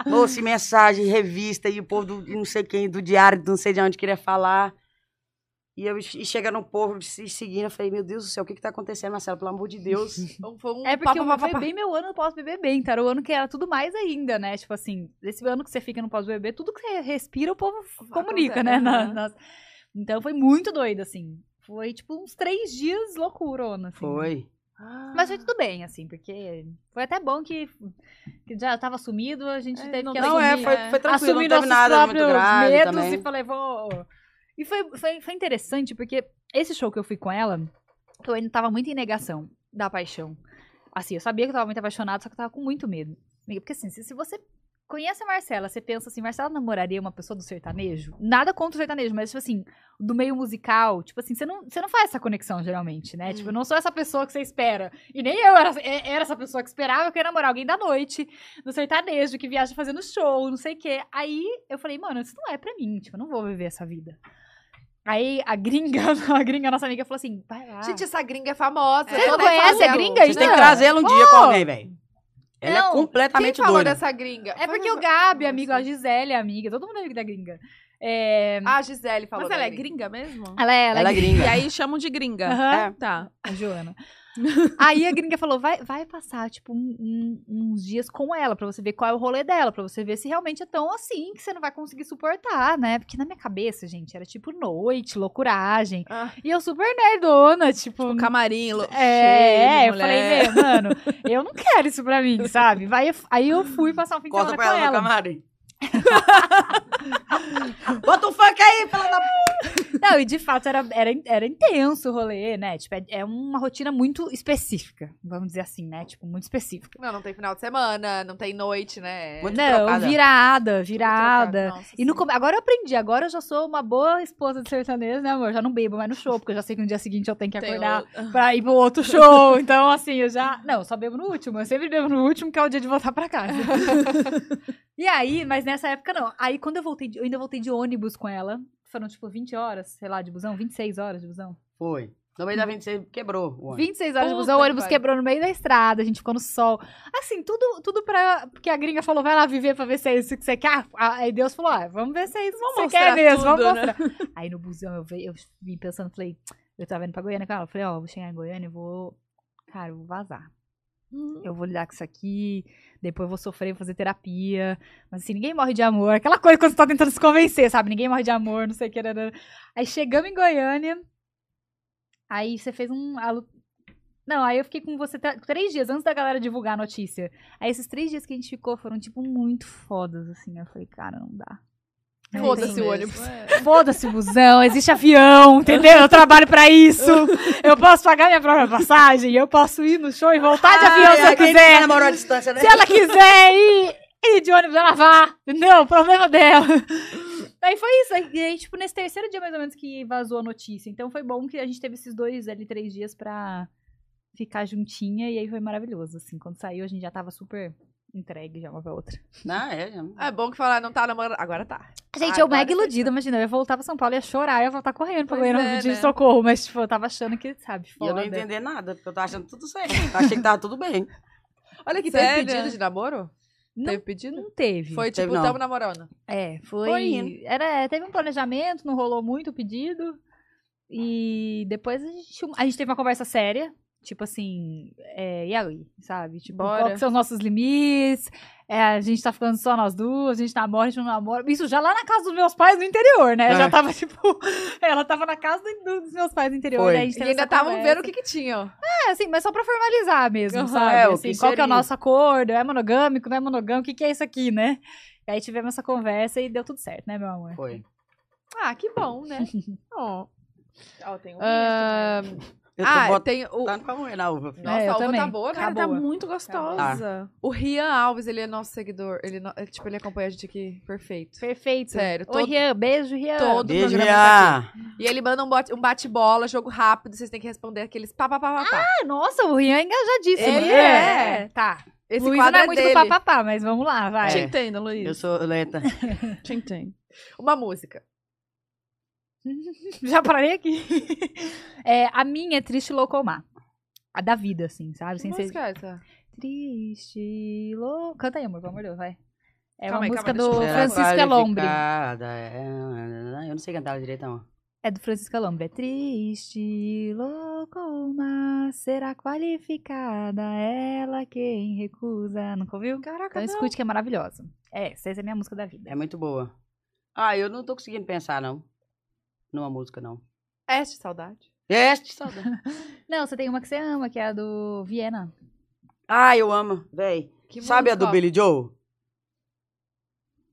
Moça, e mensagem, revista, e o povo do não sei quem, do diário, não sei de onde queria falar. E eu e chega no povo se seguindo, eu falei, meu Deus do céu, o que que tá acontecendo, Marcelo? Pelo amor de *laughs* Deus. Então, foi um É porque pá, o pá, pá, pá. BBB, meu ano pós-BBB, então era o ano que era tudo mais ainda, né? Tipo assim, esse ano que você fica no pós-BBB, tudo que você respira, o povo comunica, Acontece, né? Na- nas- Então foi muito doido, assim. Foi, tipo, uns três dias loucurona, assim. Foi. Mas foi tudo bem, assim, porque foi até bom que, que já tava sumido, a gente É, teve não que Não, é, foi, foi tranquilo, assumir não teve nada muito grave medos também. e falei, vou... E foi, foi, foi interessante, porque esse show que eu fui com ela, eu ainda tava muito em negação da paixão. Assim, eu sabia que eu tava muito apaixonada, só que eu tava com muito medo. Porque assim, se, se você conhece a Marcela, você pensa assim, Marcela namoraria uma pessoa do sertanejo? Nada contra o sertanejo, mas, tipo assim, do meio musical, tipo assim, você não, você não faz essa conexão, geralmente, né? Tipo, eu não sou essa pessoa que você espera. E nem eu era, é- era essa pessoa que esperava que eu ia namorar alguém da noite, do sertanejo, que viaja fazendo show, não sei o quê. Aí, eu falei, mano, isso não é pra mim, tipo, eu não vou viver essa vida. Aí, a gringa, *laughs* a gringa, nossa amiga, falou assim, vai lá. Gente, essa gringa é famosa. Não Toda conhecem a gringa? Vocês têm que Não. trazer ela um dia com alguém, velho. Ela Não, é completamente Quem falou doida. dessa gringa? É porque o Gabi, amigo, a. Gisele é amiga, todo mundo é amigo da gringa. É, Ah, a Gisele falou. Mas da ela é gringa mesmo? ela é, ela, Ela é é gringa. E aí chamam de gringa. Aham. É. Tá. a Joana. Aí a gringa falou: vai, vai passar, tipo, um- um- uns dias com ela, pra você ver qual é o rolê dela, pra você ver se realmente é tão assim que você não vai conseguir suportar, né? Porque na minha cabeça, gente, era tipo noite, loucuragem. Ah. E eu super nerdona, tipo. O camarim, lo- é, é, eu falei, meu, mano, eu não quero isso pra mim, sabe? Vai, aí eu fui passar um fim de semana com ela no ela. camarim. *laughs* Bota o funk aí, fala da *laughs* Não, e de fato era, era, era intenso o rolê, né? Tipo, é, é uma rotina muito específica, vamos dizer assim, né? Tipo, muito específica. Não, não tem final de semana, não tem noite, né? Muito Não, trocada. virada, virada. Nossa, E no, agora eu aprendi, agora eu já sou uma boa esposa de sertanejo, né, amor? Já não bebo mais no show, porque eu já sei que no dia seguinte eu tenho que Tem acordar o- *laughs* pra ir pro outro show. Então, assim, eu já. Não, eu só bebo no último. Eu sempre bebo no último, que é o dia de voltar pra casa. E aí, mas nessa época não. Aí quando eu voltei, de- eu ainda voltei de ônibus com ela. Foram tipo 20 horas, sei lá, de busão, 26 horas de busão. Foi. No meio da 26 quebrou o ônibus. 26 horas de Puta busão, o ônibus quebrou no meio da estrada, a gente ficou no sol. Assim, tudo, tudo pra. Porque a gringa falou, vai lá viver pra ver se é isso que você quer. Ah, Aí Deus falou, ah, vamos ver se é isso Vamos que você quer mostrar mesmo, vamos tudo, né? mostrar. *laughs* Aí no busão eu, vi- eu vim pensando, falei, eu tava indo pra Goiânia com ela, eu falei, ó, eu vou chegar em Goiânia e vou. Cara, eu vou vazar. Hum. Eu vou lidar com isso aqui, depois eu vou sofrer, vou fazer terapia. Mas assim, ninguém morre de amor. Aquela coisa quando você tá tentando se convencer, sabe? Ninguém morre de amor, não sei o que. nanana. Aí chegamos em Goiânia. Aí você fez um. Não, aí eu fiquei com você três dias antes da galera divulgar a notícia. Aí esses três dias que a gente ficou foram, tipo, muito fodas, assim. Eu falei, cara, não dá. Não Foda-se o ônibus. Foda-se o busão, existe avião, entendeu? Eu trabalho pra isso. *laughs* Eu posso pagar minha própria passagem, eu posso ir no show e voltar de avião se eu quem quiser. namorou à distância, né? Se ela quiser ir, ir de ônibus, ela vá. Entendeu? O problema dela. Aí foi isso. Aí, e aí, tipo, nesse terceiro dia, mais ou menos, que vazou a notícia. Então foi bom que a gente teve esses dois ali, três dias pra ficar juntinha. E aí foi maravilhoso, assim. Quando saiu, a gente já tava super entregue já uma pra outra. Não, é, já. É bom que falar, não tá namorando. Agora tá. Gente, eu mega iludida, imagina. Eu ia voltar pra São Paulo, ia chorar, eu ia voltar correndo pra Goiânia é, pedir né? socorro. Mas, tipo, eu tava achando que, sabe, E eu não foda. entender nada, porque eu tava achando tudo certo. Achei que tava tudo bem. *laughs* Olha aqui, Sério? teve pedido de namoro? Não- Teve pedido? Não teve. Foi tipo, Teve, não. tamo namorando. É, foi. Foi indo. era, é, teve um planejamento, não rolou muito o pedido. E depois a gente, a gente teve uma conversa séria. Tipo assim, é, e aí, sabe? Tipo, Bora. qual que são os nossos limites? É, a gente tá ficando só nós duas, a gente namora, a gente não namora. Isso já lá na casa dos meus pais no interior, né? É. Já tava, *laughs* tipo, ela tava na casa do- dos meus pais no interior. Foi. né? A gente E ainda estavam vendo o que que tinham. É, assim, mas só pra formalizar mesmo, Aham. sabe? É, assim, que qual que é o nosso acordo? É monogâmico, não é monogâmico? O que, que é isso aqui, né? E aí tivemos essa conversa e deu tudo certo, né, meu amor? Foi. Ah, que bom, né? *laughs* Ó. Ó, tem um Ah, Eu ah, botando tem o... pra moer na uva. Nossa, É, a uva também. tá boa, né? Cara, tá boa. muito gostosa. O Rian Alves, ele é nosso seguidor. Ele, no- é, tipo, ele acompanha a gente aqui. Perfeito. Perfeito. Sério, Oi, todo- Rian. Beijo, Rian. todo- Beijo, programa tá Rian. E ele manda um bate- um bate-bola, jogo rápido. Vocês têm que responder aqueles pá, pá, pá, pá, pá. Ah, Nossa, o Rian é engajadíssimo. Ele né? é. Tá. Esse Luiz quadro não é é muito dele. do papapá, mas vamos lá, vai. Te É. entendo, Luiz. Eu sou lenta. *laughs* Te entendo. Uma música. *laughs* Já parei aqui. É, a minha é Triste Loucomar. A da vida, assim, sabe? Sem ser... música é essa? Triste Lou... Canta aí, amor, pelo amor de Deus, vai. É Calma uma aí, música calma, do deixa eu ver. Francisca Lombre. Qualificada, é, Eu não sei cantar direito, não. É do Francisca Lombre. É triste, loucoma, será qualificada ela quem recusa. Nunca ouviu? Caraca, Então escute que é maravilhosa. É, essa é a minha música da vida. É muito boa. Ah, eu não tô conseguindo pensar, não. Numa música, não. Este, saudade. Este, saudade. *laughs* Não, você tem uma que você ama, que é a do Viena. Ah, eu amo, véi. Que Sabe a música, do ó. Billy Joe?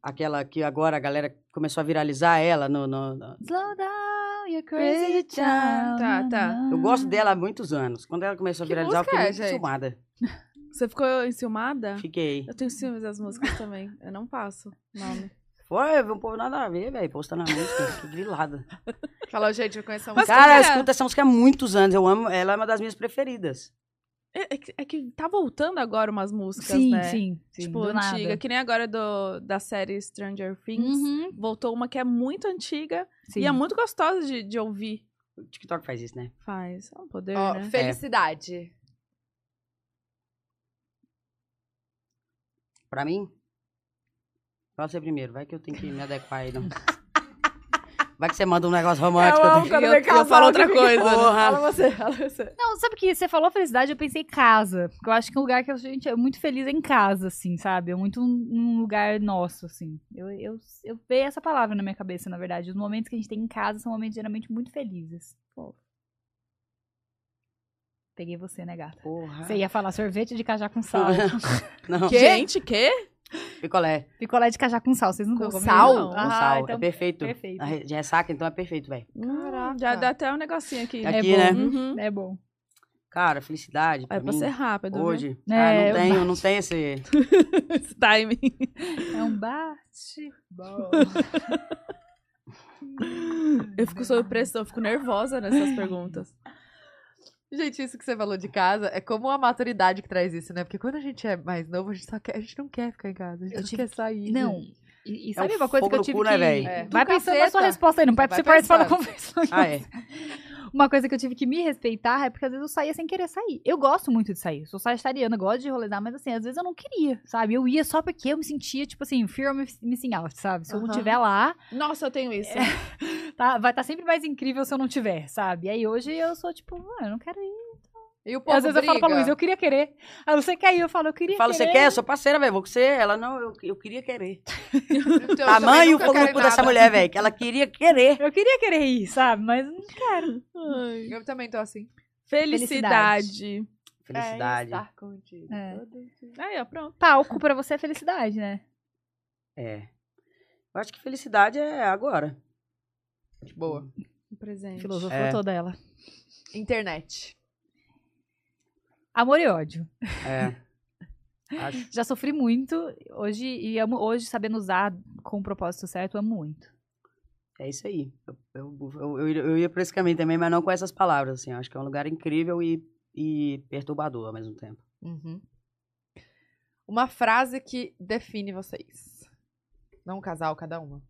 Aquela que agora a galera começou a viralizar ela no... no- no- Slow down, you're crazy child. Tá, tá. Eu gosto dela há muitos anos. Quando ela começou a Que viralizar, eu fiquei é, muito gente? Você ficou enciumada? Fiquei. Eu tenho ciúmes das músicas também. Eu não passo nome. Foi, um povo nada a ver, velho, postando a música, *laughs* que grilada. Falou, gente, eu conheço a música. Cara, eu cara- escuto essa música há muitos anos, eu amo, ela é uma das minhas preferidas. É, é que, é que tá voltando agora umas músicas, Sim, né? sim, sim. Tipo, do antiga. nada. Que nem agora do, da série Stranger Things. Uhum, Voltou uma que é muito antiga sim. e é muito gostosa de, de ouvir. O TikTok faz isso, né? Faz. É um poder, Ó, né? felicidade. Pra mim, fala você primeiro, vai que eu tenho que me adequar aí, não. *laughs* Vai que você manda um negócio romântico. eu quando eu- eu casal falo outra coisa, né? Porra. Fala você, fala você. Não, sabe que você falou felicidade, eu pensei casa. Porque eu acho que é um lugar que a gente é muito feliz em casa, assim, sabe? É muito um, um lugar nosso, assim. Eu, eu, eu veio essa palavra na minha cabeça, na verdade. Os momentos que a gente tem em casa são momentos geralmente muito felizes. Pô. Peguei você, né, gata? Porra. Você ia falar sorvete de cajá com sal. *laughs* Não, Quê? Gente, que? Picolé. Picolé de cajá com sal, vocês não Com estão sal? Não. Com Ah, sal, então é perfeito. perfeito. De ressaca, então é perfeito, velho. Caraca. Já dá até um negocinho aqui. Aqui, bom. né? Uhum. É bom. Cara, felicidade. Pra É pra mim, ser rápido. Hoje. hoje. É, ah, eu não tenho, não tenho esse. *laughs* Esse timing. É um bate. Bom. Eu fico sob pressão, eu fico nervosa nessas perguntas. Gente, isso que você falou de casa é como a maturidade que traz isso, né? Porque quando a gente é mais novo, a gente só quer, a gente não quer ficar em casa, a gente Eu não tive- quer sair. Não. E, e É sabe um o uma coisa que eu tive cu, que... né, velho? É. Vai Do pensando na sua resposta aí, não vai, Vai você participar da conversa. Ah, é. *laughs* Uma coisa que eu tive que me respeitar é porque às vezes eu saía sem querer sair. Eu gosto muito de sair. Sou sagitariana, gosto de rolezar, mas assim, às vezes eu não queria, sabe? Eu ia só porque eu me sentia, tipo assim, fear of missing out, sabe? Se eu não tiver lá, Nossa, eu tenho isso. *laughs* tá, vai estar sempre mais incrível se eu não tiver, sabe? E aí hoje eu sou tipo, ah, eu não quero ir. E o povo às vezes eu falo pra briga. Luiz, eu queria querer. Aí você quer ir, eu falo, eu queria Eu falo, você querer. quer? Eu sou parceira, velho. Vou com você. Ela, não, eu, eu queria querer. Então, Tamanho o cu dessa mulher, velho. Que ela queria querer. Eu queria querer ir, sabe? Mas não quero. Ai. Eu também tô assim. Felicidade. Felicidade. É estar contigo. É. Aí, ó, pronto. Palco pra você é felicidade, né? É. Eu acho que felicidade é agora. Boa. Um presente. Filosofou É. toda ela. Internet. Amor e ódio. É. *laughs* Acho. Já sofri muito hoje e amo hoje sabendo usar com o propósito certo, amo muito. É isso aí. Eu, eu, eu, eu- ia por esse caminho também, mas não com essas palavras. Assim. Acho que é um lugar incrível e, e perturbador ao mesmo tempo. Uhum. Uma frase que define vocês. Não um casal, cada uma.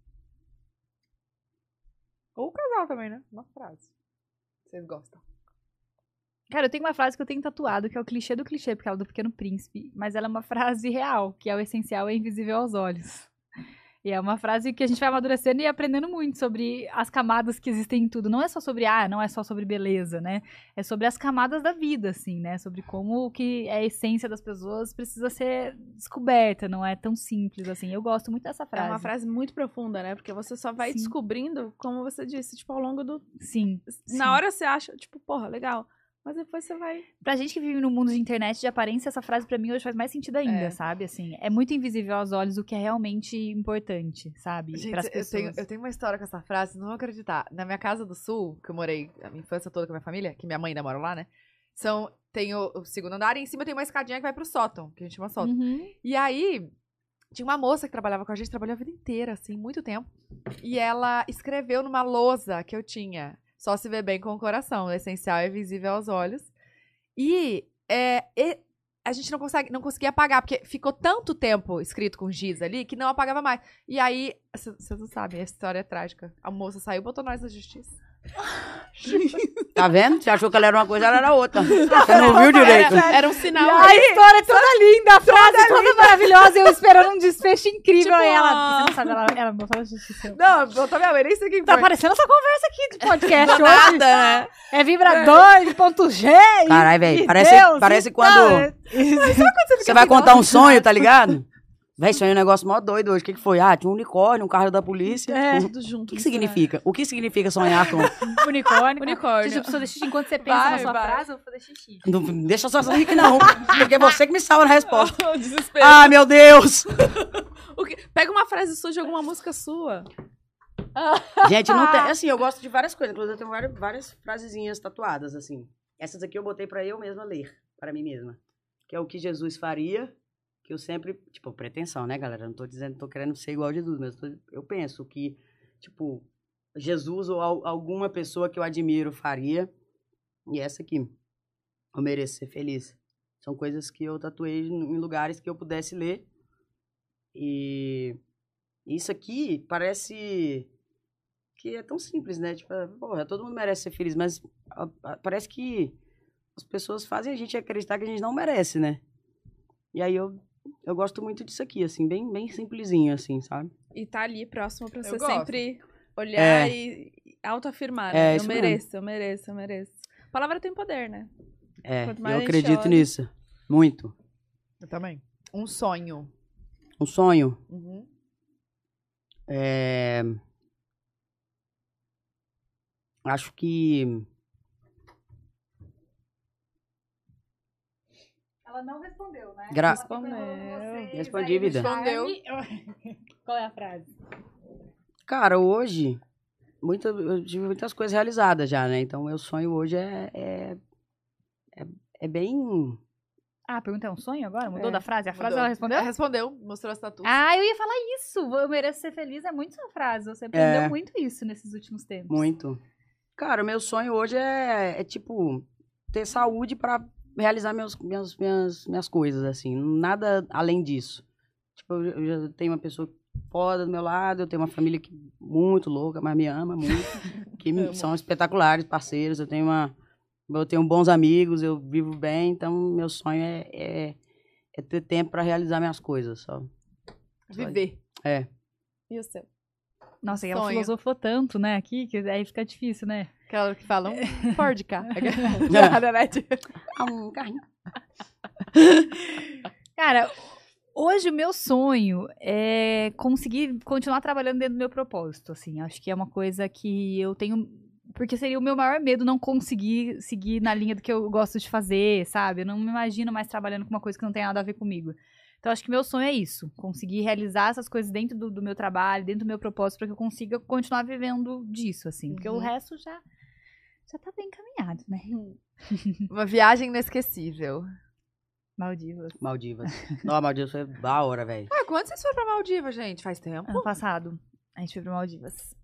Ou o casal também, né? Uma frase. Vocês gostam. Cara, eu tenho uma frase que eu tenho tatuado, que é o clichê do clichê, porque ela é do Pequeno Príncipe, mas ela é uma frase real, que é o essencial é invisível aos olhos. E é uma frase que a gente vai amadurecendo e aprendendo muito sobre as camadas que existem em tudo. Não é só sobre, ah, não é só sobre beleza, né? É sobre as camadas da vida, assim, né? Sobre como o que é a essência das pessoas precisa ser descoberta, não é tão simples assim. Eu gosto muito dessa É frase. uma frase muito profunda, né? Porque você só vai Sim. descobrindo, como você disse, tipo, ao longo do. Sim. sim. Na hora você acha, tipo, porra, legal. Mas depois você vai. Pra gente que vive no mundo de internet de aparência, essa frase pra mim hoje faz mais sentido ainda, É. sabe? Assim, é muito invisível aos olhos o que é realmente importante, sabe? Gente, Pras eu pessoas. tenho, eu tenho uma história com essa frase, não vou acreditar. Na minha casa do sul, que eu morei a minha infância toda com a minha família, que minha mãe ainda mora lá, né? São, tem o, o segundo andar e em cima tem uma escadinha que vai pro sótão, que a gente chama sótão. Uhum. E aí, tinha uma moça que trabalhava com a gente, trabalhou a vida inteira, assim, muito tempo. E ela escreveu numa lousa que eu tinha, só se vê bem com o coração, o essencial é visível aos olhos. E, é, e a gente não, consegue, não conseguia apagar, porque ficou tanto tempo escrito com giz ali que não apagava mais. E aí, vocês não sabem, a história é trágica. A moça saiu e botou nós na justiça. *laughs* Tá vendo? Você achou que ela era uma coisa, ela era outra. *laughs* Você não viu direito. Era, era um sinal. A história é toda linda, a frase toda maravilhosa, e eu esperando um desfecho incrível. Tipo, e ela, ah. você não sabe, ela, ela botou na justiça. Não, botou minha mãe, nem sei quem Tá foi. parecendo essa conversa aqui de podcast *laughs* hoje. nada, né? É vibrador de ponto G. Caralho, velho. Parece, Deus, parece quando tal, é- você vai contar um sonho, tá ligado? Véi, sonhei um negócio mó doido hoje. O que, que foi? Ah, tinha um unicórnio, um carro da polícia. É. O Tudo junto. que, que significa? O que significa sonhar com. *laughs* Unicórnio. Unicórnio. Gente, eu preciso fazer xixi enquanto você pensa Vai, na sua vai. frase, eu vou fazer xixi. Não deixa só essa rica, não. Porque é você que me salva na resposta. *laughs* O desespero. Ah, meu Deus! O quê? Pega uma frase sua de alguma música sua. Gente, não tem. *laughs* Assim, eu gosto de várias coisas. Inclusive, eu tenho várias, várias frasezinhas tatuadas, assim. Essas aqui eu botei pra eu mesma ler. Para mim mesma. que é o que Jesus faria, que eu sempre, tipo, pretensão, né, galera? Não tô dizendo, tô querendo ser igual a Jesus, mas tô- eu penso que, tipo, Jesus ou al- alguma pessoa que eu admiro faria, e essa aqui, eu mereço ser feliz. São coisas que eu tatuei em lugares que eu pudesse ler, e isso aqui parece que é tão simples, né? Tipo, porra, todo mundo merece ser feliz, mas a- a- parece que as pessoas fazem a gente acreditar que a gente não merece, né? E aí eu, eu gosto muito disso aqui, assim, bem, bem simplesinho, assim, sabe? E tá ali próximo pra Eu você gosto. sempre olhar É. e autoafirmar, É, né? eu isso mesmo. mereço, eu mereço, eu mereço. A palavra tem poder, né? É, Quanto mais eu acredito olha- nisso. Muito. Eu também. Um sonho. Um sonho Uhum. é... Acho que... Ela não respondeu, né? Gra- Respondeu. Respondi, vida. Respondeu. *laughs* Qual é a frase? Cara, hoje, muita, eu tive muitas coisas realizadas já, né? Então, meu sonho hoje é, é, é, é bem... Ah, a pergunta é um sonho agora? Mudou É, da frase? A frase Mudou. ela respondeu? Ela respondeu, mostrou as tatuas. Ah, eu ia falar isso. Eu mereço ser feliz é muito sua frase. Você aprendeu É. muito isso nesses últimos tempos. Muito. Cara, meu sonho hoje é, é tipo, ter saúde pra realizar meus, minhas, minhas, minhas coisas, assim. Nada além disso. Tipo, eu, já tenho uma pessoa foda do meu lado, eu tenho uma família que, muito louca, mas me ama muito. *laughs* que me- são espetaculares, parceiros. Eu tenho uma. Eu tenho bons amigos, eu vivo bem, então meu sonho é, é, é ter tempo pra realizar minhas coisas, só. Viver. É. E o seu? Nossa, e ela filosofou tanto, né, aqui, que aí fica difícil, né? Aquela que falam *laughs* Ford K. *laughs* É. Nada, né? Ah, um carrinho. *laughs* Cara, hoje o meu sonho é conseguir continuar trabalhando dentro do meu propósito, assim. Acho que é uma coisa que eu tenho... Porque seria o meu maior medo não conseguir seguir na linha do que eu gosto de fazer, sabe? Eu não me imagino mais trabalhando com uma coisa que não tem nada a ver comigo. Então, acho que meu sonho é isso. Conseguir realizar essas coisas dentro do, do meu trabalho, dentro do meu propósito, para que eu consiga continuar vivendo disso, assim. Porque o Uhum. resto já, já tá bem encaminhado, né? *laughs* Uma viagem inesquecível. Maldivas. Maldivas. *laughs* Não, Maldivas foi da hora, velho. Ah, quando vocês foram pra Maldiva, gente? Faz tempo? Ano passado, a gente foi pra Maldivas.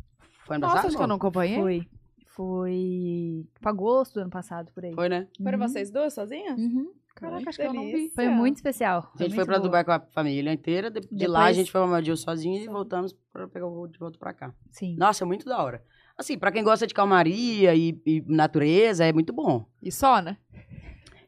Foi ano Nossa, passado, acho que eu não acompanhei. Foi. Foi. Pra agosto do ano passado, por aí. Foi, né? Foram Uhum. vocês duas sozinhas? Uhum. Caraca, Ai, acho que eu não vi. delícia. Foi muito especial. A gente foi muito pra boa. Dubai com a família inteira. De, de lá a Depois- gente foi pra Maldivas sozinho e voltamos pra pegar o voo de volta pra cá. Sim. Nossa, é muito da hora. Assim, pra quem gosta de calmaria e, e natureza, é muito bom. E só, né?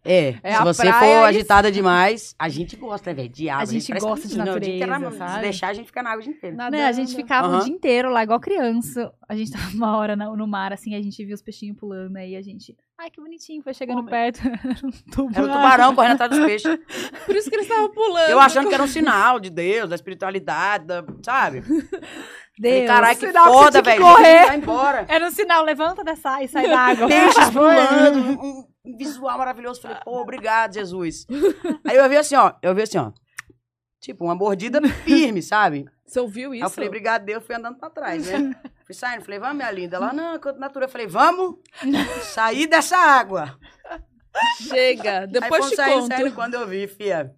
É, É se a você praia for agitada *laughs* demais, a gente gosta, né, velho, de água. A gente parece gosta de o inteiro natureza, Se sabe? deixar, a gente fica na água o dia inteiro. Né, a gente ficava o Aham. dia inteiro lá, igual criança. A gente tava uma hora na- no mar, assim, a gente via os peixinhos pulando, aí a gente. Ai, que bonitinho, foi chegando Homem. perto. *laughs* Era um tubarão. Era o tubarão correndo atrás dos peixes. Por isso que eles estavam pulando. Eu achando que era um sinal de Deus, da espiritualidade, da- sabe? *laughs* Deus. caralho, que sinal foda, tinha que velho. Vai embora. Era um sinal, levanta dessa e sai da água. Peixes pulando, um, um visual maravilhoso. Falei, pô, obrigado, Jesus. Aí eu vi assim, ó, eu vi assim, ó. Tipo, uma mordida firme, sabe? Você ouviu Aí isso? eu falei, obrigado, Deus, fui andando pra trás, né? *laughs* Fui saindo, falei, vamos, minha linda. Ela, não, enquanto natura. Eu falei, vamos sair dessa água. Chega, Aí depois fomos te saindo, conto. saindo, quando eu vi, fia.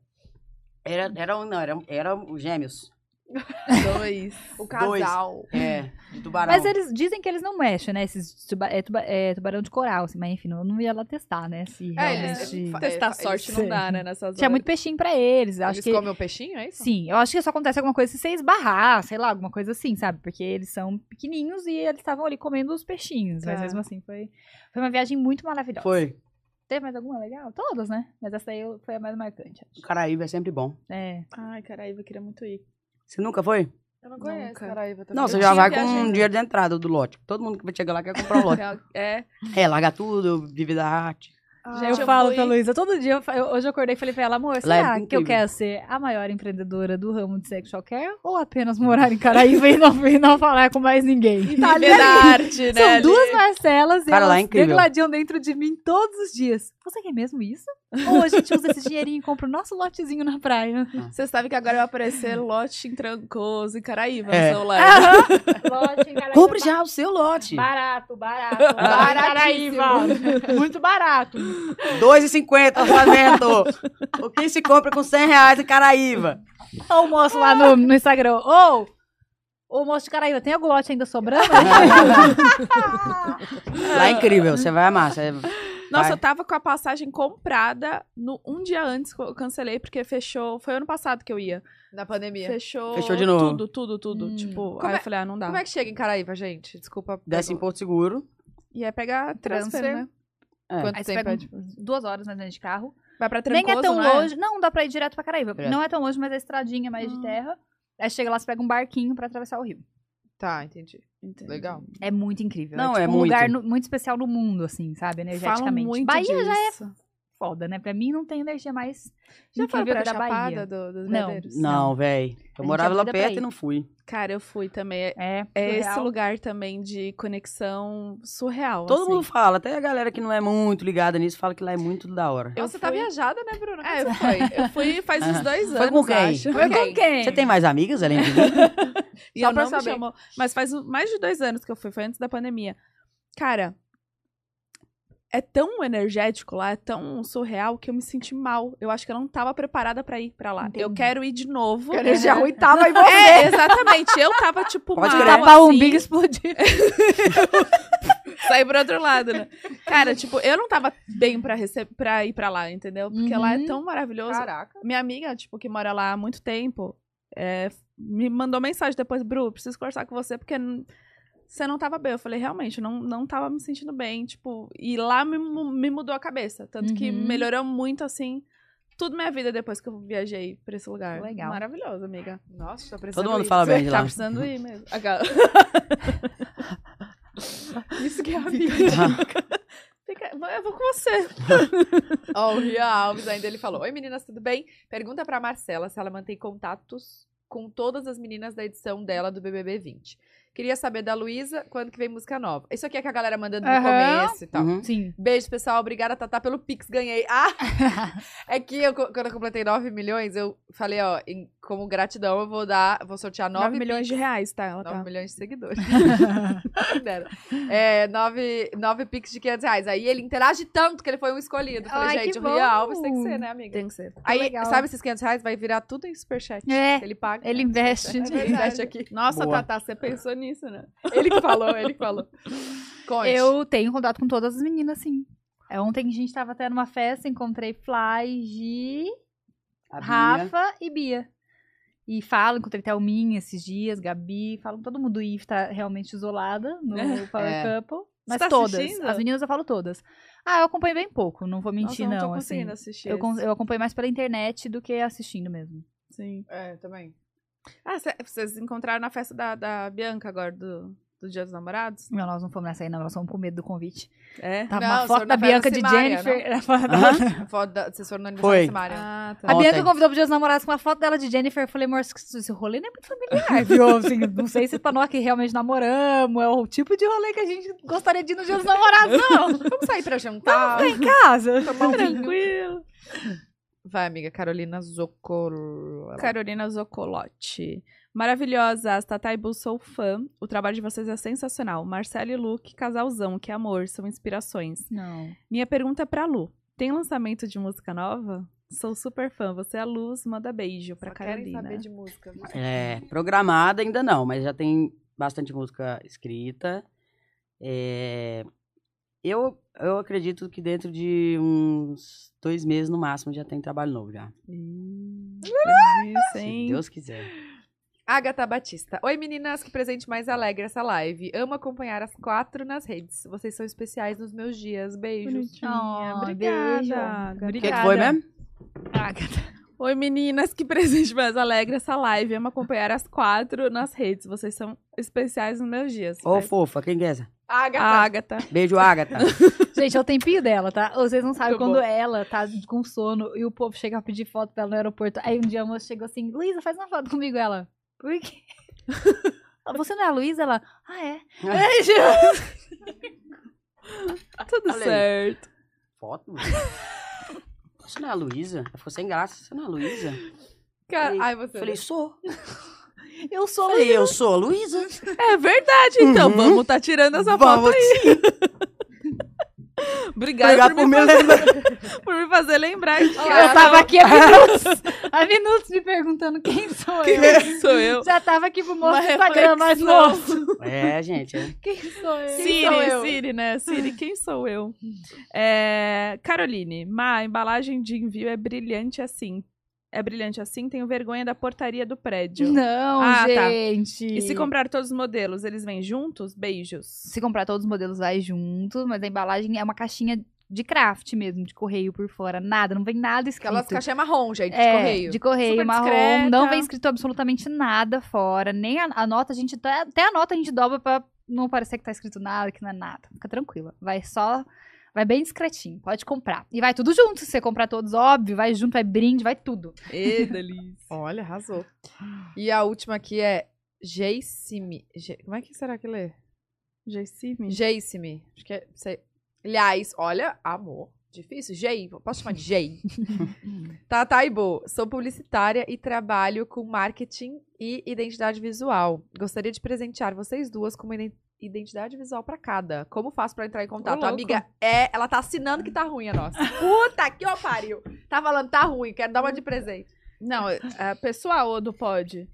Era, era, um- não, era, era os gêmeos. *laughs* Dois. O casal. É, de tubarão. Mas eles dizem que eles não mexem, né? Esses tuba é, tuba- é, tubarão de coral, assim, mas enfim, eu não ia lá testar, né? Se É, realmente... eles- fa- Testar É, sorte não dá, *laughs* né? Nessas Tinha horas. muito peixinho pra eles. Acho Eles que comem o peixinho, é isso? Sim, eu acho que só acontece alguma coisa se você esbarrar, sei lá, alguma coisa assim, sabe? Porque eles são pequenininhos e eles estavam ali comendo os peixinhos. Mas Tá. mesmo assim, foi, foi uma viagem muito maravilhosa. Foi. Teve mais alguma legal? Todas, né? Mas essa aí foi a mais marcante. O acho. Caraíba é sempre bom. É. Ai, caralho, eu queria muito ir. Você nunca foi? Eu não conheço Nunca. Caraíba também. Não, você Eu já tinha vai com um dinheiro de entrada do lote. Todo mundo que vai chegar lá quer comprar o lote. *laughs* É. É, larga tudo, vive da arte. Gente, eu, falo fui- pra Luísa, todo dia, eu fa- eu- hoje eu acordei e falei pra ela, amor, é será que eu incrível. quero ser a maior empreendedora do ramo de sexual care ou apenas morar em Caraíba e não, e não falar com mais ninguém? Viver da arte, né? São ali. duas Marcelas e Cara, lá é elas incrível. degladiam dentro de mim todos os dias. Você quer mesmo isso? Ou a gente usa esse dinheirinho e compra o nosso lotezinho na praia? Você sabe que agora vai aparecer lote em Trancoso e Caraíva É. no seu live. Lote em Caraíva. Compre já o seu lote. Barato, barato. Baratíssimo. Muito barato. 2,50 orçamento. o que se compra com 100 reais em o moço lá no, no Instagram. Ô, ô moço de Caraíva, tem algum lote ainda sobrando? *laughs* Lá é incrível, você vai amar. Você... Nossa, Vai. eu tava com a passagem comprada no, um dia antes que eu cancelei, porque fechou. Foi ano passado que eu ia. Na pandemia. Fechou. Fechou de novo. Tudo, tudo, tudo. Hum. Tipo, Como aí é- eu falei, ah, não dá. Como é que chega em Caraíva, gente? Desculpa. Desce em Porto Seguro. E é pegar transfer, Transfer. né? É. Quanto Aí você tempo pega é? tipo? duas horas mais ou menos de carro. Vai pra Trancoso, Nem é tão não longe. Não, dá pra ir direto pra Caraíva. Direto. Não é tão longe, mas a estradinha mais de Hum. terra. Aí chega lá, você pega um barquinho pra atravessar o rio. Tá, entendi. Entendi. Legal. É muito incrível. Não, é, é tipo, um muito. lugar no- muito especial no mundo, assim, sabe? Falam Energeticamente. muito Bahia já é disso. Foda, né? Pra mim não tem energia mais Já foi pra da Chapada Bahia. do, dos Não. Não, véi. Eu morava é lá perto e não fui. Cara, eu fui também. É, É, é esse lugar também de conexão surreal. Todo assim. mundo fala, até a galera que não é muito ligada nisso fala que lá é muito da hora. Eu Você tá fui- viajada, né, Bruno? É, eu fui. Eu fui faz uns dois anos, Foi com quem? acho. Foi com quem? Você tem mais amigas além de mim? *laughs* E Só eu pra saber. chamou. Mas faz mais de dois anos que eu fui, foi antes da pandemia. Cara, é tão energético lá, é tão surreal que eu me senti mal. Eu acho que eu não tava preparada pra ir pra lá. Eu Entendi. quero ir de novo. A energia ruim tava em *laughs* você. É, exatamente. Eu tava, tipo, Pode mal, crer. Tapar o assim, umbigo e explodir. *laughs* sair pro outro lado, né? Cara, tipo, eu não tava bem pra, rece- pra ir pra lá, entendeu? Porque lá é Uhum. tão maravilhoso. Caraca. Minha amiga, tipo, que mora lá há muito tempo, é, me mandou mensagem depois, Bru, preciso conversar com você, porque você não tava bem. Eu falei, realmente, não, não tava me sentindo bem, tipo, e lá me, me mudou a cabeça. Tanto que Uhum. melhorou muito, assim, tudo minha vida depois que eu viajei pra esse lugar. Legal. Maravilhoso, amiga. Nossa, tô precisando Todo mundo ir. fala bem de Tá lá. precisando ir mesmo. *laughs* *laughs* Isso que é amiga. Fica- *laughs* Eu vou com você. Ó, o Ria Alves ainda ele falou: Oi meninas, tudo bem? Pergunta pra Marcela se ela mantém contatos com todas as meninas da edição dela do BBB 20. Queria saber da Luísa quando que vem música nova. Isso aqui é que a galera mandando no começo e tal. Uhum. Sim. Beijo, pessoal. Obrigada, Tatá, pelo Pix. Ganhei. Ah! *laughs* é que eu, quando eu completei 9 milhões, eu falei, ó, em- como gratidão, eu vou dar, vou sortear 9, 9 milhões de reais, tá? Ela 9 tá. milhões de seguidores. *laughs* *laughs* É, 9, 9 Pix de 500 reais. Aí ele interage tanto que ele foi um escolhido. Eu Falei, Ai, gente, que o Ria bom. Alves tem que ser, né, amiga? Tem que ser. Aí, legal. sabe esses 500 reais? Vai virar tudo em superchat. É, Ele paga. ele né? investe. É. Ele investe aqui. Nossa, Boa. Tatá, você pensou nisso, né? Ele que falou, ele que falou. *laughs* Conte. Eu tenho contato com todas as meninas, sim. É, ontem a gente tava até numa festa, encontrei Fly, Gi. Rafa e Bia. E falo, encontrei Thelminha esses dias, Gabi, falam todo mundo. Eve tá realmente isolada no *laughs* Power É. Couple. Mas tá todas. assistindo? As meninas eu falo todas. Ah, eu acompanho bem pouco, não vou mentir, Nossa, eu não, não. tô assim. conseguindo assistir. Eu, eu acompanho mais pela internet do que assistindo mesmo. Sim. É, também. Ah, cê- vocês encontraram na festa da, da Bianca agora, do, do Dia dos Namorados? Não, nós não fomos nessa aí, não. Nós fomos com medo do convite. É? Tava Não, uma foto da Bianca de Simária, Jennifer. a foto da-. Foto da, vocês foram no Foi. aniversário da Simária. Ah, tá. A Bianca Ontem. convidou pro Dia dos Namorados com uma foto dela de Jennifer. Eu falei, amor, esse rolê não é muito familiar, *laughs* viu? Assim, não sei se pra nós que realmente namoramos, é o tipo de rolê que a gente gostaria de ir no Dia dos Namorados, não. Vamos sair pra jantar. Em casa. Tomar um vinho. Vai, amiga. Carolina Zoccolo. Carolina Zoccolotti. Maravilhosas, Tatá e Bu, sou fã. O trabalho de vocês é sensacional. Marcelo e Luke, casalzão, que amor, são inspirações. Não. Minha pergunta é pra Lu. Tem lançamento de música nova? Sou super fã. Você é a Luz, manda beijo pra Só querem Carolina. saber de música. viu? É, programada ainda não, mas já tem bastante música escrita. É, eu, eu acredito que dentro de uns dois meses no máximo já tem trabalho novo já. Delícia, *laughs* Se hein? Deus quiser. Agatha Batista. Oi, meninas, que presente mais alegre essa live. Amo acompanhar as quatro nas redes. Vocês são especiais nos meus dias. Beijos. Bonitinha. Oh, Obrigada. beijo. Agatha. O que, que Obrigada. foi mesmo? Agatha. Oi, meninas, que presente mais alegre essa live. Amo acompanhar as quatro nas redes. Vocês são especiais nos meus dias. Ô, Mas- fofa, quem que é essa? Agatha. A Agatha. Beijo, Agatha. *laughs* Gente, é o tempinho dela, tá? Vocês não sabem Muito quando bom. ela tá com sono e o povo chega a pedir foto pra ela no aeroporto. Aí um dia a moça chegou assim, Luísa, faz uma foto comigo. Ela, por quê? *laughs* Você não é a Luísa? Ela, ah, é. Ai, Jesus. Tudo certo. foto? *laughs* Você não é a Luísa? Ela ficou sem graça. Você não é a Luísa? Cara, Falei- ai, você. Falei, sou. *laughs* Eu sou Falei, eu sou a Luísa. É verdade, então. Uhum. Vamos tá tirando essa Vamos foto aí. *laughs* Obrigada Obrigado por, por me lembrar. por me fazer lembrar Olha, Eu tava aqui há minutos, há minutos me perguntando quem sou eu. quem sou eu. Já tava aqui pro moço do Instagram, mas moço. É, gente. é. Quem sou eu? Siri, sou eu? Siri, né? Siri, quem sou eu? É, Caroline, Ma, a embalagem de envio é brilhante assim. É brilhante assim, tenho vergonha da portaria do prédio. Não, Ah, tá. gente. E se comprar todos os modelos, eles vêm juntos? Beijos. Se comprar todos os modelos, vai juntos, mas a embalagem é uma caixinha de craft mesmo, de correio por fora. Nada, não vem nada escrito. Aquelas caixinhas marrom, gente, de É, correio. De correio, Super marrom. discreta. Não vem escrito absolutamente nada fora. Nem a, a nota, a gente. Até, até a nota a gente dobra pra não parecer que tá escrito nada, que não é nada. Fica tranquila. Vai só. Vai bem discretinho. Pode comprar. E vai tudo junto. Se você comprar todos, óbvio, vai junto, vai brinde, vai tudo. Ê, delícia. Olha, arrasou. E a última aqui é Geissime. Ge... Como é que será que lê? Geissime? Geissime. Acho que é. Sei. Aliás, olha, amor. Difícil? Gei. Posso chamar de Gei? *laughs* tá, tá, Ibo. Sou publicitária e trabalho com marketing e identidade visual. Gostaria de presentear vocês duas com uma identidade visual pra cada. Como faço pra entrar em contato? A amiga é. Ela tá assinando que tá ruim a nossa. *laughs* Puta que ó pariu. Tá falando, tá ruim, quero dar uma de presente. Não, é é pessoal ou do pod?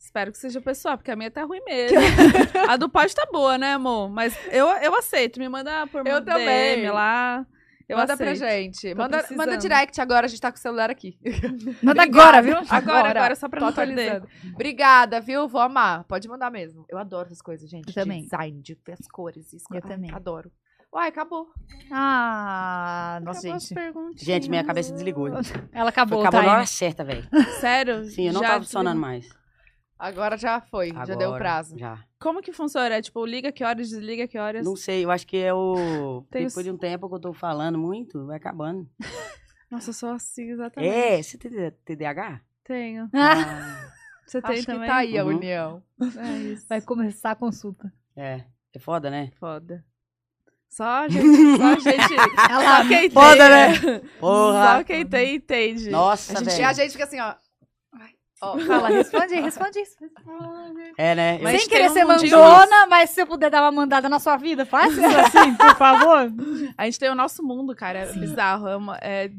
Espero que seja pessoal, porque a minha tá ruim mesmo. *laughs* a do pod tá boa, né, amor? Mas eu, eu aceito. Me manda por Eu DM também. lá. Eu manda aceito. pra gente. Tô Manda, precisando. manda direct agora, a gente tá com o celular aqui. *laughs* Manda agora, viu? Agora, agora, só pra não atualizando. Obrigada, viu? Vou amar. Pode mandar mesmo. Eu adoro essas coisas, gente. Eu também. Design, de as cores. Isso. Eu Ai, também. Adoro. Uai, acabou. Ah, nossa, Acabou gente. Gente, minha cabeça desligou. Ela acabou, Acabou tá? na hora certa, velho. Sério? Sim, eu não Já tava funcionando mais. Agora já foi. já deu o Agora, prazo. Já. Como que funciona? É tipo, liga que horas, desliga que horas? Não sei, eu acho que é o. *laughs* Tem Depois os- de um tempo que eu tô falando muito, vai acabando. *laughs* Nossa, eu sou assim, exatamente. É, você tem TDAH? Tenho. Ah, *laughs* Você tem Acho que também? tá aí a Uhum. união. É isso. Vai começar a consulta. é. É foda, né? Foda. Só gente, só gente. Ela- só quem Foda, tem, né? Porra. Só quem tem entende. Nossa, A gente, velho. a gente fica assim, ó. Ó. Fala, responde responde. Responde. É, né? Eu- Mas Sem querer um ser mandona, mas se você puder dar uma mandada na sua vida, faça isso assim, por favor. A gente tem o nosso mundo, cara. É bizarro. É uma- é-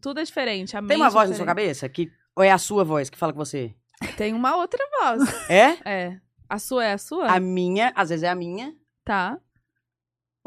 tudo é diferente. A Tem mente uma é voz na sua cabeça? Que... Ou é a sua voz que fala com você? Tem uma outra voz. É? É. A sua é a sua? A minha, às vezes é a minha. Tá.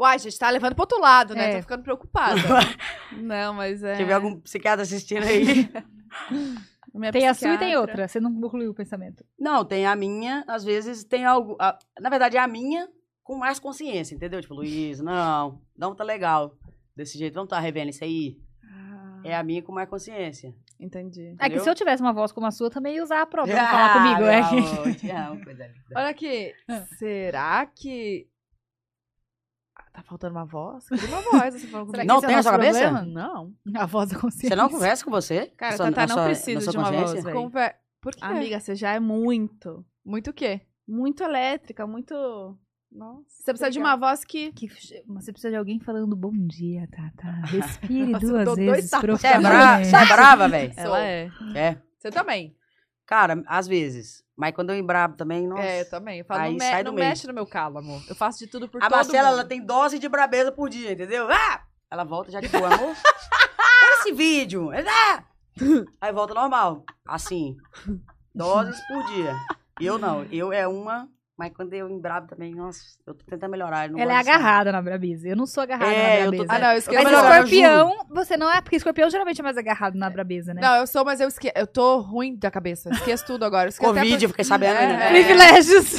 Uai, gente, tá levando pro outro lado, né? É. Tô ficando preocupada. *laughs* Não, mas é. Tiver algum psiquiatra assistindo aí. *laughs* Minha Tem a sua e tem psiquiatra. outra. Você não concluiu o pensamento. Não, tem a minha, às vezes tem algo. a- Na verdade, é a minha com mais consciência, entendeu? Tipo, Luiz, não, não tá legal. Desse jeito, vamos tá revendo isso aí. Ah, É a minha com mais consciência. Entendi. É que Entendeu? se eu tivesse uma voz como a sua, também ia usar a própria pra falar comigo. É meu que... amo, coisa linda. Olha aqui. Será que. Tá faltando uma voz? Uma voz. Você *laughs* comigo. que Não é tem na nosso sua cabeça? Não. A voz da consciência. Você não conversa com você? Cara, sua- Tatá não sua- precisa de uma voz. Conver... Por quê? Amiga, você já é muito. Muito o quê? Muito elétrica, muito. Nossa. Você precisa de uma voz que. Que você precisa de alguém falando bom dia, Tata. Respire Nossa, eu duas dois vezes. Você é, bra... você é brava, velho? Ela é. É. Você também. Cara, às vezes. Mas quando eu embrabo também, nossa. É, eu também. Eu falo, Aí não, me- sai do não meio. mexe no meu calo, amor. Eu faço de tudo por A Marcela, mundo. ela tem dose de brabeza por dia, entendeu? Ah! Ela volta já de boa, amor. *laughs* Olha esse vídeo. Ah! Aí volta normal. Assim. Doses por dia. Eu não. Eu é uma, mas quando eu embrabo também, nossa, eu tô tentando melhorar. eu não Ela é agarrada na brabeza. Eu não sou agarrada É, na eu tô brabeza. Ah, não, eu esqueço. Mas melhorar, eu escorpião, você não é, porque escorpião geralmente é mais agarrado na brabeza, né? Não, eu sou, mas eu esqueço. Eu tô ruim da cabeça. Esqueço tudo agora. Eu esqueço até Covid, eu por- fiquei sabendo. É, né? é. Privilégios.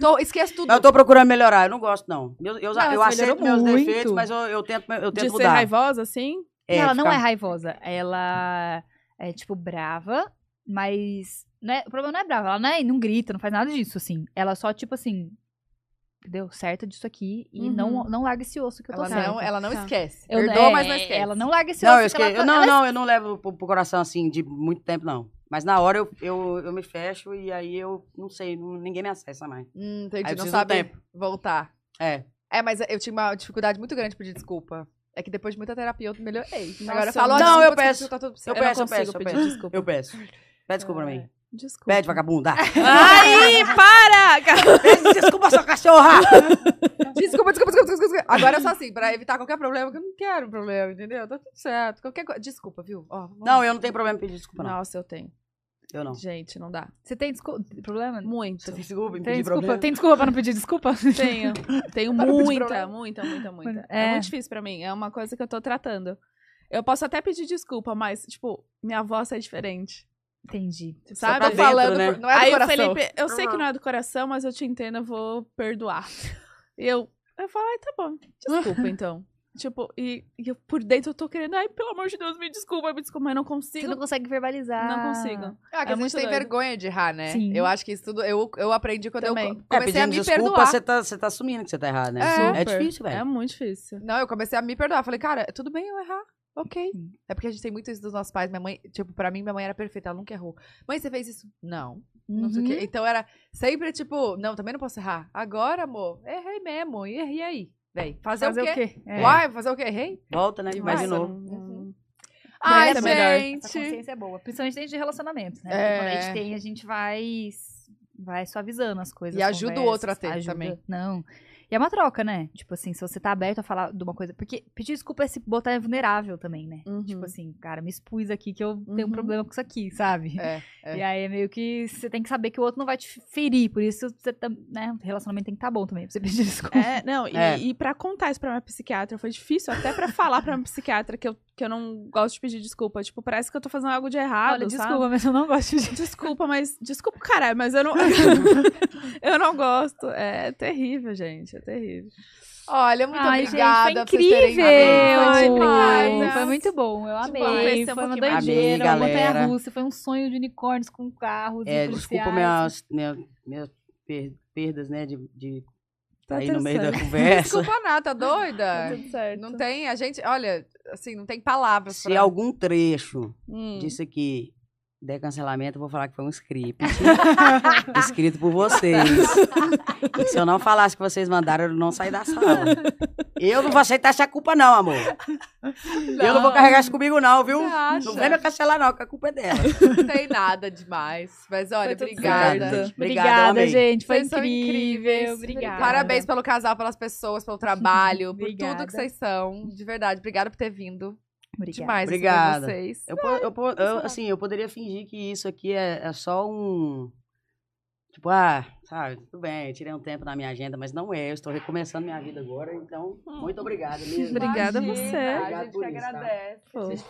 Tô, esqueço tudo. Eu tô procurando melhorar, eu não gosto, não. Eu, eu, Não, eu aceito meus muito. defeitos, mas eu, eu tento, eu tento De ser mudar. raivosa, assim? É, ela não é raivosa. Ela é, tipo, brava, mas. Né, o problema não é brava, ela não, é, não grita, não faz nada disso, assim. Ela só, tipo assim. Deu certo disso aqui e Uhum. não, não larga esse osso que eu tô Ela certa. não, ela não Tá. esquece. Eu- Perdoa, é, mas não esquece. Ela não larga esse Não, osso. eu que ela tá- não, ela- não, eu não levo pro, pro coração assim de muito tempo, não. Mas na hora eu, eu, eu me fecho e aí eu não sei, não- ninguém me acessa mais. Hum, Aí entendi. Não precisa do sabe tempo. voltar. É. É, mas eu tinha uma dificuldade muito grande de pedir desculpa. É que depois de muita terapia eu melhorei. Nossa, Agora eu falo, não, eu peço. Tá tudo Eu não peço, eu peço, eu peço. desculpa. Eu peço. Pede desculpa pra mim. Desculpa. Pede, vagabunda. Aí, para! Desculpa, sua cachorra. Desculpa, desculpa, desculpa, desculpa, desculpa. Agora é só assim, pra evitar qualquer problema, que eu não quero problema, entendeu? Tá tudo certo. Qualquer coisa. Desculpa, viu? Ó, Não, eu não tenho problema em pedir desculpa, não. Nossa, eu tenho. Eu não. Gente, não dá. Você tem desculpa? Problema? Muito. Você tem desculpa em Tem pedir desculpa, problema? tem desculpa pra não pedir desculpa? Tenho. *laughs* Tenho muita, muita, muita, muita. É. É. muito difícil pra mim. É uma coisa que eu tô tratando. Eu posso até pedir desculpa, mas, tipo, minha voz é diferente. Entendi. Sabe? tá Tô falando, dentro, né? não é do Aí o coração. Felipe, eu sei que não é do coração, mas eu te entendo, eu vou perdoar. E eu, eu falo, ai, tá bom, desculpa *laughs* então. Tipo, e, e eu por dentro eu tô querendo, ai, pelo amor de Deus, me desculpa, me desculpa, mas não Você consigo. não consegue verbalizar. Não consigo. Ah, que É a gente muito tem doido. vergonha de errar, né? Sim. Eu acho que isso tudo. Eu, eu aprendi quando Também. eu É, comecei a pedindo me desculpa, perdoar. você tá, você tá assumindo que você tá errado, né? É. É, difícil, velho. É muito difícil. Não, eu comecei a me perdoar. Falei, cara, tudo bem eu errar. Ok. Sim. É porque a gente tem muito isso dos nossos pais. Minha mãe, tipo, pra mim, minha mãe era perfeita, ela nunca errou. Mãe, você fez isso? Não. Não sei o quê. Uhum. Então era sempre tipo, não, também não posso errar. Agora, amor, errei mesmo. E, e aí? Véi, fazer, Fazer o quê? É. Uai, fazer o quê? Errei? Volta, né? E Vai de novo. Não- Ai, Essa é melhor. gente. Essa consciência é boa. Principalmente dentro de relacionamento, né? É. Quando a gente tem, a gente vai, vai suavizando as coisas. E ajuda o outro a ter ajuda. também. Não. E é uma troca, né? Tipo assim, se você tá aberto a falar de uma coisa. Porque pedir desculpa é se botar vulnerável também, né? Uhum. Tipo assim, cara, me expus aqui que eu tenho um Uhum. problema com isso aqui, sabe? É, é. E aí é meio que você tem que saber que o outro não vai te ferir. Por isso, você tá, né? O relacionamento tem que estar bom também. Pra você pedir *laughs* desculpa. É, não, e, É. e pra contar isso pra minha psiquiatra foi difícil, até pra falar pra minha psiquiatra que eu, que eu não gosto de pedir desculpa. Tipo, parece que eu tô fazendo algo de errado. Olha, sabe? desculpa, mas eu não gosto de. Desculpa, mas. Desculpa, caralho, mas eu não. *laughs* eu não gosto. É terrível, gente. É terrível. Olha, muito Ai, obrigada. gente, foi incrível! vindo. Foi. Foi muito bom, eu amei. um Foi uma doideira, Amei, uma montanha russa, foi um sonho de unicórnios com carros. É, e desculpa minhas, minhas, minhas per- perdas, né? De, de Tá aí no meio da certo. *laughs* conversa. Desculpa nada, tá doida? Tá tudo certo. Não tem, a gente, olha, assim, não tem palavras Se pra... algum trecho Hum. disso aqui der cancelamento, eu vou falar que foi um script *laughs* escrito por vocês. E *laughs* que se eu não falasse que vocês mandaram, eu não sair da sala. Eu não vou aceitar essa culpa, não, amor. Eu não vou carregar isso comigo, não, viu? Não vem me cancelar, não, que a culpa é dela. Não tem nada demais. Mas olha, obrigada. Obrigada, amei. gente. Foi Vocês incrível. incríveis. Obrigada. Parabéns pelo casal, pelas pessoas, pelo trabalho, por Obrigada. tudo que vocês são. De verdade, obrigada por ter vindo. Obrigada. Demais Obrigada. vocês. Eu, eu, po- eu, assim, eu poderia fingir que isso aqui é, é só um. Tipo, ah, sabe, tudo bem, eu tirei um tempo na minha agenda, mas não é. Eu estou recomeçando minha vida agora, então, muito obrigado mesmo. Obrigada a você. A Obrigado gente por que isso, tá? agradece.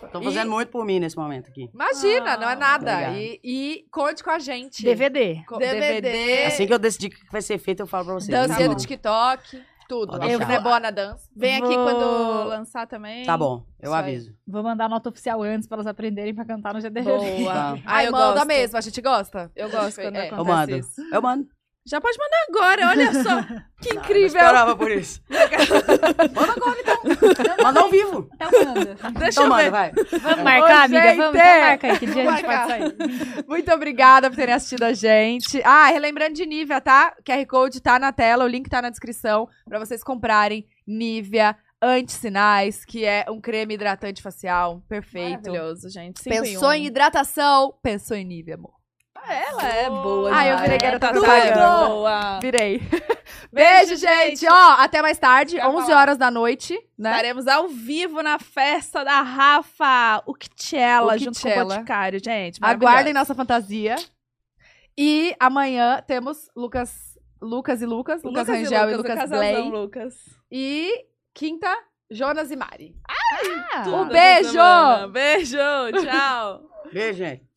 Estão fazendo muito por mim nesse momento aqui. Imagina, não é Ah, nada. E, e conte com a gente. DVD. Co- DVD. DVD. Assim que eu decidir o que vai ser feito, eu falo pra vocês. Dancinha Tá do. TikTok. Tudo. Eu deixar. é boa na dança. Vem aqui Vou- quando lançar também. Tá bom, eu Isso aí. aviso. Vou mandar nota oficial antes pra elas aprenderem pra cantar no GDR. Boa. Tá. Ah, Ai, eu manda gosto. mesmo, a gente gosta. Eu gosto quando É. Eu acontece mando. isso. Eu mando. Já pode mandar agora, olha só. *laughs* Que Eu incrível. esperava por isso. *laughs* Manda agora, então. Manda ao vivo. Então manda. Deixa Então eu manda, ver. vai. Vamos marcar, Ô, amiga? Vamos, então marca aí. Que dia a gente pode marcar. sair? Muito obrigada por terem assistido a gente. Ah, relembrando de Nivea, tá? QR Code tá na tela, o link tá na descrição pra vocês comprarem Nivea Anti-Sinais, que é um creme hidratante facial perfeito. Maravilhoso, gente. Cinco Pensou em um. hidratação, pensou em Nivea, amor. Ela é boa. Ah, eu virei garota Tá propaganda. boa. Virei. Beijo, gente. Ó, até mais tarde, Tchau, 11 falar. horas da noite, né? Estaremos ao vivo na festa da Rafa, O junto com o. Boticário, gente. Aguardem nossa fantasia. E amanhã temos Lucas, Lucas e Lucas, Lucas, Lucas Rangel e Lucas, casalzão Blay. Lucas. E quinta, Jonas e Mari. Ah, Um beijo! Beijo, tchau. Beijo, gente.